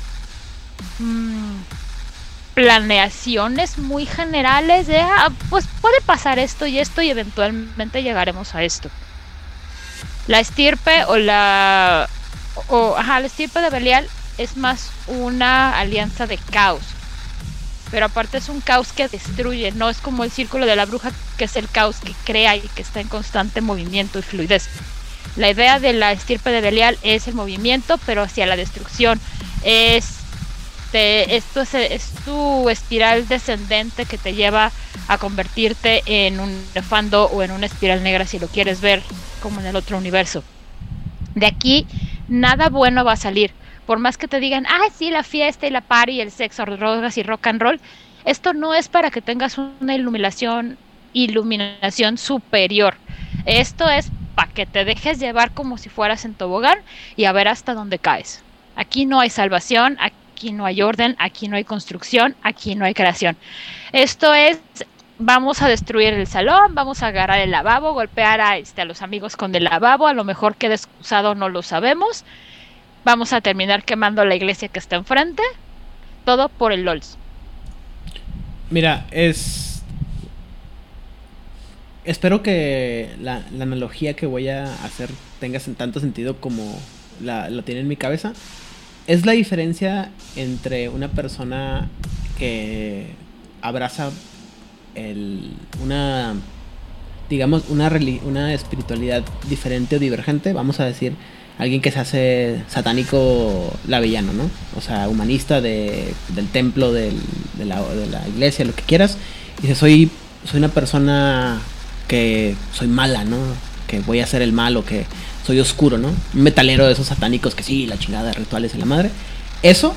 mm, planeaciones muy generales de, ah, pues puede pasar esto y esto y eventualmente llegaremos a esto. La estirpe o la... O, ajá, la estirpe de Belial es más una alianza de caos. Pero aparte es un caos que destruye, no es como el círculo de la bruja que es el caos que crea y que está en constante movimiento y fluidez. La idea de la estirpe de Belial es el movimiento, pero hacia la destrucción. Es esto es, es tu espiral descendente que te lleva a convertirte en un nefando o en una espiral negra si lo quieres ver como en el otro universo. De aquí nada bueno va a salir. Por más que te digan, ah, sí, la fiesta y la party y el sexo, drogas y rock and roll, esto no es para que tengas una iluminación, iluminación superior. Esto es para que te dejes llevar como si fueras en tobogán y a ver hasta dónde caes. Aquí no hay salvación, aquí no hay orden, aquí no hay construcción, aquí no hay creación. Esto es, vamos a destruir el salón, vamos a agarrar el lavabo, golpear a, este, a los amigos con el lavabo, a lo mejor queda excusado, no lo sabemos. Vamos a terminar quemando la iglesia que está enfrente. Todo por el LOLs. Mira, es. Espero que la, la analogía que voy a hacer tenga tanto sentido como la, la tiene en mi cabeza. Es la diferencia entre una persona que abraza el, una, digamos, una, una espiritualidad diferente o divergente. Vamos a decir, alguien que se hace satánico lavellano, ¿no? O sea, humanista de, del templo, de, la, de la iglesia, lo que quieras. Y dice, soy, soy una persona que soy mala, ¿no? Que voy a hacer el mal o que soy oscuro, ¿no? Un metalero de esos satánicos que sí, la chingada, rituales y la madre. Eso,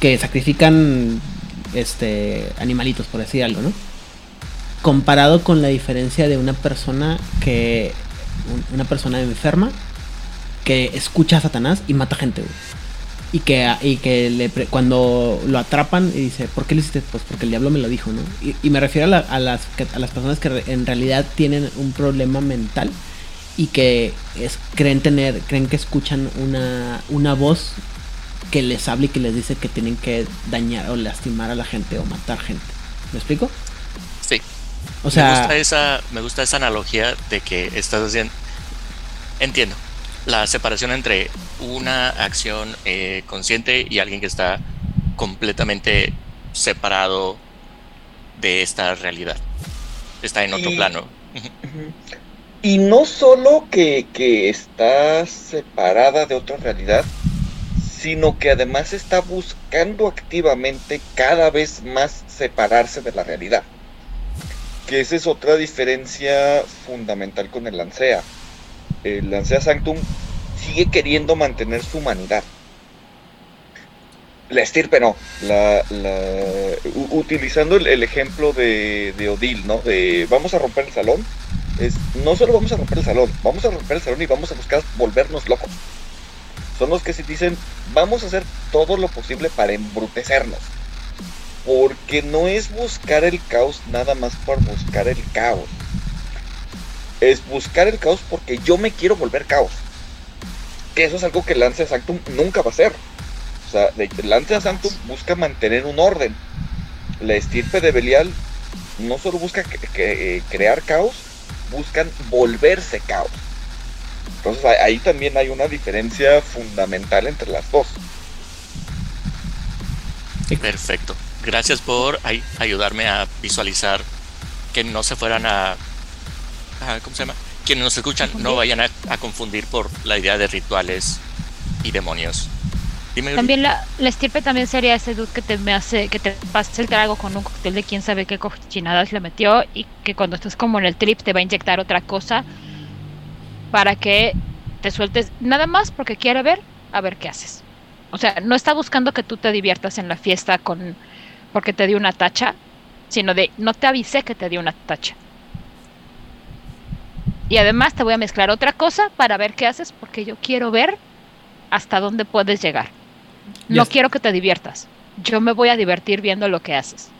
que sacrifican este animalitos, por decir algo, ¿no? Comparado con la diferencia de una persona que. un- Una persona enferma que escucha a Satanás y mata gente, y que, y que le cuando lo atrapan y dice, ¿por qué lo hiciste? Pues porque el diablo me lo dijo, ¿no? Y, me refiero a, a, las, a las personas que en realidad tienen un problema mental y que es, creen tener, creen que escuchan una, una voz que les habla y que les dice que tienen que dañar o lastimar a la gente o matar gente. ¿Me explico? Sí. O sea, me gusta esa, me gusta esa analogía de que estás haciendo. Entiendo. La separación entre una acción eh, consciente y alguien que está completamente separado de esta realidad. Está en otro plano. Y no solo que, que está separada de otra realidad, sino que además está buscando activamente cada vez más separarse de la realidad. Que esa es otra diferencia fundamental con el Lancea. El Lancea Sanctum sigue queriendo mantener su humanidad. La estirpe no. La, utilizando el, ejemplo de, de, Odil, ¿no? De vamos a romper el salón. No solo vamos a romper el salón, vamos a romper el salón y vamos a buscar volvernos locos. Son los que se dicen, vamos a hacer todo lo posible para embrutecernos. Porque no es buscar el caos nada más por buscar el caos. Es buscar el caos porque yo me quiero volver caos. Que eso es algo que Lancia Sanctum nunca va a hacer. O sea, Lancia Sanctum busca mantener un orden. La estirpe de Belial no solo busca eh, crear caos, buscan volverse caos. Entonces ahí también hay una diferencia fundamental entre las dos. Perfecto. Gracias por ayudarme a visualizar que no se fueran a, ¿cómo se llama? Quienes nos escuchan no vayan a, confundir por la idea de rituales y demonios. también la, la, estirpe también sería ese dude que te me hace que te pase el trago con un cóctel de quién sabe qué cochinadas le metió y que cuando estás como en el trip te va a inyectar otra cosa para que te sueltes nada más porque quiere ver a ver qué haces. O sea, no está buscando que tú te diviertas en la fiesta con porque te dio una tacha, sino de no te avisé que te dio una tacha. Y además te voy a mezclar otra cosa para ver qué haces porque yo quiero ver hasta dónde puedes llegar. No quiero que te diviertas. Yo me voy a divertir viendo lo que haces.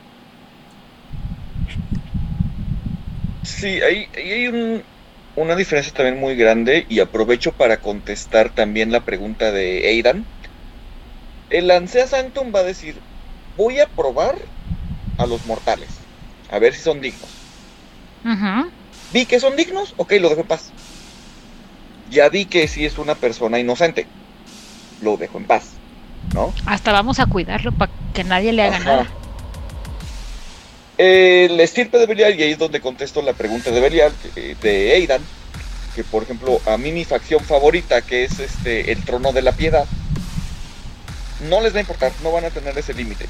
Sí, hay, hay un, una diferencia también muy grande y aprovecho para contestar también la pregunta de Aidan. El Ansea Sanctum va a decir, voy a probar a los mortales, a ver si son dignos. Vi que son dignos, ok, lo dejo en paz. Ya vi que sí es una persona inocente, lo dejo en paz, ¿no? Hasta vamos a cuidarlo para que nadie le haga nada. El estirpe de Belial, y ahí es donde contesto la pregunta de Belial, de Aidan, que por ejemplo a mí mi facción favorita, que es este el trono de la piedad, no les va a importar, no van a tener ese límite.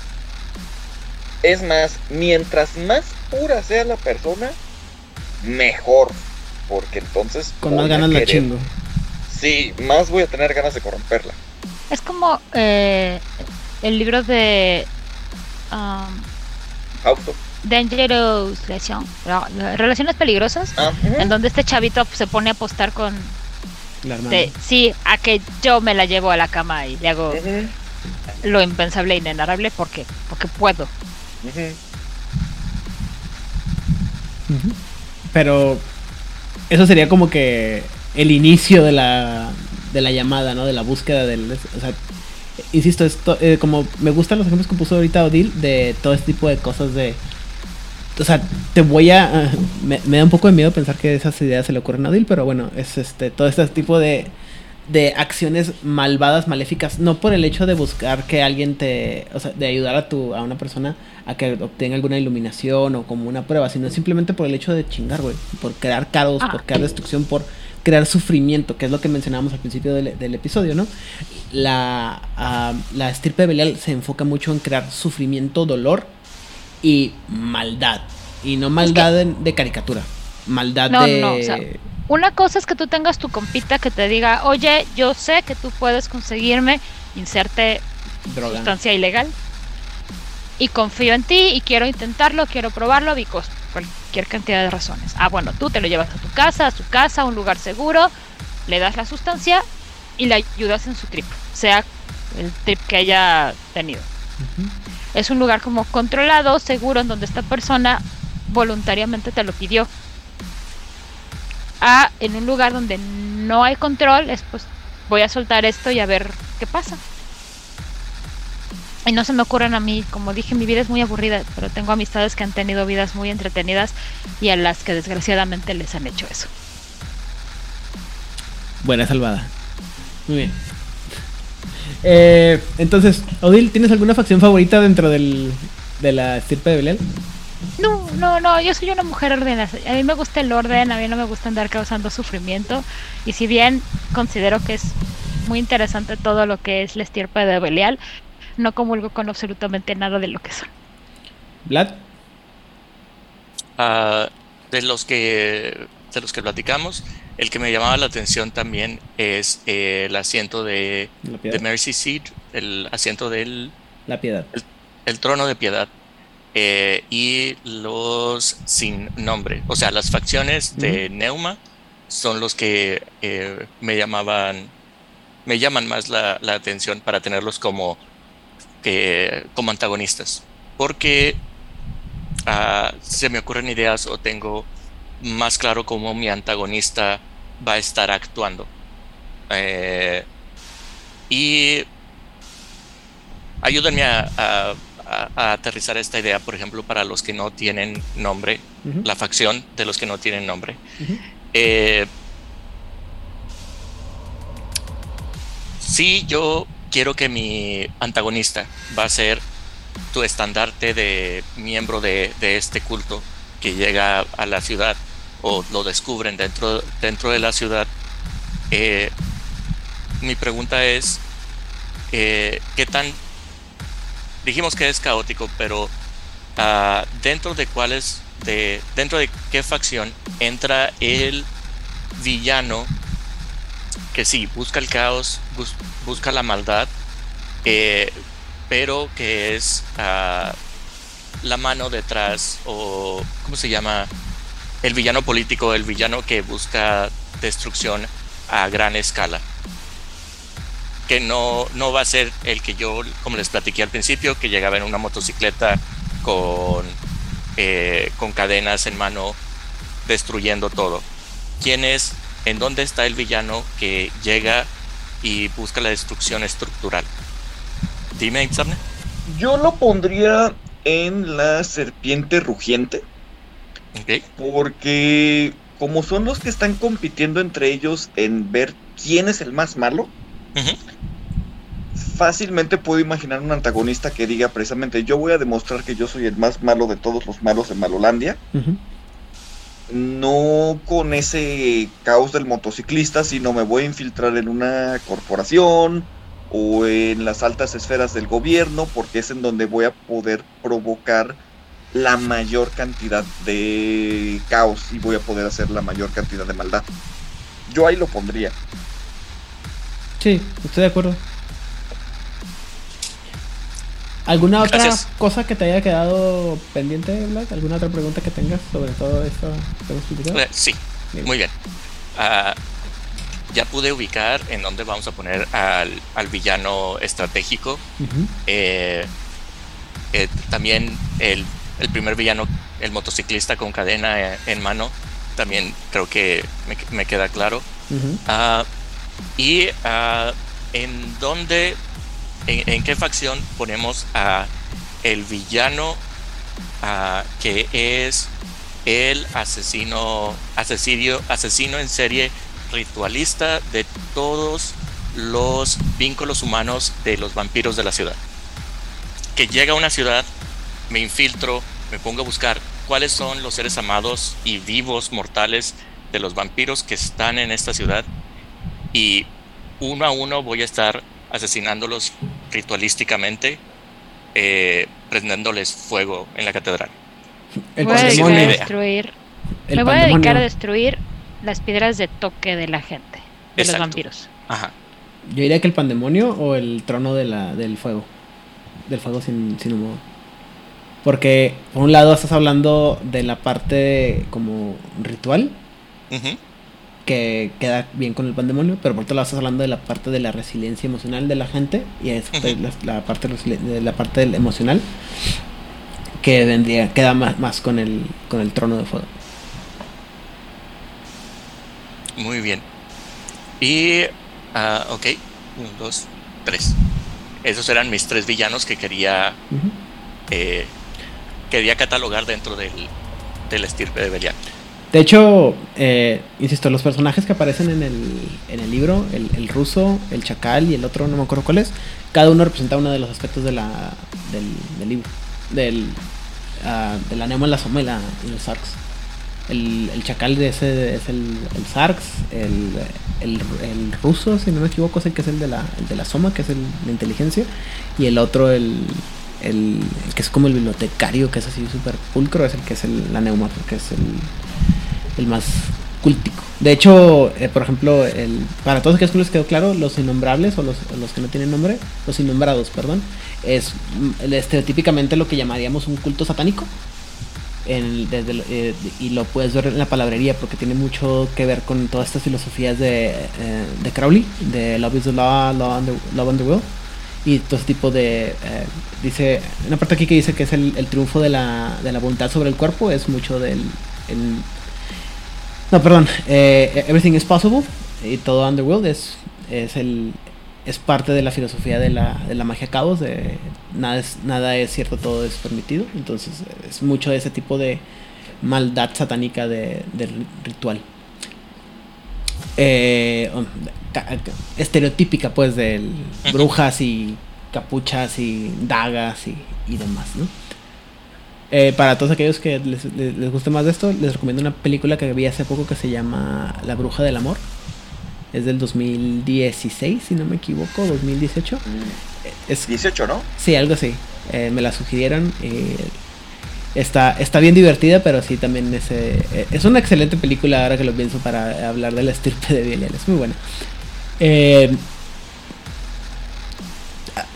Es más, mientras más pura sea la persona, mejor. Porque entonces. Con más ganas la chingo. Sí, más voy a tener ganas de corromperla. Es como eh, el libro de. Um, Auto. Dangerous Relation, Relaciones Peligrosas, ah, en donde este chavito se pone a apostar con... La sí, a que yo me la llevo a la cama y le hago lo impensable e inenarrable porque, porque puedo. Pero eso sería como que el inicio de la, de la llamada, ¿no? De la búsqueda del... O sea, insisto, esto, eh, como me gustan los ejemplos que puso ahorita Odil de todo este tipo de cosas de o sea, te voy a. me, da un poco de miedo pensar que esas ideas se le ocurren a Odil, pero bueno, es este todo este tipo de, de acciones malvadas, maléficas, no por el hecho de buscar que alguien te. O sea, de ayudar a, tu, a una persona a que obtenga alguna iluminación o como una prueba, sino simplemente por el hecho de chingar, güey. Por crear caos, por crear destrucción, por crear sufrimiento, que es lo que mencionábamos al principio del, episodio, ¿no? La, uh, la estirpe de Belial se enfoca mucho en crear sufrimiento, dolor y maldad. Y no maldad de, caricatura. Maldad de. No, o sea, una cosa es que tú tengas tu compita que te diga, oye, yo sé que tú puedes conseguirme inserte Droga. sustancia ilegal. Y confío en ti y quiero intentarlo, quiero probarlo, because cualquier cantidad de razones. Ah, bueno, tú te lo llevas a tu casa, a su casa, a un lugar seguro, le das la sustancia y le ayudas en su trip. Sea el trip que haya tenido. Es un lugar como controlado, seguro, en donde esta persona voluntariamente te lo pidió. A en un lugar donde no hay control, es pues voy a soltar esto y a ver qué pasa. Y no se me ocurren a mí, como dije, mi vida es muy aburrida, pero tengo amistades que han tenido vidas muy entretenidas y a las que desgraciadamente les han hecho eso. Buena salvada. Muy bien. Eh, entonces, Odil, ¿tienes alguna facción favorita dentro del, de la estirpe de Belial? No, no, no, yo soy una mujer ordenada. A mí me gusta el orden, a mí no me gusta andar causando sufrimiento. Y si bien considero que es muy interesante todo lo que es la estirpe de Belial, no comulgo con absolutamente nada de lo que son. ¿Vlad? Ah, de los que de los que platicamos, el que me llamaba la atención también es eh, el asiento de Mercy Seat, el asiento del La piedad. el trono de piedad eh, y los sin nombre, o sea, las facciones de Neuma son los que eh, me llamaban, me llaman más la, la atención para tenerlos como que como antagonistas, porque ah, se me ocurren ideas o tengo más claro cómo mi antagonista va a estar actuando. Eh, y ayúdenme a, a- a- a aterrizar esta idea, por ejemplo, para los que no tienen nombre, la facción de los que no tienen nombre. Eh, sí, yo quiero que mi antagonista va a ser tu estandarte de miembro de, de este culto que llega a la ciudad o lo descubren dentro, dentro de la ciudad. Eh, mi pregunta es, eh, ¿qué tan... Dijimos que es caótico, pero ah, dentro de cuáles, de, dentro de qué facción entra el villano que sí, busca el caos, bus- busca la maldad, eh, pero que es ah, la mano detrás, o ¿cómo se llama? El villano político, el villano que busca destrucción a gran escala. Que no, no va a ser el que yo, como les platiqué al principio, que llegaba en una motocicleta con, eh, con cadenas en mano, destruyendo todo. ¿Quién es? ¿En dónde está el villano que llega y busca la destrucción estructural? Dime, Xamne. Yo lo pondría en la serpiente rugiente, Ok. porque como son los que están compitiendo entre ellos en ver quién es el más malo, Fácilmente puedo imaginar un antagonista que diga precisamente yo voy a demostrar que yo soy el más malo de todos los malos de Malolandia, no con ese caos del motociclista, sino me voy a infiltrar en una corporación o en las altas esferas del gobierno, porque es en donde voy a poder provocar la mayor cantidad de caos y voy a poder hacer la mayor cantidad de maldad. Yo ahí lo pondría. Sí, estoy de acuerdo. ¿Alguna otra Gracias. cosa que te haya quedado pendiente, Vlad? ¿Alguna otra pregunta que tengas sobre todo esto que hemos platicado? Eh, Sí, Bien. muy bien. Ah, ya pude ubicar en dónde vamos a poner al, al villano estratégico. Ujú. Eh, eh, también el, el primer villano, el motociclista con cadena eh, en mano, también creo que me, me queda claro. Ujú. Ah, y ah, en dónde, en, qué facción ponemos a el villano ah, que es el asesino, asesino, asesino en serie ritualista de todos los vínculos humanos de los vampiros de la ciudad. Que llega a una ciudad, me infiltro, me pongo a buscar cuáles son los seres amados y vivos mortales de los vampiros que están en esta ciudad y uno a uno voy a estar asesinándolos ritualísticamente, eh, prendiéndoles fuego en la catedral. El voy a destruir. El me voy a dedicar a destruir las piedras de toque de la gente, de Exacto. los vampiros. Ajá. Yo diría que el pandemonio o el trono de la, del fuego. Del fuego sin, sin humo. Porque, por un lado, estás hablando de la parte como ritual. Que queda bien con el pandemonio, pero por otro lado estás hablando de la parte de la resiliencia emocional de la gente y es Ujú. la, la parte de la parte del emocional que vendría queda más, más con el con el trono de fuego. Muy bien. Y, ah, ok, uno, dos, tres. Esos eran mis tres villanos que quería, eh, quería catalogar dentro del, del estirpe de Belial. De hecho, eh, insisto, los personajes que aparecen en el, en el libro, el, el ruso, el chacal y el otro, no me acuerdo cuál es, cada uno representa uno de los aspectos de la, del, del libro, del, ah, de la Neuma, la Soma y, la, los Sarks. El, el chacal de ese es el, el Sarks, el, el, el ruso, si no me equivoco, es el que es el de la, el de la Soma, que es el, la inteligencia, y el otro, el, el, que es como el bibliotecario, que es así súper pulcro, es el que es el, la Neuma, porque es el, el más cultico. De hecho, eh, por ejemplo, el, para todos aquellos que les quedó claro, los innombrables o los, los que no tienen nombre, los innombrados, perdón, es mm, estereotípicamente lo que llamaríamos un culto satánico. En- desde eh, y lo puedes ver en la palabrería porque tiene mucho que ver con todas estas filosofías de, eh, de Crowley, de Love is the Law, Law and the, Love and the Will. Y todo ese tipo de... eh, dice, una parte aquí que dice que es el, triunfo de la, de la voluntad sobre el cuerpo, es mucho del... el- no, perdón. eh, Everything is Possible y todo Underworld es, es, el, es parte de la filosofía de la, de la magia caos. De nada, es, nada es cierto, todo es permitido. Entonces es mucho de ese tipo de maldad satánica de, del ritual. Eh, um, ca- ca- estereotípica pues de brujas y capuchas y dagas y, y demás, ¿no? Eh, para todos aquellos que les, les, les guste más de esto, les recomiendo una película que vi hace poco que se llama La Bruja del Amor. Es del 2016, si no me equivoco, 2018. Es, 18, ¿no? sí, algo así. Eh, me la sugirieron. eh, está, está bien divertida, pero sí también es, eh, eh, es una excelente película ahora que lo pienso para hablar de la estirpe de Belial. Es muy buena. Eh,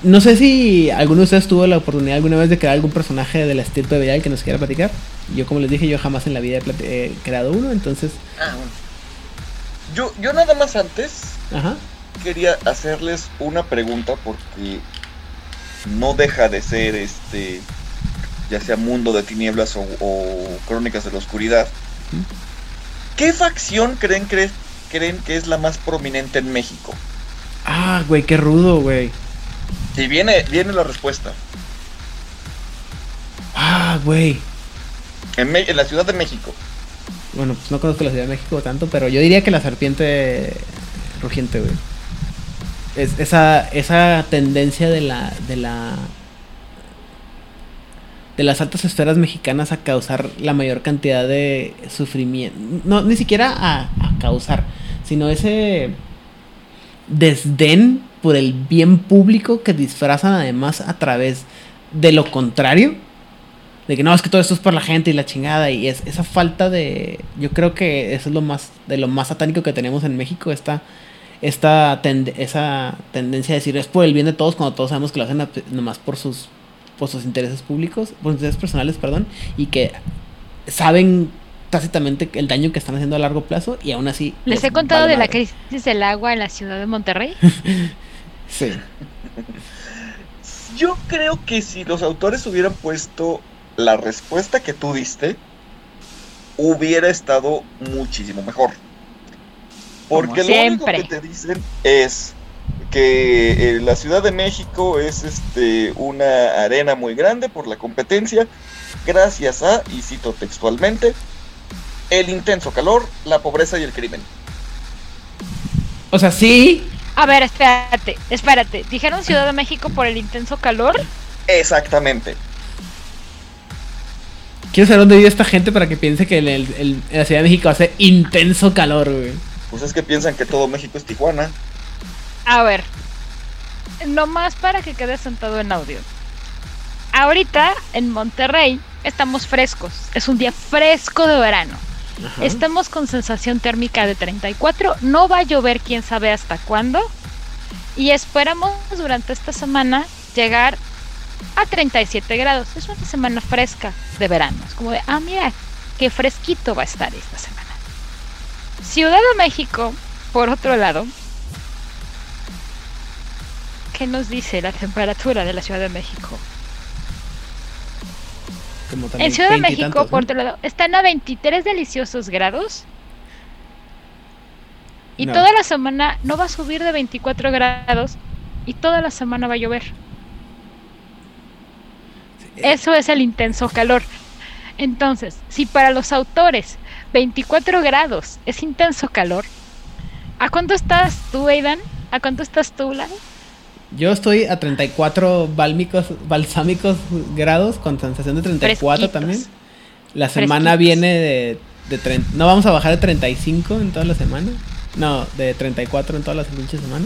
no sé si alguno de ustedes tuvo la oportunidad alguna vez de crear algún personaje de la estirpe de Belial que nos quiera platicar. Yo, como les dije, yo jamás en la vida he creado uno, entonces. Ah, bueno. Yo, yo nada más antes Ajá. quería hacerles una pregunta porque no deja de ser este ya sea mundo de tinieblas o, o crónicas de la oscuridad. ¿Qué facción creen, cre- creen que es la más prominente en México? Ah, güey, qué rudo, güey. Y viene, viene la respuesta. Ah, güey. En, en la Ciudad de México. Bueno, pues no conozco la Ciudad de México tanto, pero yo diría que la serpiente rugiente, güey. Es esa, esa tendencia de la, de la de las altas esferas mexicanas a causar la mayor cantidad de sufrimiento. No, ni siquiera a, a causar, sino ese desdén por el bien público que disfrazan además a través de lo contrario. De que no, es que todo esto es por la gente y la chingada. Y es esa falta de. Yo creo que eso es lo más. De lo más satánico que tenemos en México. Esta. Esta esa tendencia a decir es por el bien de todos cuando todos sabemos que lo hacen nomás por sus por sus intereses públicos, por sus intereses personales, perdón, y que saben tácitamente el daño que están haciendo a largo plazo y aún así Les he contado vale de la crisis del agua en la ciudad de Monterrey. Sí. Yo creo que si los autores hubieran puesto la respuesta que tú diste, hubiera estado muchísimo mejor. Porque lo único que te dicen es que eh, la Ciudad de México es este una arena muy grande por la competencia, gracias a, y cito textualmente, el intenso calor, la pobreza y el crimen. O sea, sí, A ver, espérate, espérate. ¿Dijeron Ciudad de México por el intenso calor? Exactamente. quiero saber dónde vive esta gente para que piense que en, el- el- en la Ciudad de México hace intenso calor, güey. Pues es que piensan que todo México es Tijuana. A ver, nomás para que quede sentado en audio. Ahorita en Monterrey estamos frescos. Es un día fresco de verano. Ajá. Estamos con sensación térmica de 34. No va a llover quién sabe hasta cuándo. Y esperamos durante esta semana llegar a 37 grados. Es una semana fresca de verano. Es como de, ah, mira, qué fresquito va a estar esta semana. Ciudad de México, por otro lado, ¿qué nos dice la temperatura de la Ciudad de México? Como En Ciudad de 20 y México, tantos, por otro lado, están a 23 deliciosos grados. Y No. toda la semana no va a subir de 24 grados y toda la semana va a llover. Eh, Eso es el intenso calor. Entonces, si para los autores 24 grados es intenso calor, ¿a cuánto estás tú, Aidan? ¿A cuánto estás tú, Lai? Yo estoy a 34 bálmicos, balsámicos grados con sensación de 34 Fresquitos. también. La semana Fresquitos. viene de, de 30. No vamos a bajar de 35 en toda la semana. No, de 34 en toda la pinche semana.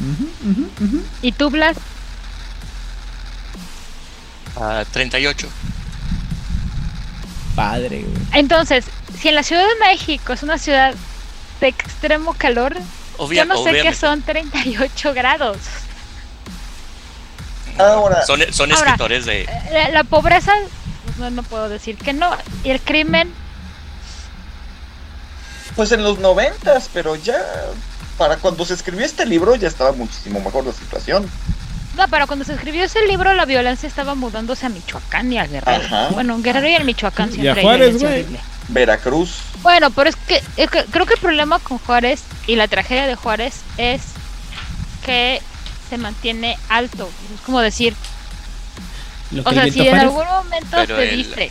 Ujú, ujú, ujú. ¿Y tú, Blas? a 38. Padre, güey. Entonces, si en la Ciudad de México es una ciudad de extremo calor, Obvia- yo no sé qué son 38 grados. Ahora, Son, son Ahora, escritores de. La, la pobreza, no, no puedo decir que no. Y el crimen, pues en los noventas, pero ya para cuando se escribió este libro ya estaba muchísimo mejor la situación. no, pero cuando se escribió ese libro, la violencia estaba mudándose a Michoacán y a Guerrero. Ajá. Bueno, en Guerrero y en Michoacán Y siempre a hay Juárez, violencia güey. Veracruz. Bueno, pero es que, es que creo que el problema con Juárez y la tragedia de Juárez es que se mantiene alto. Es como decir, Lo que o sea, si en algún momento te el- dice,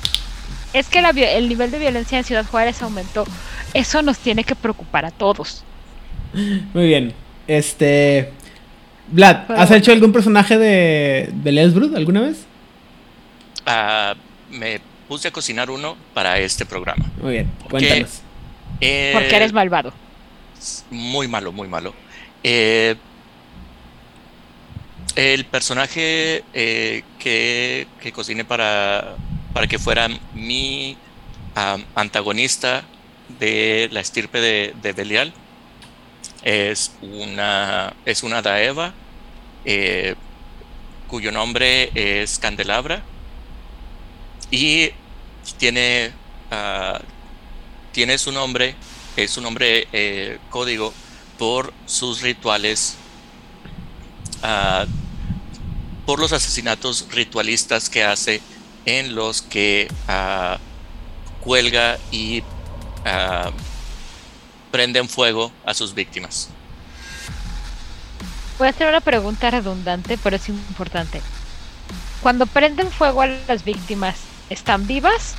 es que la el nivel de violencia en Ciudad Juárez aumentó, eso nos tiene que preocupar a todos. Muy bien. Este. Vlad, ¿has bueno. hecho algún personaje de, de Les Brood alguna vez? ah, me puse a cocinar uno para este programa. Muy bien, cuéntanos. Eh, Porque eres malvado. Muy malo, muy malo. Eh, el personaje eh, que, que cociné para, para que fuera mi antagonista de la estirpe de, de Belial es una, es una Daeva eh, cuyo nombre es Candelabra y tiene, ah, tiene su nombre, es su nombre eh, código por sus rituales, ah, por los asesinatos ritualistas que hace en los que ah, cuelga y prenden fuego a sus víctimas. Voy a hacer una pregunta redundante, pero es importante. Cuando prenden fuego a las víctimas, ¿están vivas?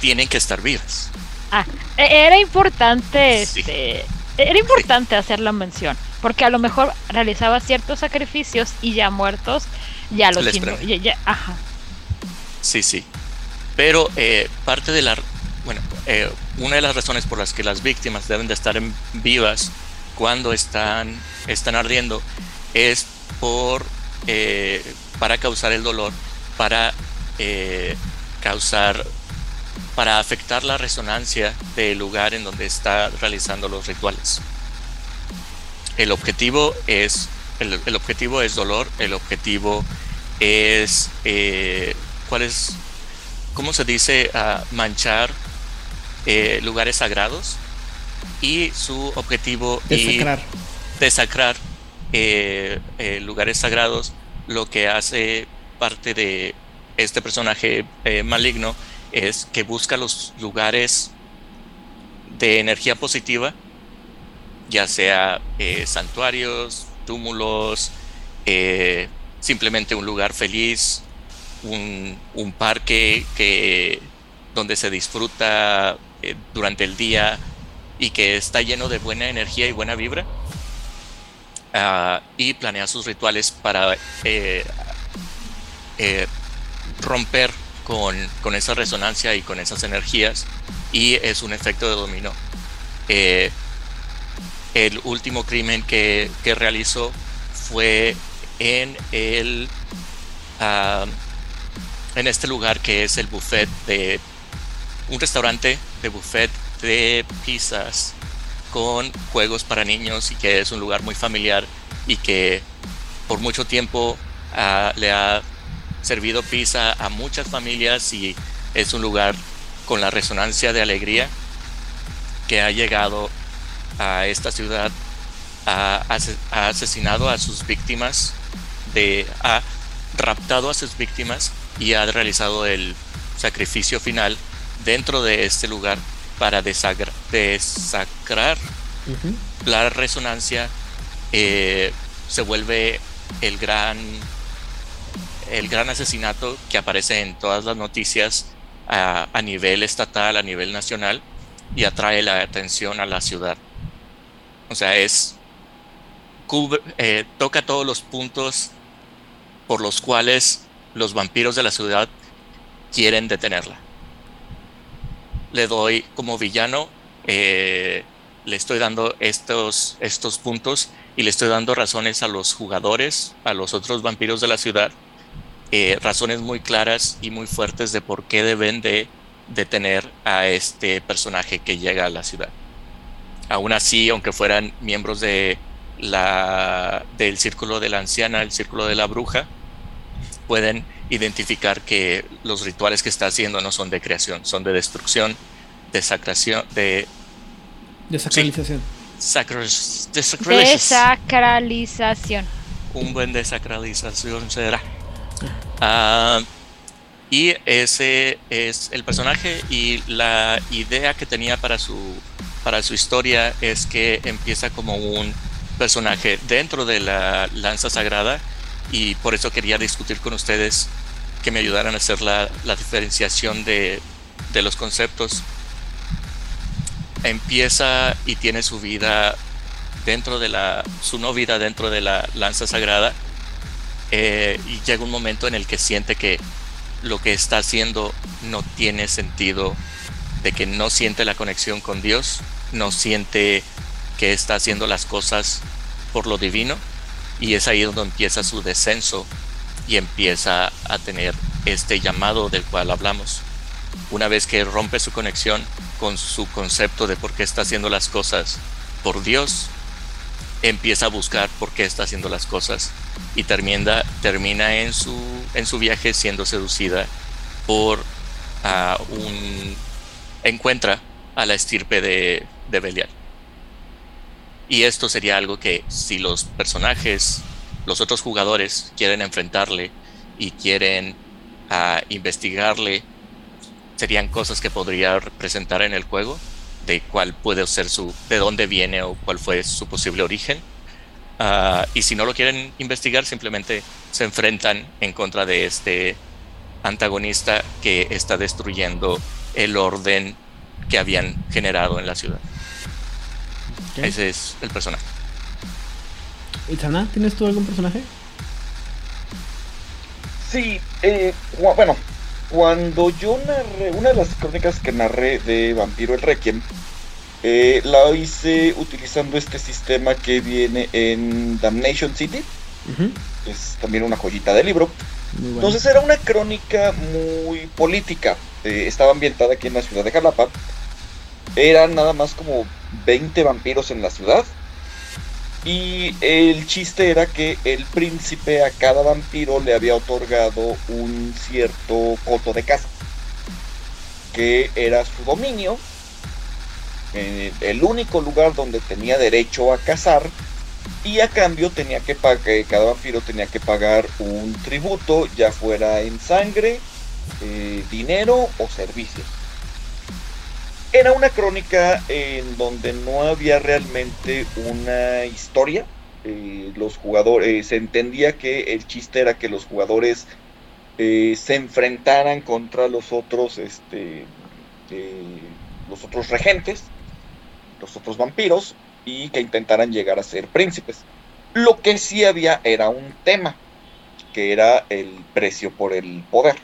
Tienen que estar vivas. Ah, e- era importante, Sí. este, era importante hacer la mención, porque a lo mejor realizaba ciertos sacrificios y ya muertos, ya los ya- ya- ajá. Sí, sí. Pero eh, parte de la... Bueno, eh, una de las razones por las que las víctimas deben de estar en- vivas cuando están, están ardiendo es por... eh, para causar el dolor, para eh, causar... para afectar la resonancia del lugar en donde está realizando los rituales. El objetivo es... El, el objetivo es dolor, el objetivo es... eh, ¿Cuál es? ¿Cómo se dice? ah, manchar eh, lugares sagrados. Y su objetivo y Desacrar. desacrar eh, eh, lugares sagrados, lo que hace parte de este personaje eh, maligno es que busca los lugares de energía positiva, ya sea eh, santuarios, túmulos, eh, simplemente un lugar feliz, un, parque que, donde se disfruta durante el día y que está lleno de buena energía y buena vibra. Ah, y planea sus rituales para romper con, con esa resonancia y con esas energías y es un efecto de dominó. Eh, el último crimen que, que realizó fue en el ah, en este lugar que es el buffet de un restaurante de buffet de pizzas con juegos para niños y que es un lugar muy familiar y que por mucho tiempo ah, le ha servido pizza a muchas familias y es un lugar con la resonancia de alegría que ha llegado a esta ciudad, ha, ha asesinado a sus víctimas, de, ha raptado a sus víctimas y ha realizado el sacrificio final dentro de este lugar para desacrar la resonancia eh, se vuelve el gran el gran asesinato que aparece en todas las noticias a, nivel estatal, a nivel nacional y atrae la atención a la ciudad. O sea, es eh, toca todos los puntos por los cuales los vampiros de la ciudad quieren detenerla. Le doy como villano, eh, le estoy dando estos, estos puntos y le estoy dando razones a los jugadores, a los otros vampiros de la ciudad, eh, razones muy claras y muy fuertes de por qué deben de detener a este personaje que llega a la ciudad. Aún así, aunque fueran miembros de la, del círculo de la anciana, el círculo de la bruja, pueden identificar que los rituales que está haciendo no son de creación, son de destrucción, de sacración, de desacralización. desacralización. Un buen desacralización será. Ah, y ese es el personaje y la idea que tenía para su, para su historia es que empieza como un personaje dentro de la lanza sagrada y por eso quería discutir con ustedes que me ayudaran a hacer la, diferenciación de, los conceptos. Empieza y tiene su vida dentro de la, su no vida dentro de la lanza sagrada eh, y llega un momento en el que siente que lo que está haciendo no tiene sentido, de que no siente la conexión con Dios, no siente que está haciendo las cosas por lo divino y es ahí donde empieza su descenso y empieza a tener este llamado del cual hablamos. Una vez que rompe su conexión con su concepto de por qué está haciendo las cosas por Dios, empieza a buscar por qué está haciendo las cosas y termina, termina en, su, en su viaje siendo seducida por uh, un... encuentra a la estirpe de, de Belial. Y esto sería algo que si los personajes, los otros jugadores quieren enfrentarle y quieren uh, investigarle, serían cosas que podría representar en el juego, de cuál puede ser su, de dónde viene o cuál fue su posible origen. Uh, y si no lo quieren investigar, simplemente se enfrentan en contra de este antagonista que está destruyendo el orden que habían generado en la ciudad. Ese es el personaje. Itzana, ¿tienes tú algún personaje? Sí, eh, bueno, cuando yo narré, una de las crónicas que narré de Vampiro el Requiem, eh, la hice utilizando este sistema que viene en Damnation City. Es también una joyita de libro. Entonces era una crónica muy política. Eh, estaba ambientada aquí en la ciudad de Jalapa. Eran nada más como 20 vampiros en la ciudad. Y el chiste era que el príncipe a cada vampiro le había otorgado un cierto coto de casa. Que era su dominio. El único lugar donde tenía derecho a cazar. Y a cambio tenía que pagar, cada vampiro tenía que pagar un tributo, ya fuera en sangre, eh, dinero o servicios. Era una crónica en donde no había realmente una historia. Eh, los jugadores, eh, se entendía que el chiste era que los jugadores eh, se enfrentaran contra los otros, este, los otros regentes, los otros vampiros, y que intentaran llegar a ser príncipes. Lo que sí había era un tema, que era el precio por el poder.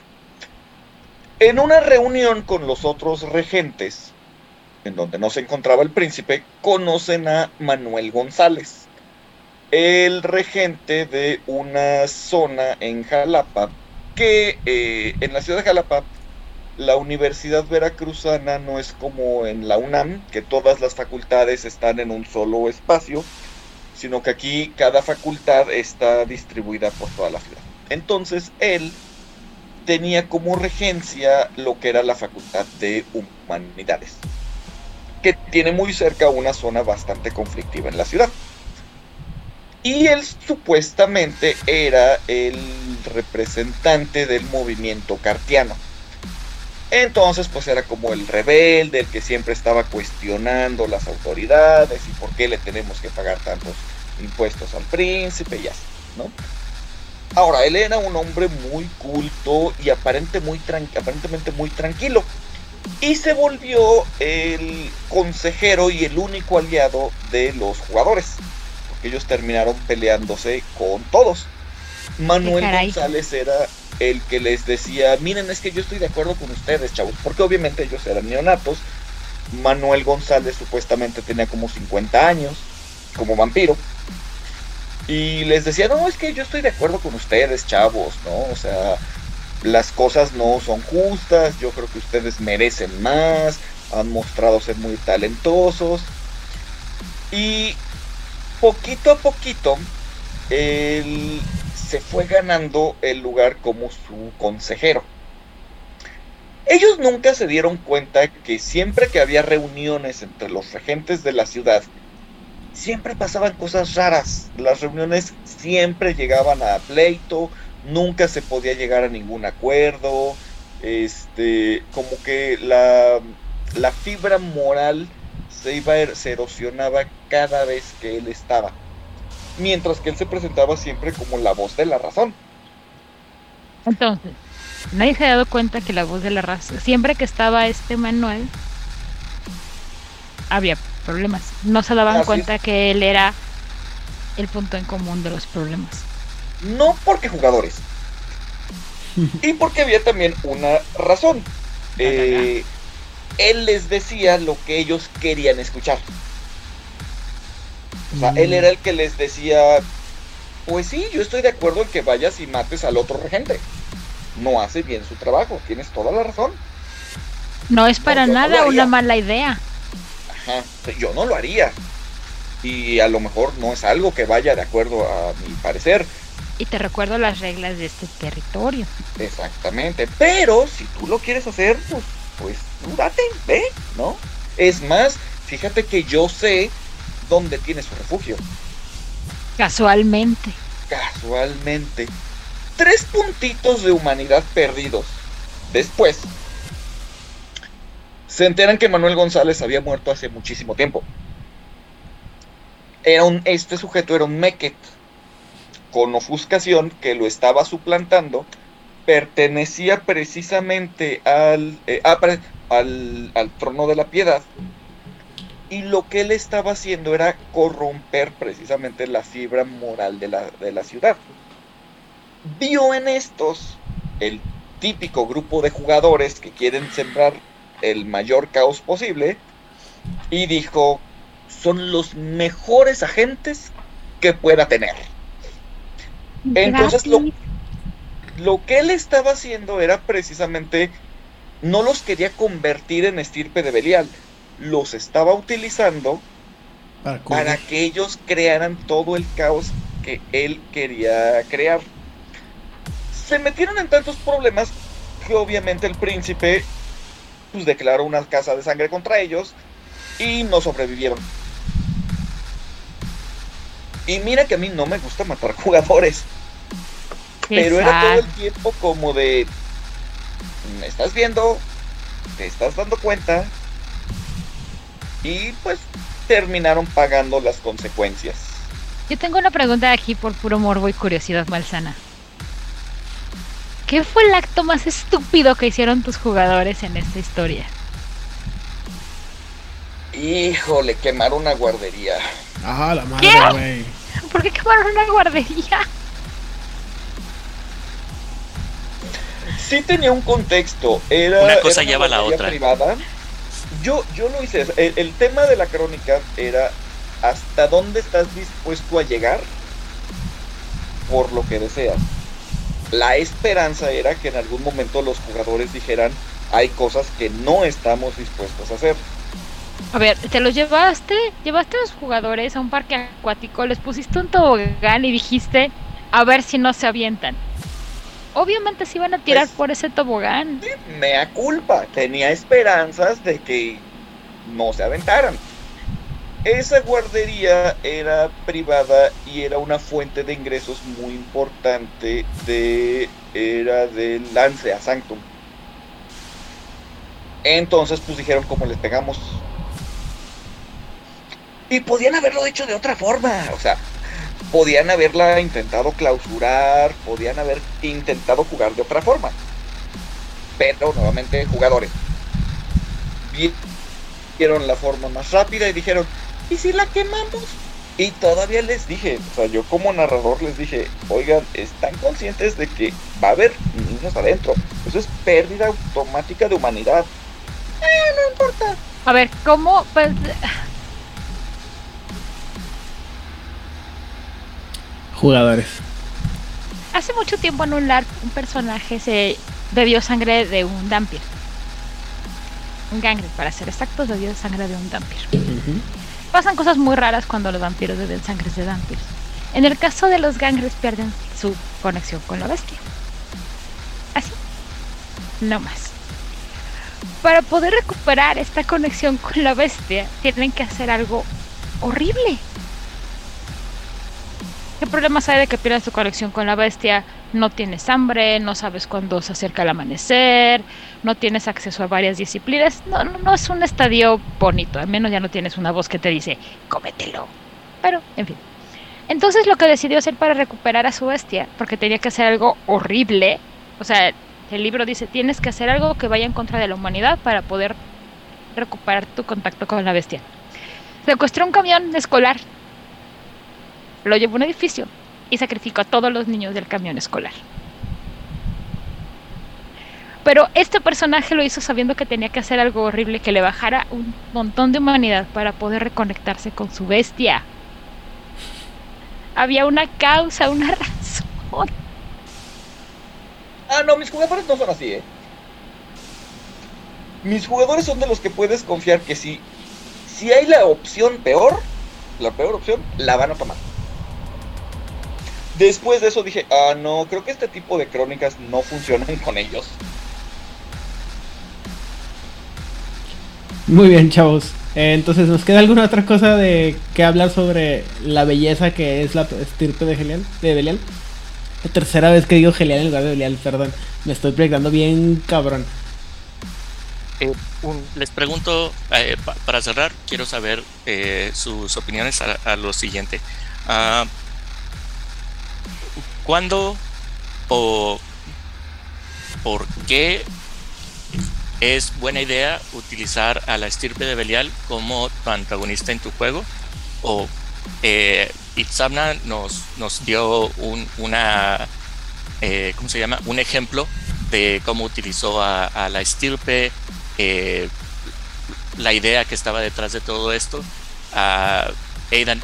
En una reunión con los otros regentes, en donde no se encontraba el príncipe, conocen a Manuel González, el regente de una zona en Jalapa, que eh, en la ciudad de Jalapa la Universidad Veracruzana no es como en la UNAM, que todas las facultades están en un solo espacio, sino que aquí cada facultad está distribuida por toda la ciudad. Entonces él tenía como regencia lo que era la Facultad de Humanidades. Que tiene muy cerca una zona bastante conflictiva en la ciudad. Y él supuestamente era el representante del movimiento cartiano. Entonces, pues era como el rebelde, el que siempre estaba cuestionando las autoridades y por qué le tenemos que pagar tantos impuestos al príncipe y así, ¿no? Ahora, él era un hombre muy culto y muy aparentemente muy tranquilo. Y se volvió el consejero y el único aliado de los jugadores. Porque ellos terminaron peleándose con todos. Manuel González era el que les decía, miren, es que yo estoy de acuerdo con ustedes, chavos. Porque obviamente ellos eran neonatos. Manuel González supuestamente tenía como 50 años como vampiro. Y les decía, no, es que yo estoy de acuerdo con ustedes, chavos, ¿no? O sea, las cosas no son justas, yo creo que ustedes merecen más, han mostrado ser muy talentosos. Y poquito a poquito, él se fue ganando el lugar como su consejero. Ellos nunca se dieron cuenta que siempre que había reuniones entre los regentes de la ciudad, siempre pasaban cosas raras. Las reuniones siempre llegaban a pleito, nunca se podía llegar a ningún acuerdo. Este, como que la, la fibra moral se iba se erosionaba cada vez que él estaba. Mientras que él se presentaba siempre como la voz de la razón. Entonces, nadie se ha dado cuenta que la voz de la razón, siempre que estaba este Manuel, había problemas. No se daban cuenta que él era el punto en común de los problemas. No porque jugadores. y porque había también una razón. Eh, él les decía lo que ellos querían escuchar. O sea, él mm. era el que les decía, pues sí, yo estoy de acuerdo en que vayas y mates al otro regente. No hace bien su trabajo, tienes toda la razón. No es para nada una mala idea. Yo no lo haría. Y a lo mejor no es algo que vaya de acuerdo a mi parecer. Y te recuerdo las reglas de este territorio. Exactamente. Pero si tú lo quieres hacer, pues, pues date, ve, ¿no? Es más, fíjate que yo sé dónde tiene su refugio. Casualmente. Casualmente. Tres puntitos de humanidad perdidos. Después, se enteran que Manuel González había muerto hace muchísimo tiempo. Era un, este sujeto era un Meket con ofuscación que lo estaba suplantando. Pertenecía precisamente al, eh, ah, al, al trono de la piedad. Y lo que él estaba haciendo era corromper precisamente la fibra moral de la, de la ciudad. Vio en estos el típico grupo de jugadores que quieren sembrar el mayor caos posible y dijo, son los mejores agentes que pueda tener. Entonces lo, lo que él estaba haciendo era precisamente, no los quería convertir en estirpe de Belial, los estaba utilizando para, para que ellos crearan todo el caos que él quería crear. Se metieron en tantos problemas que obviamente el príncipe pues declaró una casa de sangre contra ellos y no sobrevivieron. Y mira que a mí no me gusta matar jugadores. Pero era todo el tiempo como de... Me estás viendo, te estás dando cuenta. Y pues terminaron pagando las consecuencias. Yo tengo una pregunta aquí por puro morbo y curiosidad malsana. ¿Qué fue el acto más estúpido que hicieron tus jugadores en esta historia? Híjole, quemaron una guardería. Ajá, la madre, güey. ¿Por qué quemaron una guardería? Sí tenía un contexto. Era una cosa lleva a la otra. Privada. Yo, yo lo hice. el tema de la crónica era hasta dónde estás dispuesto a llegar por lo que deseas la esperanza era que en algún momento los jugadores dijeran, hay cosas que no estamos dispuestos a hacer. A ver, te los llevaste, llevaste a los jugadores a un parque acuático, les pusiste un tobogán y dijiste, a ver si no se avientan. Obviamente se iban a tirar pues, por ese tobogán. Mea culpa, tenía esperanzas de que no se aventaran. Esa guardería era privada y era una fuente de ingresos muy importante de era del Lancea Sanctum. Entonces pues dijeron como les pegamos. Y podían haberlo hecho de otra forma, o sea, podían haberla intentado clausurar, podían haber intentado jugar de otra forma. Pero nuevamente jugadores vieron la forma más rápida y dijeron, ¿y si la quemamos? Y todavía les dije, o sea, yo como narrador les dije, oigan, ¿están conscientes de que va a haber niños adentro? Eso es pérdida automática de humanidad. Eh, no importa. A ver, ¿cómo? Pues, Jugadores. hace mucho tiempo en un LARP un personaje se bebió sangre de un Dampir. Un Gangre, para ser exactos, bebió sangre de un Dampir. Ujú. Pasan cosas muy raras cuando los vampiros beben sangre de Dampirs. En el caso de los Gangres pierden su conexión con la bestia. Así. No más. Para poder recuperar esta conexión con la bestia, tienen que hacer algo horrible. ¿Qué problemas hay de que pierdas tu conexión con la bestia? No tienes hambre, no sabes cuándo se acerca el amanecer, no tienes acceso a varias disciplinas. No, no, no es un estadio bonito, al menos ya no tienes una voz que te dice, cómetelo. Pero, en fin. Entonces lo que decidió hacer para recuperar a su bestia, porque tenía que hacer algo horrible, o sea, el libro dice, tienes que hacer algo que vaya en contra de la humanidad para poder recuperar tu contacto con la bestia. Secuestró un camión escolar, lo llevó a un edificio y sacrificó a todos los niños del camión escolar. Pero este personaje lo hizo sabiendo que tenía que hacer algo horrible que le bajara un montón de humanidad para poder reconectarse con su bestia. Había una causa, una razón. Ah, no, mis jugadores no son así, ¿eh? Mis jugadores son de los que puedes confiar que si, si hay la opción peor, la peor opción, la van a tomar. Después de eso dije, ah, no, creo que este tipo de crónicas no funcionan con ellos. Muy bien, chavos. Eh, entonces, ¿nos queda alguna otra cosa de que hablar sobre la belleza que es la estirpe de Helial? De Belial. La tercera vez que digo Helial en lugar de Belial, perdón. Me estoy proyectando bien cabrón. Eh, un- les pregunto, eh, pa- para cerrar, quiero saber eh, sus opiniones a, a lo siguiente. Ah, ¿Cuándo o por qué es buena idea utilizar a la estirpe de Belial como tu antagonista en tu juego? O eh, Itzamna nos, nos dio un, una, eh, ¿cómo se llama? Un ejemplo de cómo utilizó a, la estirpe, eh, la idea que estaba detrás de todo esto. Ah, Aidan,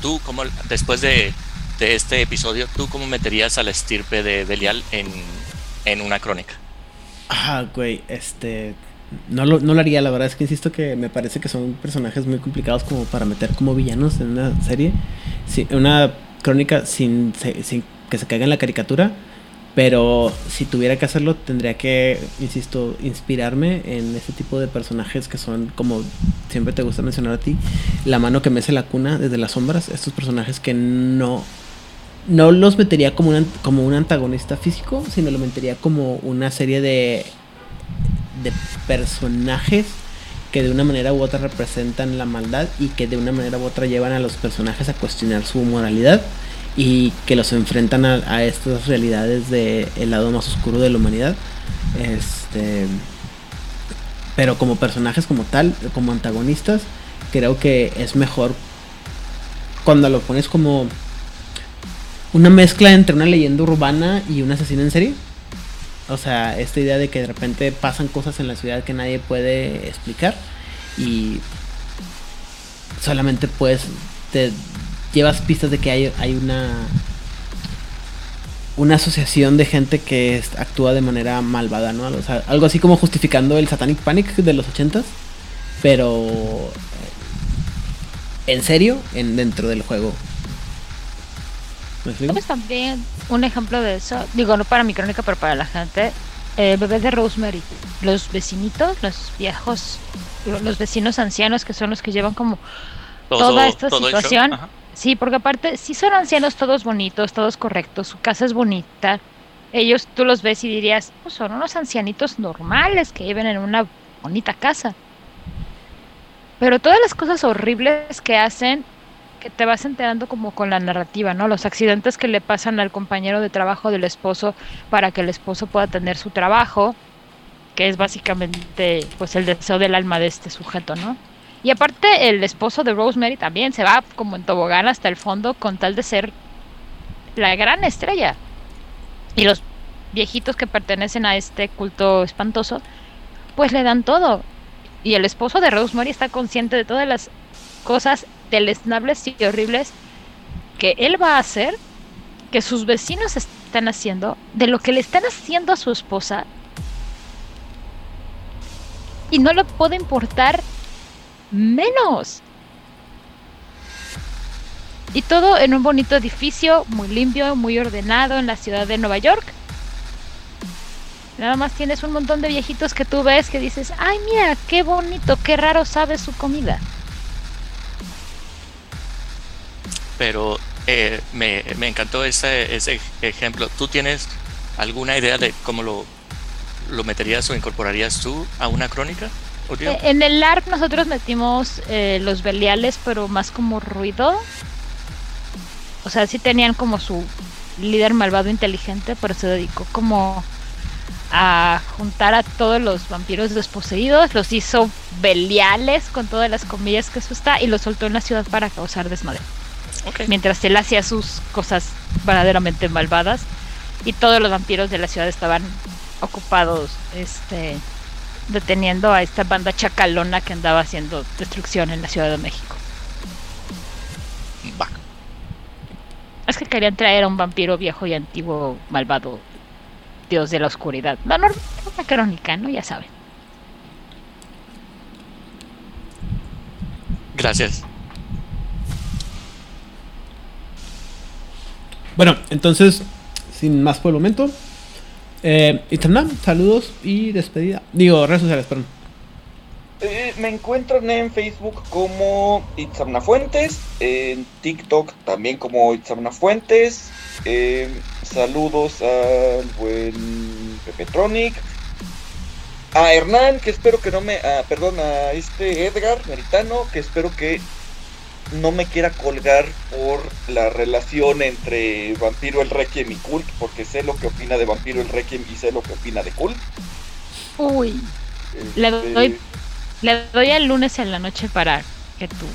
tú, cómo, después de, de este episodio, ¿tú cómo meterías a la estirpe de Belial en, en una crónica? Ah, güey, este. No lo, no lo haría, la verdad es que insisto que me parece que son personajes muy complicados como para meter como villanos en una serie. Sí, una crónica sin, sin que se caiga en la caricatura. Pero si tuviera que hacerlo, tendría que, insisto, inspirarme en ese tipo de personajes que son, como siempre te gusta mencionar a ti, la mano que mece la cuna desde las sombras. Estos personajes que no no los metería como un, como un antagonista físico, sino lo metería como una serie de, de personajes que de una manera u otra representan la maldad y que de una manera u otra llevan a los personajes a cuestionar su moralidad y que los enfrentan a, a estas realidades del lado más oscuro de la humanidad. Este, pero como personajes como tal, como antagonistas, creo que es mejor cuando lo pones como una mezcla entre una leyenda urbana y un asesino en serie. O sea, esta idea de que de repente pasan cosas en la ciudad que nadie puede explicar y solamente pues te llevas pistas de que hay, hay una una asociación de gente que actúa de manera malvada, ¿no? O sea, algo así como justificando el Satanic Panic de los ochentas, pero eh, en serio, en dentro del juego. ¿Me también un ejemplo de eso? Digo, no para mi crónica, pero para la gente. Eh, bebé de Rosemary. Los vecinitos, los viejos los vecinos ancianos que son los que llevan como toda esta situación. Sí, porque aparte, si son ancianos todos bonitos, todos correctos, su casa es bonita, ellos tú los ves y dirías, pues son unos ancianitos normales que viven en una bonita casa. Pero todas las cosas horribles que hacen, que te vas enterando como con la narrativa, ¿no? Los accidentes que le pasan al compañero de trabajo del esposo para que el esposo pueda tener su trabajo, que es básicamente pues el deseo del alma de este sujeto, ¿no? Y aparte el esposo de Rosemary también se va como en tobogán hasta el fondo con tal de ser la gran estrella. Y los viejitos que pertenecen a este culto espantoso, pues le dan todo. Y el esposo de Rosemary está consciente de todas las cosas deleznables y horribles que él va a hacer, que sus vecinos están haciendo, de lo que le están haciendo a su esposa. Y no le puede importar menos. Y todo en un bonito edificio, muy limpio, muy ordenado en la ciudad de Nueva York. Nada más tienes un montón de viejitos que tú ves que dices, ay mira, qué bonito, qué raro sabe su comida. Pero eh, me, encantó ese, ese ejemplo. ¿Tú tienes alguna idea de cómo lo, lo meterías o incorporarías tú a una crónica? Eh, en el ARP nosotros metimos eh, los beliales, pero más como ruido. O sea, sí tenían como su líder malvado inteligente, pero se dedicó como a juntar a todos los vampiros desposeídos, los hizo beliales con todas las comillas que eso está y los soltó en la ciudad para causar desmadre. Mientras él hacía sus cosas verdaderamente malvadas y todos los vampiros de la ciudad estaban ocupados este deteniendo a esta banda chacalona que andaba haciendo destrucción en la Ciudad de México. Es que querían traer a un vampiro viejo y antiguo, malvado, dios de la oscuridad. No, no, una crónica, ¿no? Ya saben. Gracias. Bueno, entonces, sin más por el momento, eh, saludos y despedida. Digo, redes sociales, perdón. Eh, me encuentran en Facebook como Itzamna Fuentes, en TikTok también como Itzamna Fuentes. Eh, saludos al buen Pepetronic. A Hernán, que espero que no me. perdón, a este Edgar Meritano, que espero que no me quiera colgar por la relación entre Vampiro el Requiem y Cult, porque sé lo que opina de Vampiro el Requiem y sé lo que opina de Cult. Uy. Le, este, doy, le doy el lunes en la noche para que tu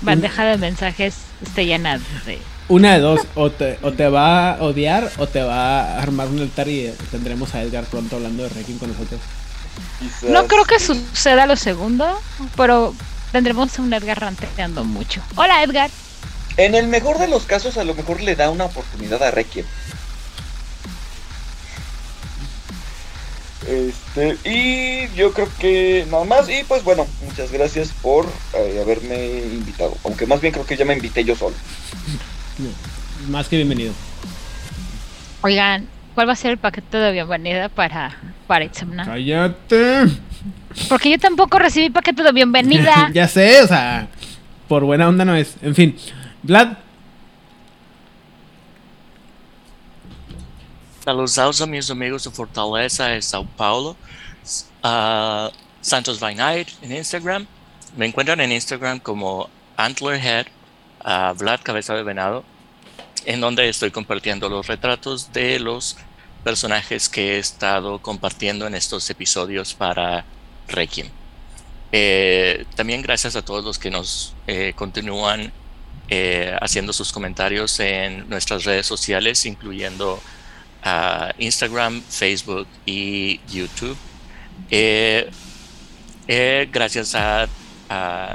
bandeja de mensajes esté llena de... Una de dos, o te, o te va a odiar o te va a armar un altar y tendremos a Edgar pronto hablando de Requiem con nosotros. No creo que suceda lo segundo, pero tendremos a un Edgar ranteando mucho. Hola Edgar. En el mejor de los casos a lo mejor le da una oportunidad a Requiem. Este, y yo creo que nada más. Y pues bueno, muchas gracias por eh, haberme invitado. Aunque más bien creo que ya me invité yo solo. más que bienvenido. Oigan, ¿cuál va a ser el paquete de bienvenida para, para Itzamna? ¡Cállate! Porque yo tampoco recibí paquete de bienvenida. ya sé, o sea, por buena onda no es. En fin, Vlad. Saludos a mis amigos de Fortaleza de Sao Paulo. Uh, Santos by Night en Instagram. Me encuentran en Instagram como Antlerhead, uh, Vlad Cabeza de Venado, en donde estoy compartiendo los retratos de los personajes que he estado compartiendo en estos episodios para Requiem. Eh, también gracias a todos los que nos eh, continúan eh, haciendo sus comentarios en nuestras redes sociales, incluyendo Instagram, Facebook y YouTube. gracias a,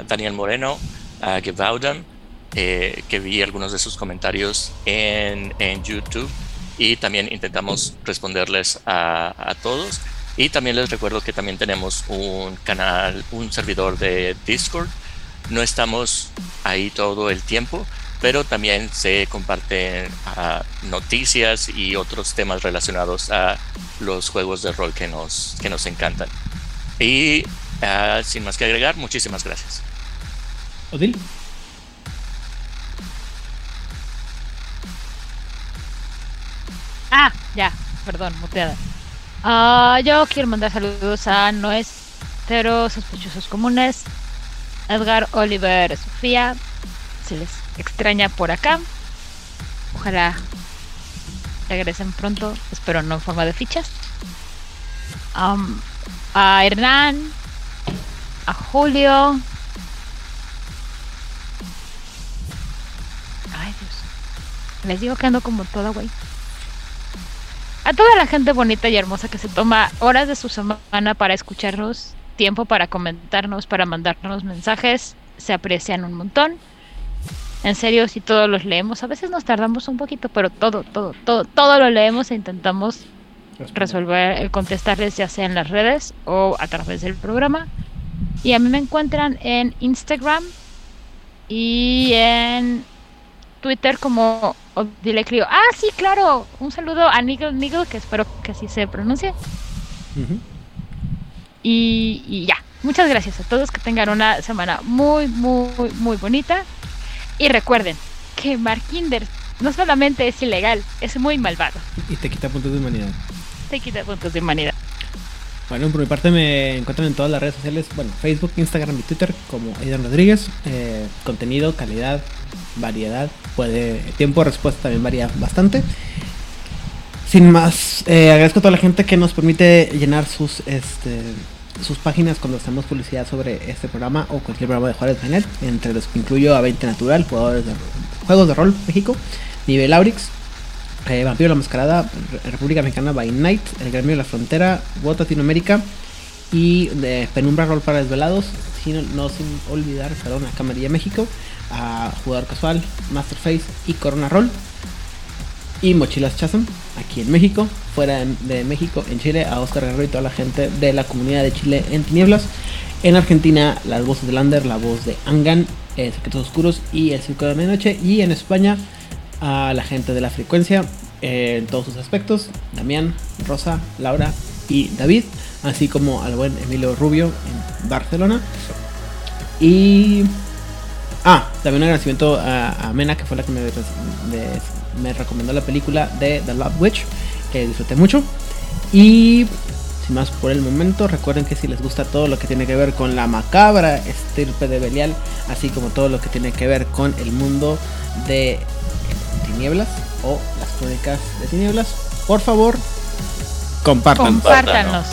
Daniel Moreno, a Gevaudam, que vi algunos de sus comentarios en, YouTube y también intentamos responderles a todos. Y también les recuerdo que también tenemos un canal, un servidor de Discord. No estamos ahí todo el tiempo, pero también se comparten ah, noticias y otros temas relacionados a los juegos de rol que nos, que nos encantan. Y ah, sin más que agregar, muchísimas gracias. Odil. Ah, ya, perdón, muteada. Ah, yo quiero mandar saludos a nuestros sospechosos comunes, Edgar, Oliver, Sofía. Se les extraña por acá. Ojalá regresen pronto, espero no en forma de fichas. Am, a Hernán, a Julio. Ay, Dios. Les digo que ando como toda, güey. A toda la gente bonita y hermosa que se toma horas de su semana para escucharnos, tiempo para comentarnos, para mandarnos mensajes, se aprecian un montón. En serio, si todos los leemos, a veces nos tardamos un poquito, pero todo, todo, todo, todo lo leemos e intentamos resolver, eh, contestarles ya sea en las redes o a través del programa. Y a mí me encuentran en Instagram y en Twitter como Odile Clio. Ah, sí, claro. Un saludo a Nigel Nigel, que espero que así se pronuncie. Y ya. Muchas gracias a todos. Que tengan una semana muy, muy, muy bonita. Y recuerden que Markinder no solamente es ilegal, es muy malvado. Y te quita puntos de humanidad. Te quita puntos de humanidad. Bueno, por mi parte me encuentran en todas las redes sociales, bueno, Facebook, Instagram y Twitter como Aidan Rodríguez. Eh, contenido, calidad, variedad, tiempo de respuesta también varía bastante. Sin más, eh, agradezco a toda la gente que nos permite llenar sus este, sus páginas cuando hacemos publicidad sobre este programa o cualquier programa de Juárez entre los que incluyo a 20 Natural, jugadores de juegos de rol México, Nivel Aurix, eh, Vampiro la Mascarada, Re- República Mexicana by Night, El Gremio de la Frontera, WOT Latinoamérica y de Penumbra Roll para Desvelados, sin, no sin olvidar, perdón, a Camarilla México, a Jugador Casual, Masterface y Corona Roll. Y Mochilas Chasm, aquí en México, fuera de, México, en Chile, a Oscar Guerrero y toda la gente de la comunidad de Chile en Tinieblas. En Argentina, las voces de Lander, la voz de Angan, eh, Secretos Oscuros y El Circo de la Medianoche. Y en España, a la gente de la frecuencia eh, en todos sus aspectos: Damián, Rosa, Laura y David, así como al buen Emilio Rubio en Barcelona. Y. Ah, también un agradecimiento a, a Mena, que fue la que me, de- me recomendó la película de The Love Witch, que disfruté mucho. Y sin más por el momento, recuerden que si les gusta todo lo que tiene que ver con la macabra estirpe de Belial, así como todo lo que tiene que ver con el mundo de tinieblas o las crónicas de tinieblas, por favor, compartan. Compártanos.